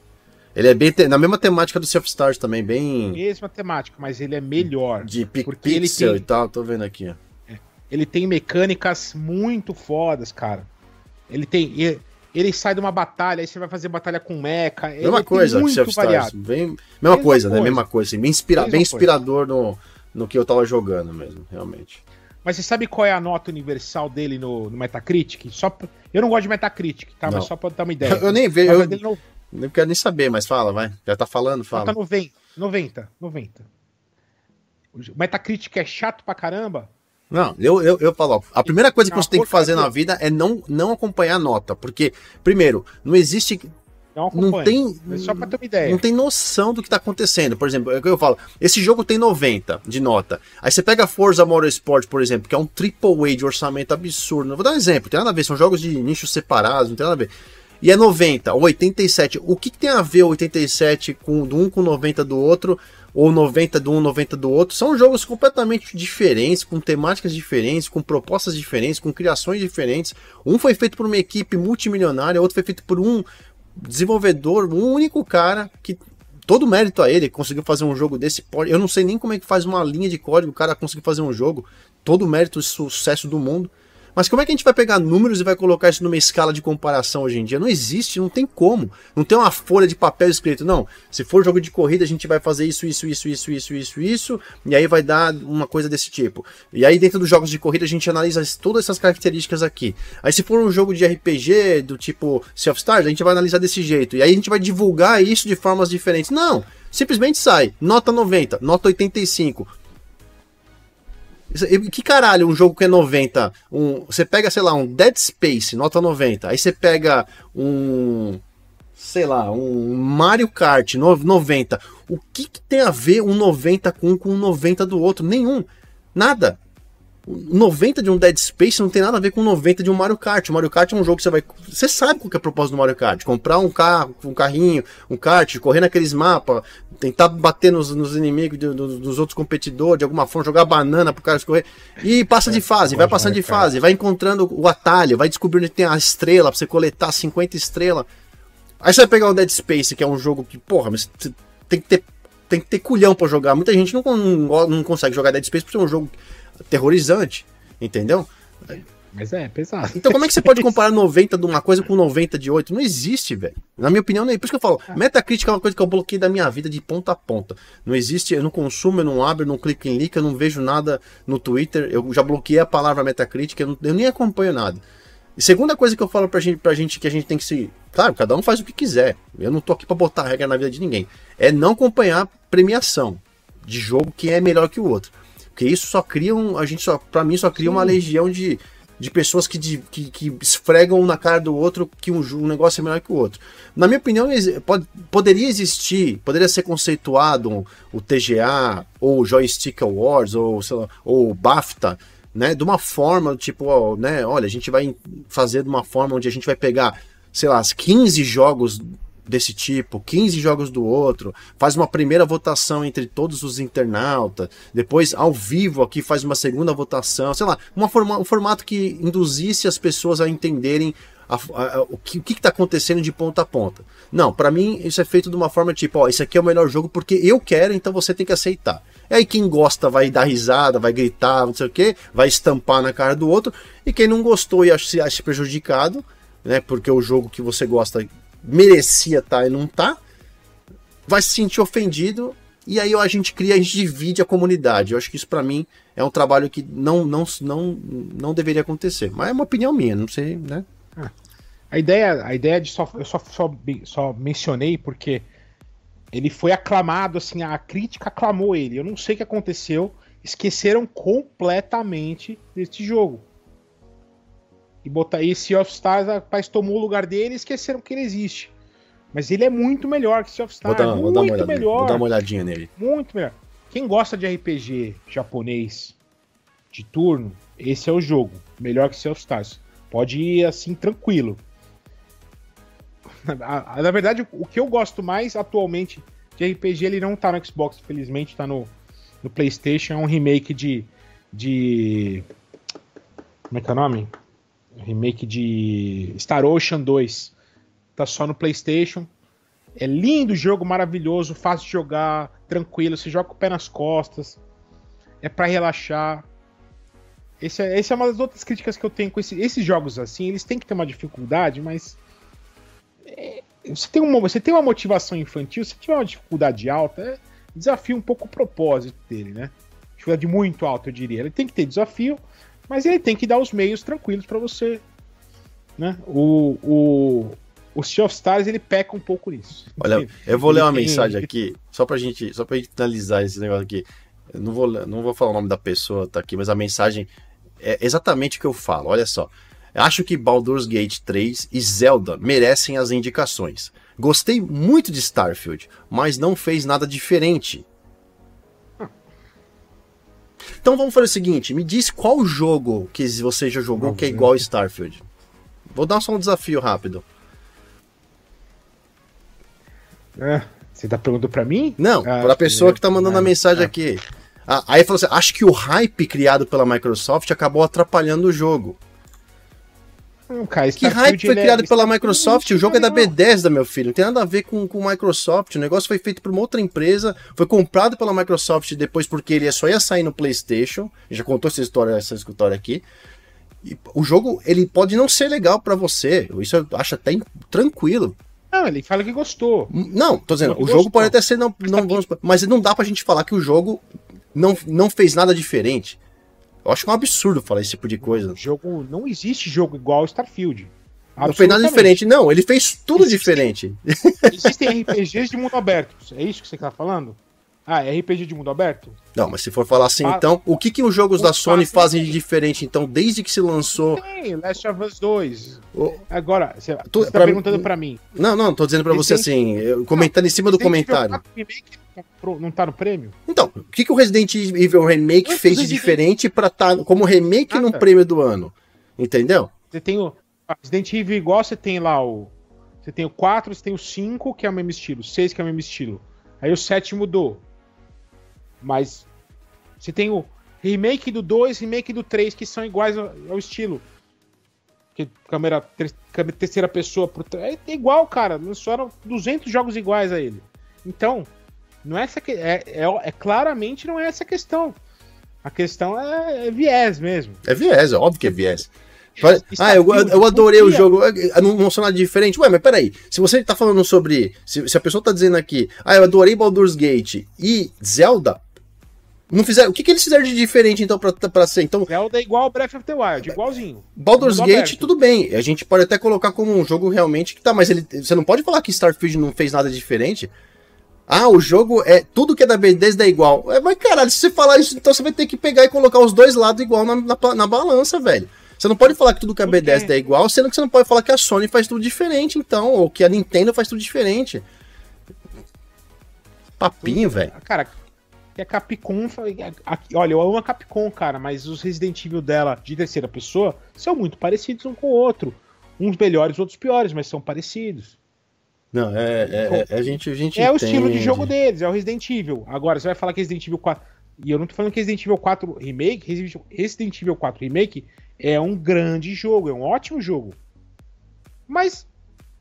Ele é bem te... na mesma temática do Self Stars também, bem. Mesma temática, mas ele é melhor. De porque pixel ele tem... e tal, tô vendo aqui. Ó. Ele tem mecânicas muito fodas, cara. Ele tem. Ele, ele sai de uma batalha, aí você vai fazer batalha com mecha. Mesma coisa, muito variado. Bem, mesma, mesma coisa, coisa, né? Mesma coisa. Assim, bem, inspira, bem inspirador no, no que eu tava jogando mesmo, realmente. Mas você sabe qual é a nota universal dele no, no Metacritic? Só, eu não gosto de Metacritic, tá? Não. Mas só pra dar uma ideia. Eu nem vejo. Eu não... não quero nem saber, mas fala, vai. Já tá falando, fala. Nota 90. 90. 90. O Metacritic é chato pra caramba. Não, eu, eu, eu falo, a primeira coisa que você tem que fazer na vida é não, não acompanhar a nota. Porque, primeiro, não existe. Não, não tem. Só pra ter uma ideia. Não tem noção do que tá acontecendo. Por exemplo, é o que eu falo. Esse jogo tem 90 de nota. Aí você pega Forza Motorsport, por exemplo, que é um triple A de orçamento absurdo. Vou dar um exemplo, tem nada a ver, são jogos de nichos separados, não tem nada a ver. E é 90, ou 87. O que, que tem a ver 87 com um com 90 do outro? ou 90 do um, 90 do outro, são jogos completamente diferentes, com temáticas diferentes, com propostas diferentes, com criações diferentes. Um foi feito por uma equipe multimilionária, outro foi feito por um desenvolvedor, um único cara que todo mérito a ele, conseguiu fazer um jogo desse. Eu não sei nem como é que faz uma linha de código, o cara conseguiu fazer um jogo, todo mérito e sucesso do mundo. Mas como é que a gente vai pegar números e vai colocar isso numa escala de comparação hoje em dia? Não existe, não tem como. Não tem uma folha de papel escrito, não. Se for jogo de corrida, a gente vai fazer isso, isso, isso, isso, isso, isso, isso, e aí vai dar uma coisa desse tipo. E aí dentro dos jogos de corrida a gente analisa todas essas características aqui. Aí se for um jogo de RPG do tipo Self Stars, a gente vai analisar desse jeito. E aí a gente vai divulgar isso de formas diferentes. Não, simplesmente sai, nota 90, nota 85, que caralho, um jogo que é 90, um, você pega, sei lá, um Dead Space, nota 90, aí você pega um, sei lá, um Mario Kart 90. O que, que tem a ver um 90 com um com um 90 do outro? Nenhum. Nada. 90 de um Dead Space não tem nada a ver com 90 de um Mario Kart. O Mario Kart é um jogo que você vai. Você sabe qual é a propósito do Mario Kart. Comprar um carro, um carrinho, um kart, correr naqueles mapas, tentar bater nos, nos inimigos de, do, dos outros competidores, de alguma forma, jogar banana pro cara escorrer. E passa de é, fase, vai passando de fase, vai encontrando o atalho, vai descobrindo que tem a estrela pra você coletar 50 estrelas. Aí você vai pegar o Dead Space, que é um jogo que, porra, mas tem que ter, tem que ter culhão pra jogar. Muita gente não, não, não consegue jogar Dead Space por ser um jogo terrorizante, entendeu? Mas é, pesado. Então como é que você pode comparar 90 de uma coisa com 90 de 8? Não existe, velho. Na minha opinião, não é. Por isso que eu falo, Ah. Metacritic é uma coisa que eu bloqueei da minha vida de ponta a ponta. Não existe, eu não consumo, eu não abro, eu não clico em link, eu não vejo nada no Twitter. Eu já bloqueei a palavra Metacritic, eu, não- eu nem acompanho nada. E segunda coisa que eu falo pra gente, pra gente que a gente tem que se. Claro, cada um faz o que quiser. Eu não tô aqui pra botar regra na vida de ninguém. É não acompanhar premiação de jogo que é melhor que o outro. Porque isso só cria um. A gente só. Pra mim, só cria uma legião de, de pessoas que, de- que, que esfregam um na cara do outro que um, um negócio é melhor que o outro. Na minha opinião, pode, poderia existir, poderia ser conceituado um- o TGA, ou o Joystick Awards, ou, lá, ou o BAFTA, né? De uma forma, tipo, ó, né? Olha, a gente vai fazer de uma forma onde a gente vai pegar, sei lá, as 15 jogos desse tipo, 15 jogos do outro, faz uma primeira votação entre todos os internautas, depois ao vivo aqui faz uma segunda votação, sei lá, uma forma, um formato que induzisse as pessoas a entenderem a- a- a- o que está acontecendo de ponta a ponta. Não, pra mim isso é feito de uma forma tipo, ó, esse aqui é o melhor jogo porque eu quero, então você tem que aceitar. E aí quem gosta vai dar risada, vai gritar, não sei o que, vai estampar na cara do outro, e quem não gostou e acha, acha prejudicado, né, porque o jogo que você gosta merecia estar e não tá, vai se sentir ofendido e aí a gente cria, a gente divide a comunidade. Eu acho que isso pra mim é um trabalho que não não não não deveria acontecer. Mas é uma opinião minha, não sei, né? A ideia, a ideia de só. Eu só, só, só mencionei porque ele foi aclamado, assim, a crítica aclamou ele. Eu não sei o que aconteceu. Esqueceram completamente deste jogo. E botar aí Sea of Stars, rapaz, tomou o lugar dele e esqueceram que ele existe. Mas ele é muito melhor que Sea of Vou Stars. dar, vou muito dar uma olhada, melhor. vou dar uma olhadinha nele. Muito melhor. Quem gosta de RPG japonês de turno, esse é o jogo. Melhor que Sea of Stars. Pode ir assim tranquilo. Na, na verdade, o que eu gosto mais atualmente de RPG, ele não tá no Xbox, felizmente, tá no, no PlayStation. É um remake de. de. Como é que é o nome? Remake de Star Ocean 2. Tá só no PlayStation. É lindo o jogo, maravilhoso, fácil de jogar, tranquilo, você joga com o pé nas costas. É pra relaxar. Esse é, esse é uma das outras críticas que eu tenho com esse- esses jogos assim. Eles têm que ter uma dificuldade, mas. é, você, tem uma, você tem uma motivação infantil, se tiver uma dificuldade alta, é, desafia um pouco o propósito dele, né? Dificuldade muito alta, eu diria. Ele tem que ter desafio, mas ele tem que dar os meios tranquilos pra você. Né? O, o, o Sea of Stars ele peca um pouco nisso. Olha, eu vou ler uma mensagem aqui, só pra gente, só pra gente finalizar esse negócio aqui. Eu não vou, não vou falar o nome da pessoa, tá aqui, mas a mensagem é exatamente o que eu falo. Olha só. Acho que Baldur's Gate 3 e Zelda merecem as indicações. Gostei muito de Starfield, mas não fez nada diferente. Então vamos fazer o seguinte, me diz qual jogo que você já jogou que é igual a Starfield. Vou dar só um desafio rápido. É, você tá perguntando pra mim? Não, Ah, para a pessoa que tá mandando ah, a mensagem ah. aqui. Ah, aí falou assim: acho que o hype criado pela Microsoft acabou atrapalhando o jogo. Não, cara, Que hype foi ele é- criado pela Starfield Microsoft? O jogo é da. Bethesda, meu filho. Não tem nada a ver com, com Microsoft. O negócio foi feito por uma outra empresa, foi comprado pela Microsoft depois porque ele só ia sair no PlayStation. Já contou essa história, essa história aqui. E o jogo, ele pode não ser legal pra você. Isso eu acho até tranquilo. Não, ele fala que gostou. Não, tô dizendo, Não, o jogo gostou. pode até ser não, não vamos, mas não dá pra gente falar que o jogo não, não fez nada diferente. Eu acho que é um absurdo falar esse tipo de coisa. O jogo não existe jogo igual ao Starfield. Não fez nada diferente, não. Ele fez tudo diferente. Existem RPGs de mundo aberto. É isso que você tá falando? Ah, é RPG de mundo aberto? Não, mas se for falar assim, então, o que, que os jogos da Sony fazem de diferente, então, desde que se lançou. Tem, Last of Us 2. o- Agora, você, Tu- você tá pra- perguntando pra mim. Não, não, tô dizendo pra você assim, comentando em cima do comentário. 4 Remake não tá no prêmio? Então, o que, que o Resident Evil Remake Não, fez de diferente pra estar como remake no Nada. prêmio do ano? Entendeu? Você tem o Resident Evil igual você tem lá o. Você tem o 4, você tem o 5, que é o mesmo estilo, o 6, que é o mesmo estilo. Aí o 7 mudou. Mas você tem o remake do 2, remake do 3, que são iguais ao, ao estilo. Que câmera, ter- câmera terceira pessoa por trás. É igual, cara. Lançaram 200 jogos iguais a ele. Então, não é essa que é, é, é claramente não é essa a questão. A questão é, é viés mesmo. É viés, é óbvio que é viés. Ah, eu, eu adorei o jogo. Não mostrou nada diferente. Ué, mas peraí. Se você tá falando sobre. Se, se a pessoa tá dizendo aqui, ah, eu adorei Baldur's Gate e Zelda, não fizeram. O que, que eles fizeram de diferente, então, pra, pra ser? Então, Zelda é igual Breath of the Wild, igualzinho. Baldur's Gate, aberto. tudo bem. A gente pode até colocar como um jogo realmente que tá, mas ele, você não pode falar que Starfield não fez nada diferente. Ah, o jogo é. Tudo que é da Bethesda é igual. É, mas caralho, se você falar isso, então você vai ter que pegar e colocar os dois lados igual na, na, na balança, velho. Você não pode falar que tudo que é Bethesda é igual, sendo que você não pode falar que a Sony faz tudo diferente, então, ou que a Nintendo faz tudo diferente. Papinho, velho. Cara, a Capcom. Olha, eu amo a Capcom, cara, mas os Resident Evil dela de terceira pessoa são muito parecidos um com o outro. Uns melhores, outros piores, mas são parecidos. Não, é, é, é a gente, a gente É entende. o estilo de jogo deles, é o Resident Evil. Agora, você vai falar que Resident Evil 4. E eu não tô falando que Resident Evil 4 Remake, Resident Evil 4 Remake é um grande jogo, é um ótimo jogo. Mas,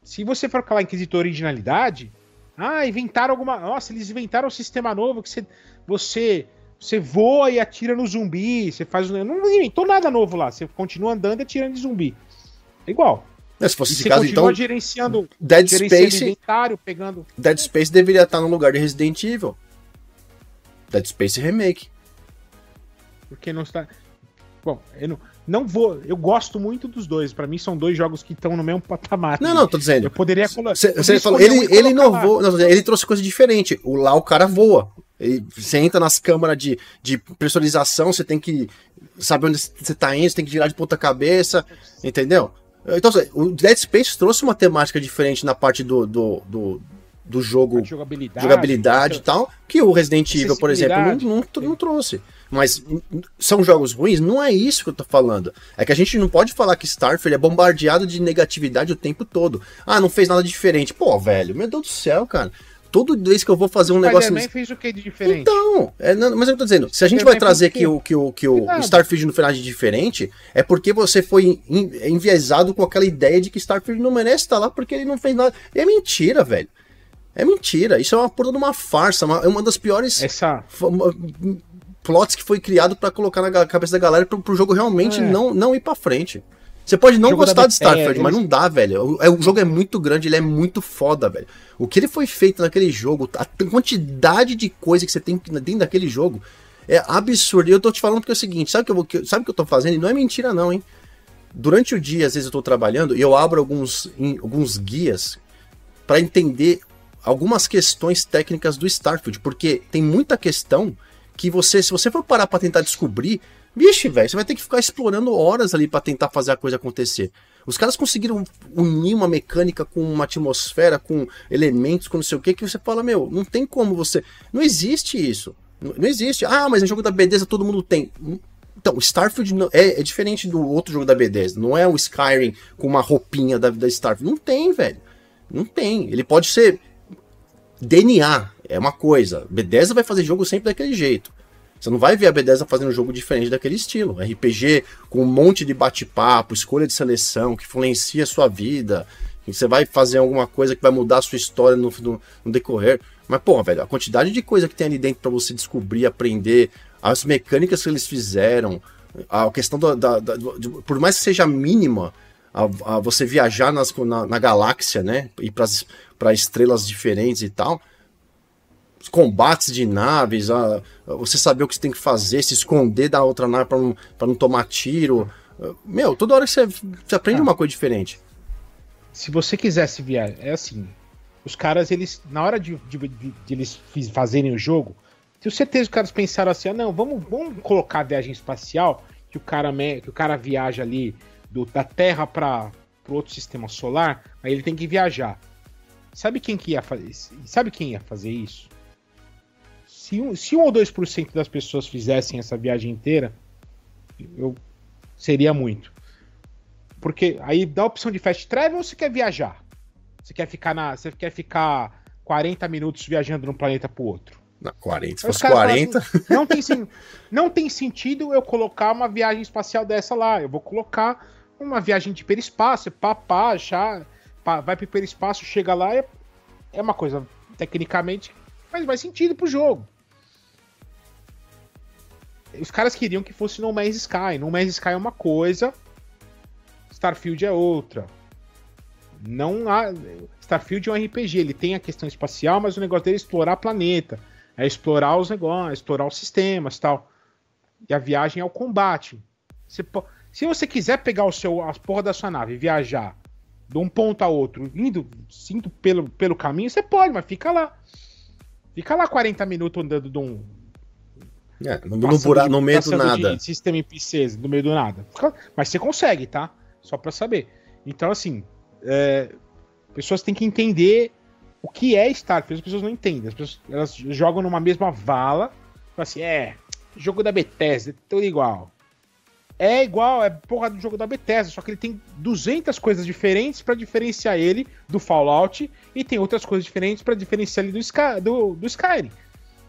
se você for falar em quesito originalidade, ah, inventaram alguma. Nossa, eles inventaram um sistema novo que você você você voa e atira no zumbi, você faz. Não inventou nada novo lá, você continua andando e atirando de zumbi. É igual. É, se fosse esse caso, então. gerenciando, Dead Space. Inventário, pegando. Dead Space deveria estar no lugar de Resident Evil. Dead Space Remake. Porque não está. Bom, eu não, não vou. Eu gosto muito dos dois. Para mim, são dois jogos que estão no mesmo patamar. Não, não, tô dizendo. Eu poderia colocar. Você falou, ele, ele inovou. Não, ele trouxe coisa diferente. O lá o cara voa. Você entra nas câmaras de, de pressurização, você tem que saber onde você tá indo, você tem que girar de ponta cabeça, entendeu? Então, assim, o Dead Space trouxe uma temática diferente na parte do, do, do, do jogo, jogabilidade, jogabilidade e tal, que o Resident Evil, por exemplo, não, não, não, trouxe. Mas são jogos ruins? Não é isso que eu tô falando. É que a gente não pode falar que Starfield é bombardeado de negatividade o tempo todo. Ah, não fez nada diferente. Pô, velho, meu Deus do céu, cara todo vez que eu vou fazer um o negócio. Spider-Man fez o que de diferente? Então, é, não, mas eu tô dizendo, se a gente vai trazer que o, que o, que o Starfield no final de diferente, é porque você foi enviesado com aquela ideia de que Starfield não merece estar lá porque ele não fez nada. E é mentira, velho. É mentira. Isso é uma porra de uma farsa. Uma, é uma das piores Essa... plots que foi criado para colocar na cabeça da galera pro, pro jogo realmente é. não, não ir para frente. Você pode não gostar de Starfield, é, mas não dá, velho. O, é, o, jogo é muito grande, ele é muito foda, velho. O que ele foi feito naquele jogo, a quantidade de coisa que você tem dentro daquele jogo é absurdo. E eu tô te falando porque é o seguinte, sabe o que eu, vou, sabe o que eu tô fazendo? E não é mentira não, hein? Durante o dia, às vezes eu tô trabalhando e eu abro alguns, em, alguns guias para entender algumas questões técnicas do Starfield, porque tem muita questão que você, se você for parar para tentar descobrir, Vixe, velho, você vai ter que ficar explorando horas ali para tentar fazer a coisa acontecer. Os caras conseguiram unir uma mecânica com uma atmosfera, com elementos, com não sei o que, que você fala, meu, não tem como você. Não existe isso. Não, existe. Ah, mas no jogo da Bethesda todo mundo tem. Então, Starfield é, é, diferente do outro jogo da Bethesda. Não é o Skyrim com uma roupinha da, da Starfield. Não tem, velho. Não tem. Ele pode ser DNA, é uma coisa. Bethesda vai fazer jogo sempre daquele jeito. Você não vai ver a Bethesda fazendo um jogo diferente daquele estilo. RPG com um monte de bate-papo, escolha de seleção, que influencia a sua vida. Você vai fazer alguma coisa que vai mudar a sua história no, no, no decorrer. Mas, pô, velho, a quantidade de coisa que tem ali dentro para você descobrir, aprender, as mecânicas que eles fizeram, a questão da. da, da de, por mais que seja mínima, a, a você viajar nas, na, na galáxia, né? Ir para estrelas diferentes e tal combates de naves, a, você saber o que você tem que fazer, se esconder da outra nave para não, pra não tomar tiro. Meu, toda hora você, você aprende ah. uma coisa diferente. Se você quisesse viajar, é assim. Os caras, eles, na hora de, de, de, de eles fazerem o jogo, tenho certeza que os caras pensaram assim: ah, não, vamos, vamos colocar a viagem espacial, que o cara, que o cara viaja ali do, da Terra para outro sistema solar, aí ele tem que viajar. Sabe quem que ia fazer? Sabe quem ia fazer isso? Se, um, se 1 ou 2% das pessoas fizessem essa viagem inteira, eu seria muito. Porque aí dá a opção de fast travel ou você quer viajar? Você quer ficar na, você quer ficar 40 minutos viajando de um planeta pro outro? Não, 40, se fosse 40. Assim, não, tem, não tem sentido eu colocar uma viagem espacial dessa lá. Eu vou colocar uma viagem de hiperespaço, papá, já vai pro hiperespaço, chega lá, é, é uma coisa tecnicamente, mas faz sentido pro jogo. Os caras queriam que fosse No Man's Sky. No Man's Sky é uma coisa, Starfield é outra. Não há. Starfield é um RPG, ele tem a questão espacial, mas o negócio dele é explorar planeta, é explorar os negócios, explorar os sistemas tal. E a viagem é o combate. Você po... Se você quiser pegar o seu, a porra da sua nave e viajar de um ponto a outro, indo, indo pelo, pelo caminho, você pode, mas fica lá. Fica lá 40 minutos andando de um. É, no, no, buraco, no meio do nada. De sistema IPCs, no meio do nada. Mas você consegue, tá? Só pra saber. Então, assim, é, pessoas têm que entender o que é Starfield. As pessoas não entendem. As pessoas elas jogam numa mesma vala. Assim, é, jogo da Bethesda, é tudo igual. É igual, é porra do jogo da Bethesda, só que ele tem 200 coisas diferentes para diferenciar ele do Fallout e tem outras coisas diferentes para diferenciar ele do, Sky, do, do Skyrim.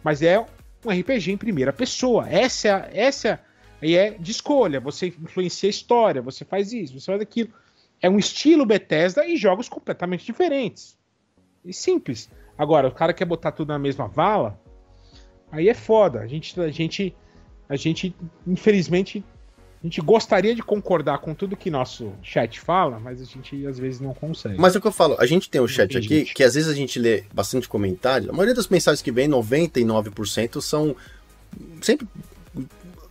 Mas é um RPG em primeira pessoa. Essa é, essa é, é de escolha. Você influencia a história, você faz isso, você faz aquilo. É um estilo Bethesda e jogos completamente diferentes. E simples. Agora, o cara quer botar tudo na mesma vala, aí é foda. A gente, a gente, a gente infelizmente, a gente gostaria de concordar com tudo que nosso chat fala, mas a gente às vezes não consegue. Mas é o que eu falo, a gente tem um chat aqui gente. que às vezes a gente lê bastante comentário. A maioria das mensagens que vem, 99%, são sempre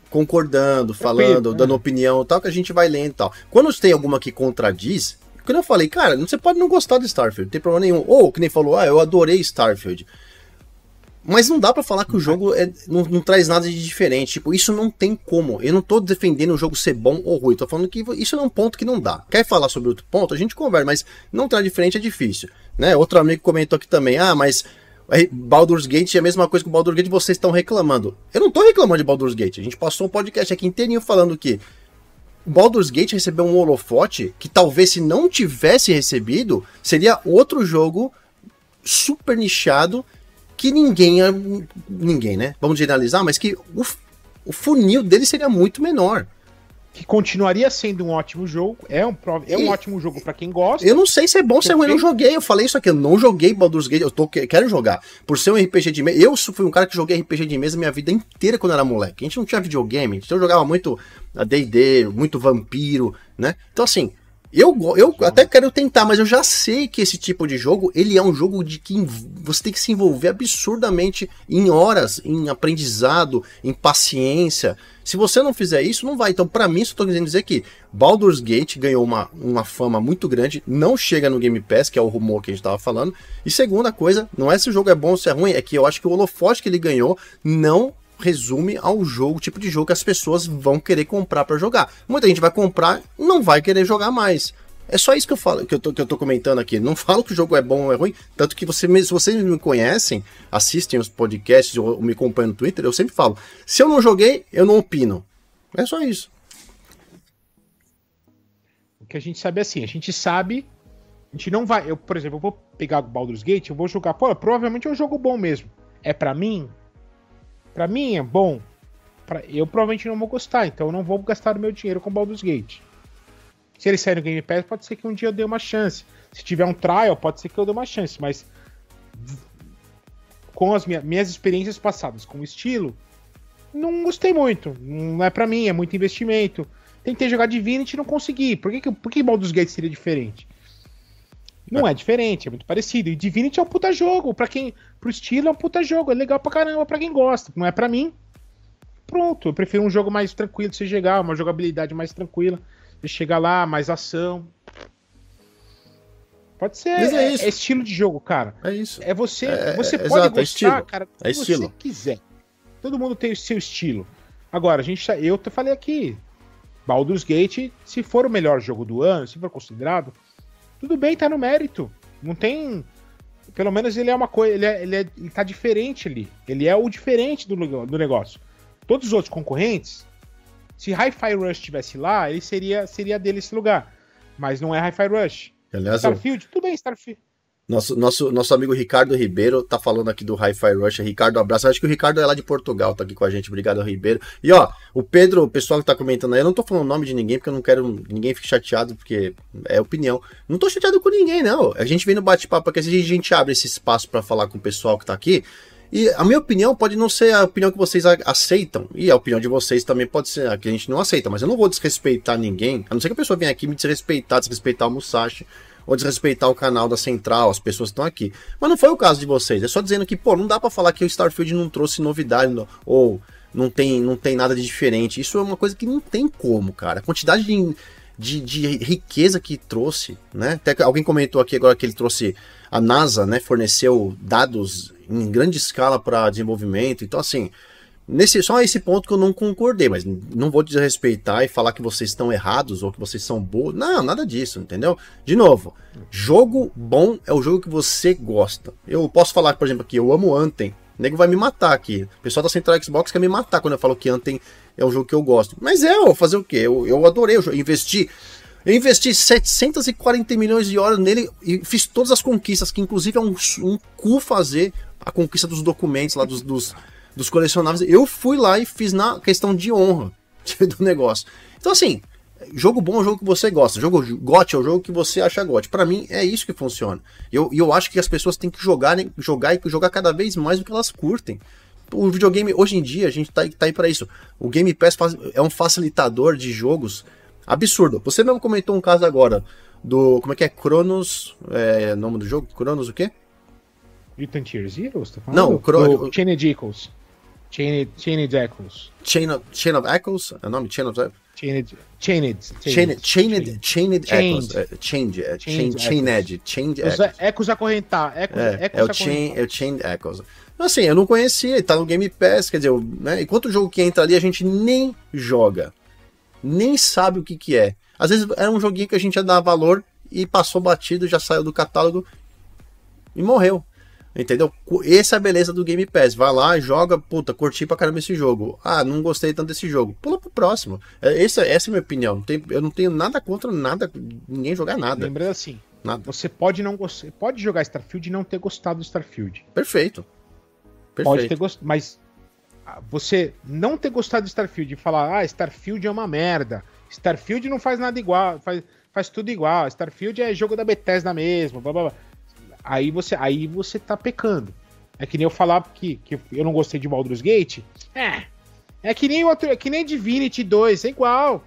concordando, falando, é. dando opinião tal, que a gente vai lendo e tal. Quando tem alguma que contradiz, quando eu falei, cara, você pode não gostar de Starfield, não tem problema nenhum. Ou, que nem falou, ah, eu adorei Starfield. Mas não dá para falar que o jogo é, não, não, traz nada de diferente. Tipo, isso não tem como. Eu não tô defendendo o jogo ser bom ou ruim. Tô falando que isso é um ponto que não dá. Quer falar sobre outro ponto? A gente conversa, mas não traz diferente é difícil. Né? Outro amigo comentou aqui também, ah, mas Baldur's Gate é a mesma coisa que o Baldur's Gate vocês estão reclamando. Eu não estou reclamando de Baldur's Gate. A gente passou um podcast aqui inteirinho falando que Baldur's Gate recebeu um holofote que talvez se não tivesse recebido, seria outro jogo super nichado que ninguém ninguém, né? Vamos generalizar, mas que o, o funil dele seria muito menor que continuaria sendo um ótimo jogo. É um, é um e... ótimo jogo para quem gosta. Eu não sei se é bom ou se é ruim. Eu não joguei. Eu falei isso aqui. Eu não joguei Baldur's Gate. Eu tô, quero jogar. Por ser um RPG de mesa. Eu fui um cara que joguei RPG de mesa minha vida inteira quando era moleque. A gente não tinha videogame. Então eu jogava muito DD, muito vampiro, né? Então assim. Eu, eu até quero tentar, mas eu já sei que esse tipo de jogo, ele é um jogo de que você tem que se envolver absurdamente em horas, em aprendizado, em paciência. Se você não fizer isso, não vai. Então, para mim, só tô querendo dizer que Baldur's Gate ganhou uma, uma fama muito grande, não chega no Game Pass, que é o rumor que a gente tava falando. E segunda coisa, não é se o jogo é bom ou se é ruim, é que eu acho que o holofote que ele ganhou não resume ao jogo, tipo de jogo que as pessoas vão querer comprar para jogar. Muita gente vai comprar não vai querer jogar mais. É só isso que eu falo, que eu, tô, que eu tô comentando aqui. Não falo que o jogo é bom ou é ruim, tanto que você, se vocês me conhecem, assistem os podcasts ou me acompanham no Twitter, eu sempre falo: se eu não joguei, eu não opino. É só isso. O que a gente sabe é assim, a gente sabe. A gente não vai. Eu, por exemplo, eu vou pegar o Baldur's Gate, eu vou jogar. Pô, provavelmente é um jogo bom mesmo. É para mim? Para mim é bom. Pra, eu provavelmente não vou gostar, então eu não vou gastar o meu dinheiro com Baldur's Gate. Se ele sair no Game Pass, pode ser que um dia eu dê uma chance. Se tiver um trial, pode ser que eu dê uma chance, mas com as minhas, minhas experiências passadas com o estilo, não gostei muito. Não é para mim, é muito investimento. Tentei jogar Divinity e não consegui. Por que, por que Baldur's Gate seria diferente? Não é diferente, é muito parecido. E Divinity é um puta jogo. Pra quem. Pro estilo é um puta jogo. É legal pra caramba pra quem gosta. Não é pra mim. Pronto. Eu prefiro um jogo mais tranquilo de se jogar, uma jogabilidade mais tranquila de chegar lá, mais ação. Pode ser. Mas é, é, é estilo de jogo, cara. É isso. É você. É, você é, pode exato, é gostar, cara, é estilo. você quiser. Todo mundo tem o seu estilo. Agora, a gente, eu te falei aqui, Baldur's Gate, se for o melhor jogo do ano, se for considerado, tudo bem, tá no mérito. Não tem. Pelo menos ele é uma coisa. Ele, é, ele, é, ele tá diferente ali. Ele é o diferente do, do negócio. Todos os outros concorrentes se Hi-Fi Rush estivesse lá, ele seria, seria dele esse lugar. Mas não é Hi-Fi Rush. Aliás, Starfield, eu... tudo bem, Starfield. Nosso, nosso, nosso amigo Ricardo Ribeiro tá falando aqui do Hi-Fi Rush. Ricardo, abraço. Acho que o Ricardo é lá de Portugal, tá aqui com a gente. Obrigado, Ribeiro. E ó, o Pedro, o pessoal que tá comentando aí, eu não tô falando o nome de ninguém porque eu não quero ninguém fique chateado, porque é opinião. Não tô chateado com ninguém, não. A gente vem no bate-papo porque a gente abre esse espaço para falar com o pessoal que tá aqui. E a minha opinião pode não ser a opinião que vocês aceitam, e a opinião de vocês também pode ser a que a gente não aceita, mas eu não vou desrespeitar ninguém, a não ser que a pessoa venha aqui me desrespeitar, desrespeitar o Musashi, ou desrespeitar o canal da Central, as pessoas estão aqui. Mas não foi o caso de vocês, é só dizendo que, pô, não dá para falar que o Starfield não trouxe novidade, ou não tem, não tem nada de diferente. Isso é uma coisa que não tem como, cara. A quantidade de, de, de riqueza que trouxe, né? Até alguém comentou aqui agora que ele trouxe a NASA, né? Forneceu dados em grande escala para desenvolvimento. Então, assim, nesse só esse ponto que eu não concordei, mas não vou desrespeitar e falar que vocês estão errados ou que vocês são bons. Não, nada disso, entendeu? De novo, jogo bom é o jogo que você gosta. Eu posso falar, por exemplo, que eu amo Anthem. O nego vai me matar aqui. O pessoal da Central Xbox quer me matar quando eu falo que Anthem é um jogo que eu gosto. Mas é, eu vou fazer o quê? Eu, eu adorei, eu investi. Eu investi 740 milhões de horas nele e fiz todas as conquistas, que inclusive é um, um cu fazer a conquista dos documentos lá, dos, dos, dos colecionáveis. Eu fui lá e fiz na questão de honra do negócio. Então, assim, jogo bom é o jogo que você gosta. Jogo GOT é o jogo que você acha GOT. Para mim, é isso que funciona. E eu, eu acho que as pessoas têm que jogar, jogar e jogar cada vez mais do que elas curtem. O videogame, hoje em dia, a gente tá, tá aí para isso. O Game Pass faz, é um facilitador de jogos absurdo. Você mesmo comentou um caso agora do. Como é que é? Cronos. É nome do jogo? Cronos o quê? Mutant Year Zero? Você tá falando? Não, Cronos. Chained Echoes. Chained, Chained Echoes. Chain of, Chain of Echoes? É o nome? Chain of Chained. Chained. Chained. Chained. Chained Echoes. É, chained. É, chained. Chained. Chained Echoes. Ecos acorrentar. Ecos, é, é o chain, é o Chained Echoes. Assim, eu não conhecia, tá no Game Pass, quer dizer, né, enquanto o jogo que entra ali a gente nem joga nem sabe o que, que é. Às vezes era um joguinho que a gente ia dar valor e passou batido, já saiu do catálogo e morreu. Entendeu? Essa é a beleza do Game Pass. Vai lá, joga, puta, curti pra caramba esse jogo. Ah, não gostei tanto desse jogo. Pula pro próximo. É, essa, essa é a minha opinião. Não tem, eu não tenho nada contra nada, ninguém jogar nada. Lembrando assim, nada. você pode não pode jogar Starfield e não ter gostado do Starfield. Perfeito. Perfeito. Pode ter gostado, mas você não ter gostado de Starfield e falar, ah, Starfield é uma merda, Starfield não faz nada igual, faz, faz tudo igual, Starfield é jogo da Bethesda mesmo, blá, blá, blá. Aí você, aí você tá pecando. É que nem eu falar que, que eu não gostei de Baldur's Gate. É. É que nem outro, é que nem Divinity 2, é igual.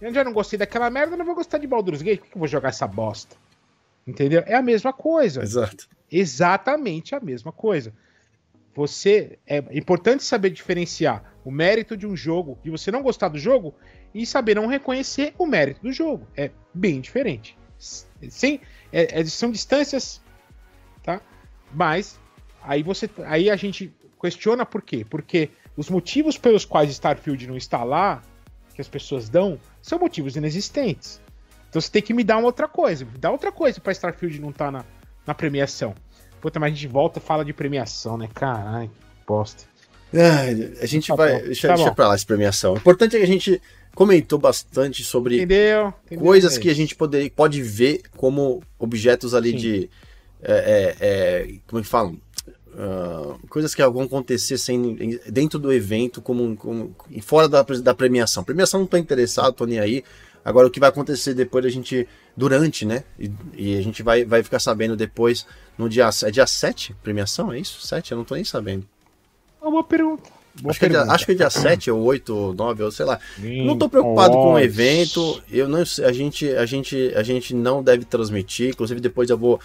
Eu já não gostei daquela merda, não vou gostar de Baldur's Gate, por que eu vou jogar essa bosta? Entendeu? É a mesma coisa. Exato. Exatamente a mesma coisa. Você é importante saber diferenciar o mérito de um jogo, de você não gostar do jogo e saber não reconhecer o mérito do jogo. É bem diferente. Sim, é, é, são distâncias, tá? Mas aí você, aí a gente questiona por quê? Porque os motivos pelos quais Starfield não está lá, que as pessoas dão, são motivos inexistentes. Então você tem que me dar uma outra coisa, me dá outra coisa para Starfield não estar tá na, na premiação. Puta, mas a gente volta e fala de premiação, né? Caralho, que bosta. Ah, a gente tá vai. Bom. Deixa, tá deixa pra lá essa premiação. O importante é que a gente comentou bastante sobre Entendeu? Entendeu coisas que a gente poder, pode ver como objetos ali Sim. de. É, é, é, como é que falam? Uh, coisas que vão acontecer sem, dentro do evento, como, como fora da, da premiação. Premiação não tô interessado, tô nem aí. Agora o que vai acontecer depois a gente. Durante, né? E, e, a gente vai, vai ficar sabendo depois no dia. É dia 7 premiação? É isso? 7? Eu não tô nem sabendo. É uma pergunta. acho, Que é dia, acho que é dia 7 ou 8 ou 9, ou sei lá. Sim, não tô preocupado com o evento. Eu não a gente, a gente a gente não deve transmitir, inclusive depois eu vou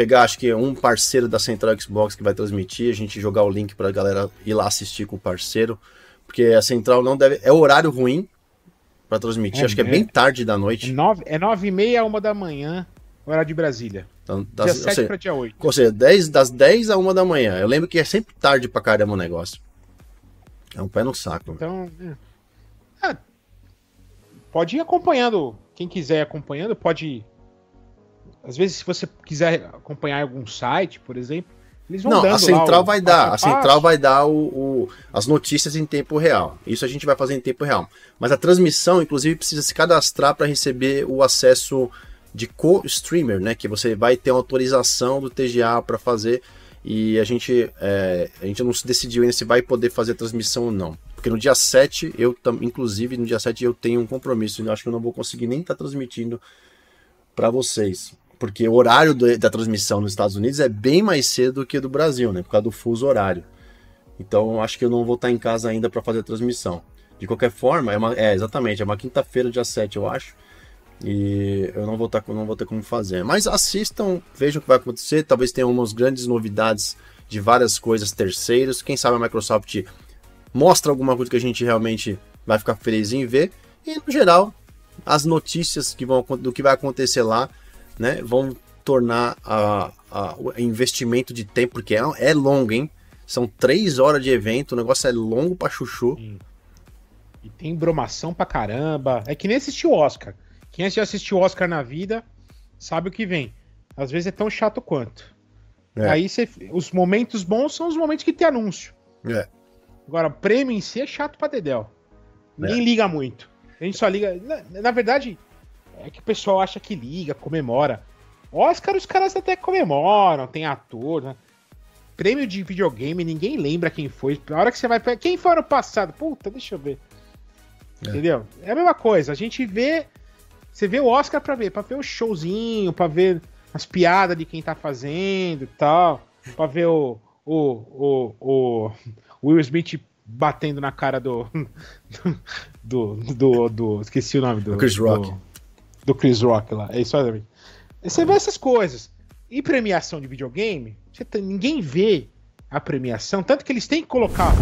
pegar acho que um parceiro da Central Xbox que vai transmitir, a gente jogar o link pra galera ir lá assistir com o parceiro, porque a Central não deve é horário ruim, para transmitir. É, Acho que é, bem tarde da noite. É nove, é nove e meia a uma da manhã, horário de Brasília. Então, das, dia 7 para dia 8. Ou seja, 10, das 10 a 1 da manhã. Eu lembro que é sempre tarde pra caramba o negócio. É um pé no saco. Então, é. É, pode ir acompanhando. Quem quiser ir acompanhando, pode. Às vezes, se você quiser acompanhar algum site, por exemplo, eles vão não, a central vai dar, a central vai dar o, o, as notícias em tempo real. Isso a gente vai fazer em tempo real. Mas a transmissão, inclusive, precisa se cadastrar para receber o acesso de co-streamer, né? Que você vai ter uma autorização do TGA para fazer. E a gente, é, a gente não se decidiu ainda se vai poder fazer a transmissão ou não. Porque no dia 7, eu inclusive no dia 7 eu tenho um compromisso. Eu acho que eu não vou conseguir nem estar tá transmitindo para vocês porque o horário do, da transmissão nos Estados Unidos é bem mais cedo do que do Brasil, né? Por causa do fuso horário. Então acho que eu não vou estar em casa ainda para fazer a transmissão. De qualquer forma, é, uma, é exatamente, é uma quinta-feira, dia 7, eu acho. E eu não vou, tá, não vou ter como fazer. Mas assistam, vejam o que vai acontecer. Talvez tenha umas grandes novidades de várias coisas terceiros. Quem sabe a Microsoft mostra alguma coisa que a gente realmente vai ficar feliz em ver. E no geral, as notícias que vão, do que vai acontecer lá né, vão tornar a, a, o investimento de tempo, porque é, é longo, hein? São três horas de evento, o negócio é longo pra chuchu. Sim. E tem bromação pra caramba. É que nem assistir o Oscar. Quem já assistiu o Oscar na vida sabe o que vem. Às vezes é tão chato quanto. É. Aí os momentos bons são os momentos que tem anúncio. É. Agora, prêmio em si é chato pra Dedéu. Ninguém é. liga muito. A gente só liga. Na, na, verdade, é que o pessoal acha que liga, comemora. Oscar, os caras até comemoram, tem ator, né? Prêmio de videogame, ninguém lembra quem foi. A hora que você vai. Quem foi ano passado? Puta, deixa eu ver. É. Entendeu? É a mesma coisa. A gente vê. Você vê o Oscar pra ver, pra ver o showzinho, pra ver as piadas de quem tá fazendo e tal. Pra ver o. O, o, o, Will Smith batendo na cara do. Do. Do. do, do esqueci o nome do. Chris Rock. Do, do, Chris Rock lá. É isso aí. Você vê essas coisas. E premiação de videogame, tem, ninguém vê a premiação. Tanto que eles têm que colocar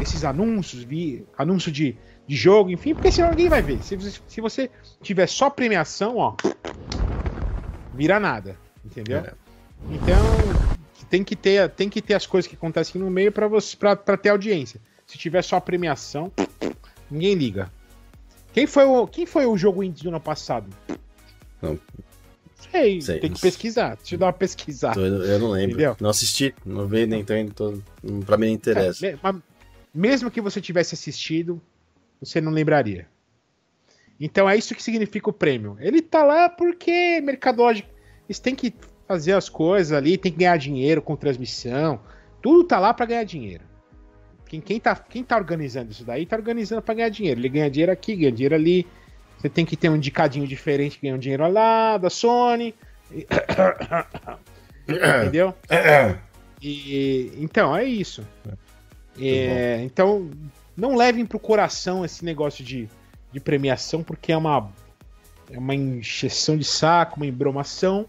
esses anúncios, vi, anúncio de, de jogo, enfim, porque senão ninguém vai ver. Se, se você tiver só premiação, ó. Vira nada. Entendeu? É. Então, tem que ter, tem que ter as coisas que acontecem no meio para você para ter audiência. Se tiver só premiação, ninguém liga. Quem foi o, quem foi o jogo indie do ano passado? Não. Sei, Sei tem que pesquisar. Deixa eu dar uma pesquisada. Eu, não lembro. Entendeu? Não assisti, não vi, nem tô indo. Tô, pra mim não interessa. É, mas mesmo que você tivesse assistido, você não lembraria. Então é isso que significa o prêmio. Ele tá lá porque mercadológico. Eles têm que fazer as coisas ali, tem que ganhar dinheiro com transmissão. Tudo tá lá para ganhar dinheiro. Quem, quem, tá, quem tá organizando isso daí tá organizando para ganhar dinheiro. Ele ganha dinheiro aqui, ganha dinheiro ali. Você tem que ter um indicadinho diferente que ganha um dinheiro lá, da Sony. Entendeu? E, então, é isso. É, então, não levem pro coração esse negócio de, de premiação, porque é uma, é uma encheção de saco, uma embromação.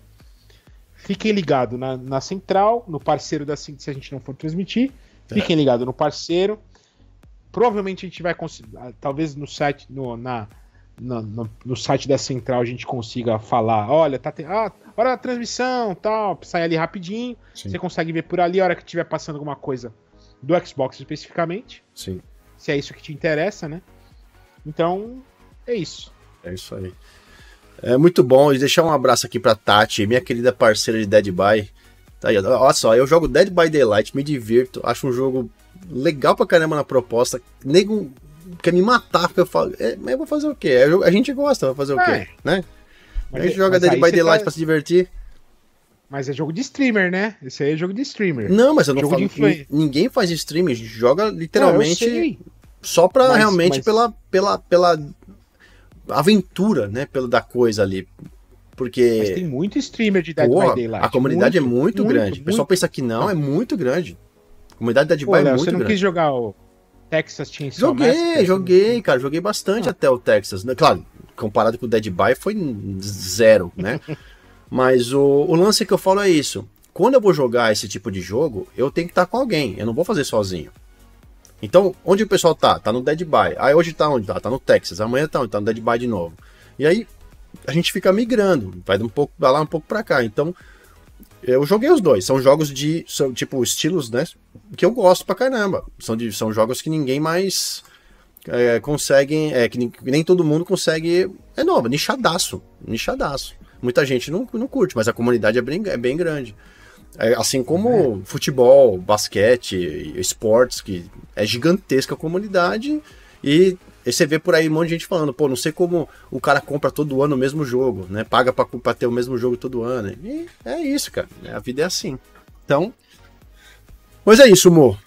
Fiquem ligados na, na central, no parceiro da se a gente não for transmitir. É. Fiquem ligados no parceiro. Provavelmente a gente vai conseguir. Ah, talvez no site, no, na, no, no, no, site da central a gente consiga falar, olha, tá te... ah, hora da transmissão, tal, sai ali rapidinho. Sim. Você consegue ver por ali a hora que estiver passando alguma coisa do Xbox especificamente. Sim. Se é isso que te interessa, né? Então, é isso. É isso aí. É muito bom. E deixar um abraço aqui pra Tati, minha querida parceira de Dead by. Tá aí, olha só, eu jogo Dead by Daylight, me divirto, acho um jogo legal pra caramba na proposta. Nego quer me matar, porque eu falo, é, mas eu vou fazer o quê? É a gente gosta, vai fazer o quê? É. Né? Mas, a gente joga Dead by Daylight tá... pra se divertir. Mas é jogo de streamer, né? Esse aí é jogo de streamer. Não, mas eu não jogo falo. Ninguém faz streaming, joga literalmente só pra mas, realmente mas... pela, pela, pela aventura, né, pelo da coisa ali. Porque. Mas tem muito streamer de Dead Porra, by Daylight. A comunidade muito, é muito, muito grande. Muito, o pessoal pensa que não, é muito grande. A comunidade Dead by é muito você não grande. quis jogar o Texas Chainsaw Joguei, Massacre, joguei, cara. Joguei bastante ah. até o Texas. Né? Claro, comparado com o Dead by foi zero, né? Mas o, o lance que eu falo é isso. Quando eu vou jogar esse tipo de jogo, eu tenho que estar com alguém. Eu não vou fazer sozinho. Então, onde o pessoal tá? Tá no Dead by. Aí hoje tá onde? Tá, tá no Texas. Amanhã tá onde? Tá no Dead by de novo. E aí a gente fica migrando, vai um pouco vai lá um pouco para cá. Então, eu joguei os dois. São jogos de são, tipo estilos, né? Que eu gosto pra caramba. São, de, são jogos que ninguém mais é, consegue, é, que nem, nem, todo mundo consegue. É novo, nichadaço, nichadaço. Muita gente não, não curte, mas a comunidade é bem, é bem grande. É, assim como é. futebol, basquete, esportes, que é gigantesca a comunidade e, e, você vê por aí um monte de gente falando, pô, não sei como o cara compra todo ano o mesmo jogo, né? Paga pra, pra ter o mesmo jogo todo ano. E é isso, cara. A vida é assim. Então. Mas é isso, Mo.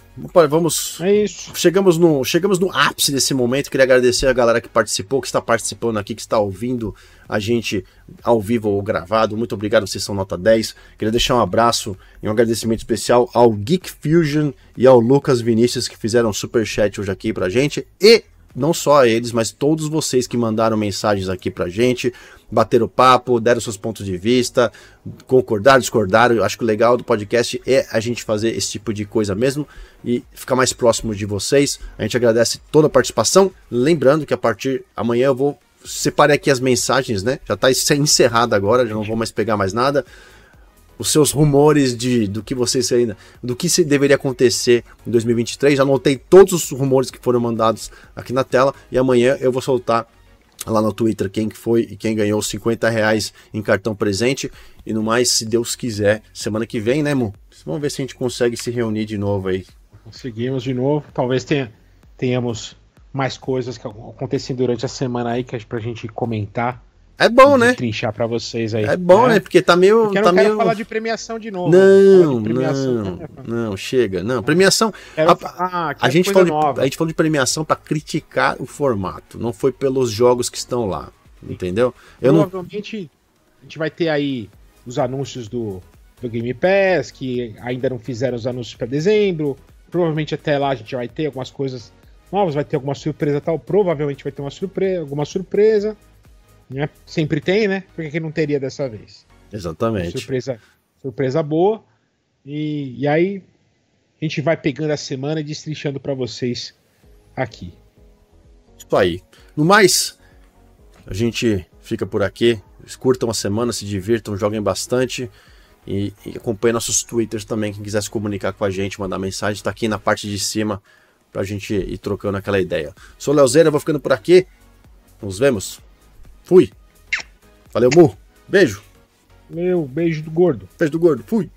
Vamos. É isso. Chegamos no, chegamos no ápice desse momento. Queria agradecer a galera que participou, que está participando aqui, que está ouvindo a gente ao vivo ou gravado. Muito obrigado, vocês são nota 10. Queria deixar um abraço e um agradecimento especial ao Geek Fusion e ao Lucas Vinícius que fizeram um super chat hoje aqui pra gente. E não só a eles, mas todos vocês que mandaram mensagens aqui pra gente, bateram papo, deram seus pontos de vista, concordaram, discordaram. Eu acho que o legal do podcast é a gente fazer esse tipo de coisa mesmo e ficar mais próximo de vocês. A gente agradece toda a participação. Lembrando que a partir amanhã eu vou separar aqui as mensagens, né? Já está encerrado agora, já não vou mais pegar mais nada os seus rumores de do que vocês ainda, do que se deveria acontecer em 2023. Já anotei todos os rumores que foram mandados aqui na tela e amanhã eu vou soltar lá no Twitter quem foi e quem ganhou 50 reais em cartão presente. E no mais, se Deus quiser, semana que vem, né, Mu? Vamos ver se a gente consegue se reunir de novo aí. Conseguimos de novo. Talvez tenha, tenhamos mais coisas que acontecem durante a semana aí que é pra gente comentar. É bom, né? Trinchar para vocês aí. É bom, né? né? Porque tá meio. Porque eu tá não quero meio... falar de premiação de novo. Não, premiação. não, não, chega. Não, premiação. A, a, gente falou de, a gente falou de premiação para criticar o formato. Não foi pelos jogos que estão lá. Entendeu? Eu Provavelmente não... a gente vai ter aí os anúncios do, do Game Pass, que ainda não fizeram os anúncios para dezembro. Provavelmente até lá a gente vai ter algumas coisas novas, vai ter alguma surpresa tal. Provavelmente vai ter uma surpresa, alguma surpresa. Né? Sempre tem, né? Por que não teria dessa vez? Exatamente. Surpresa, surpresa boa. E, e aí a gente vai pegando a semana e destrinchando para vocês aqui. Isso aí. No mais, a gente fica por aqui. Curtam a semana, se divirtam, joguem bastante. E, e acompanhem nossos twitters também. Quem quiser se comunicar com a gente, mandar mensagem, está aqui na parte de cima para a gente ir trocando aquela ideia. Sou Leozeira, vou ficando por aqui. Nos vemos. Fui. Valeu, Mu. Beijo. Meu, beijo do gordo. Beijo do gordo. Fui.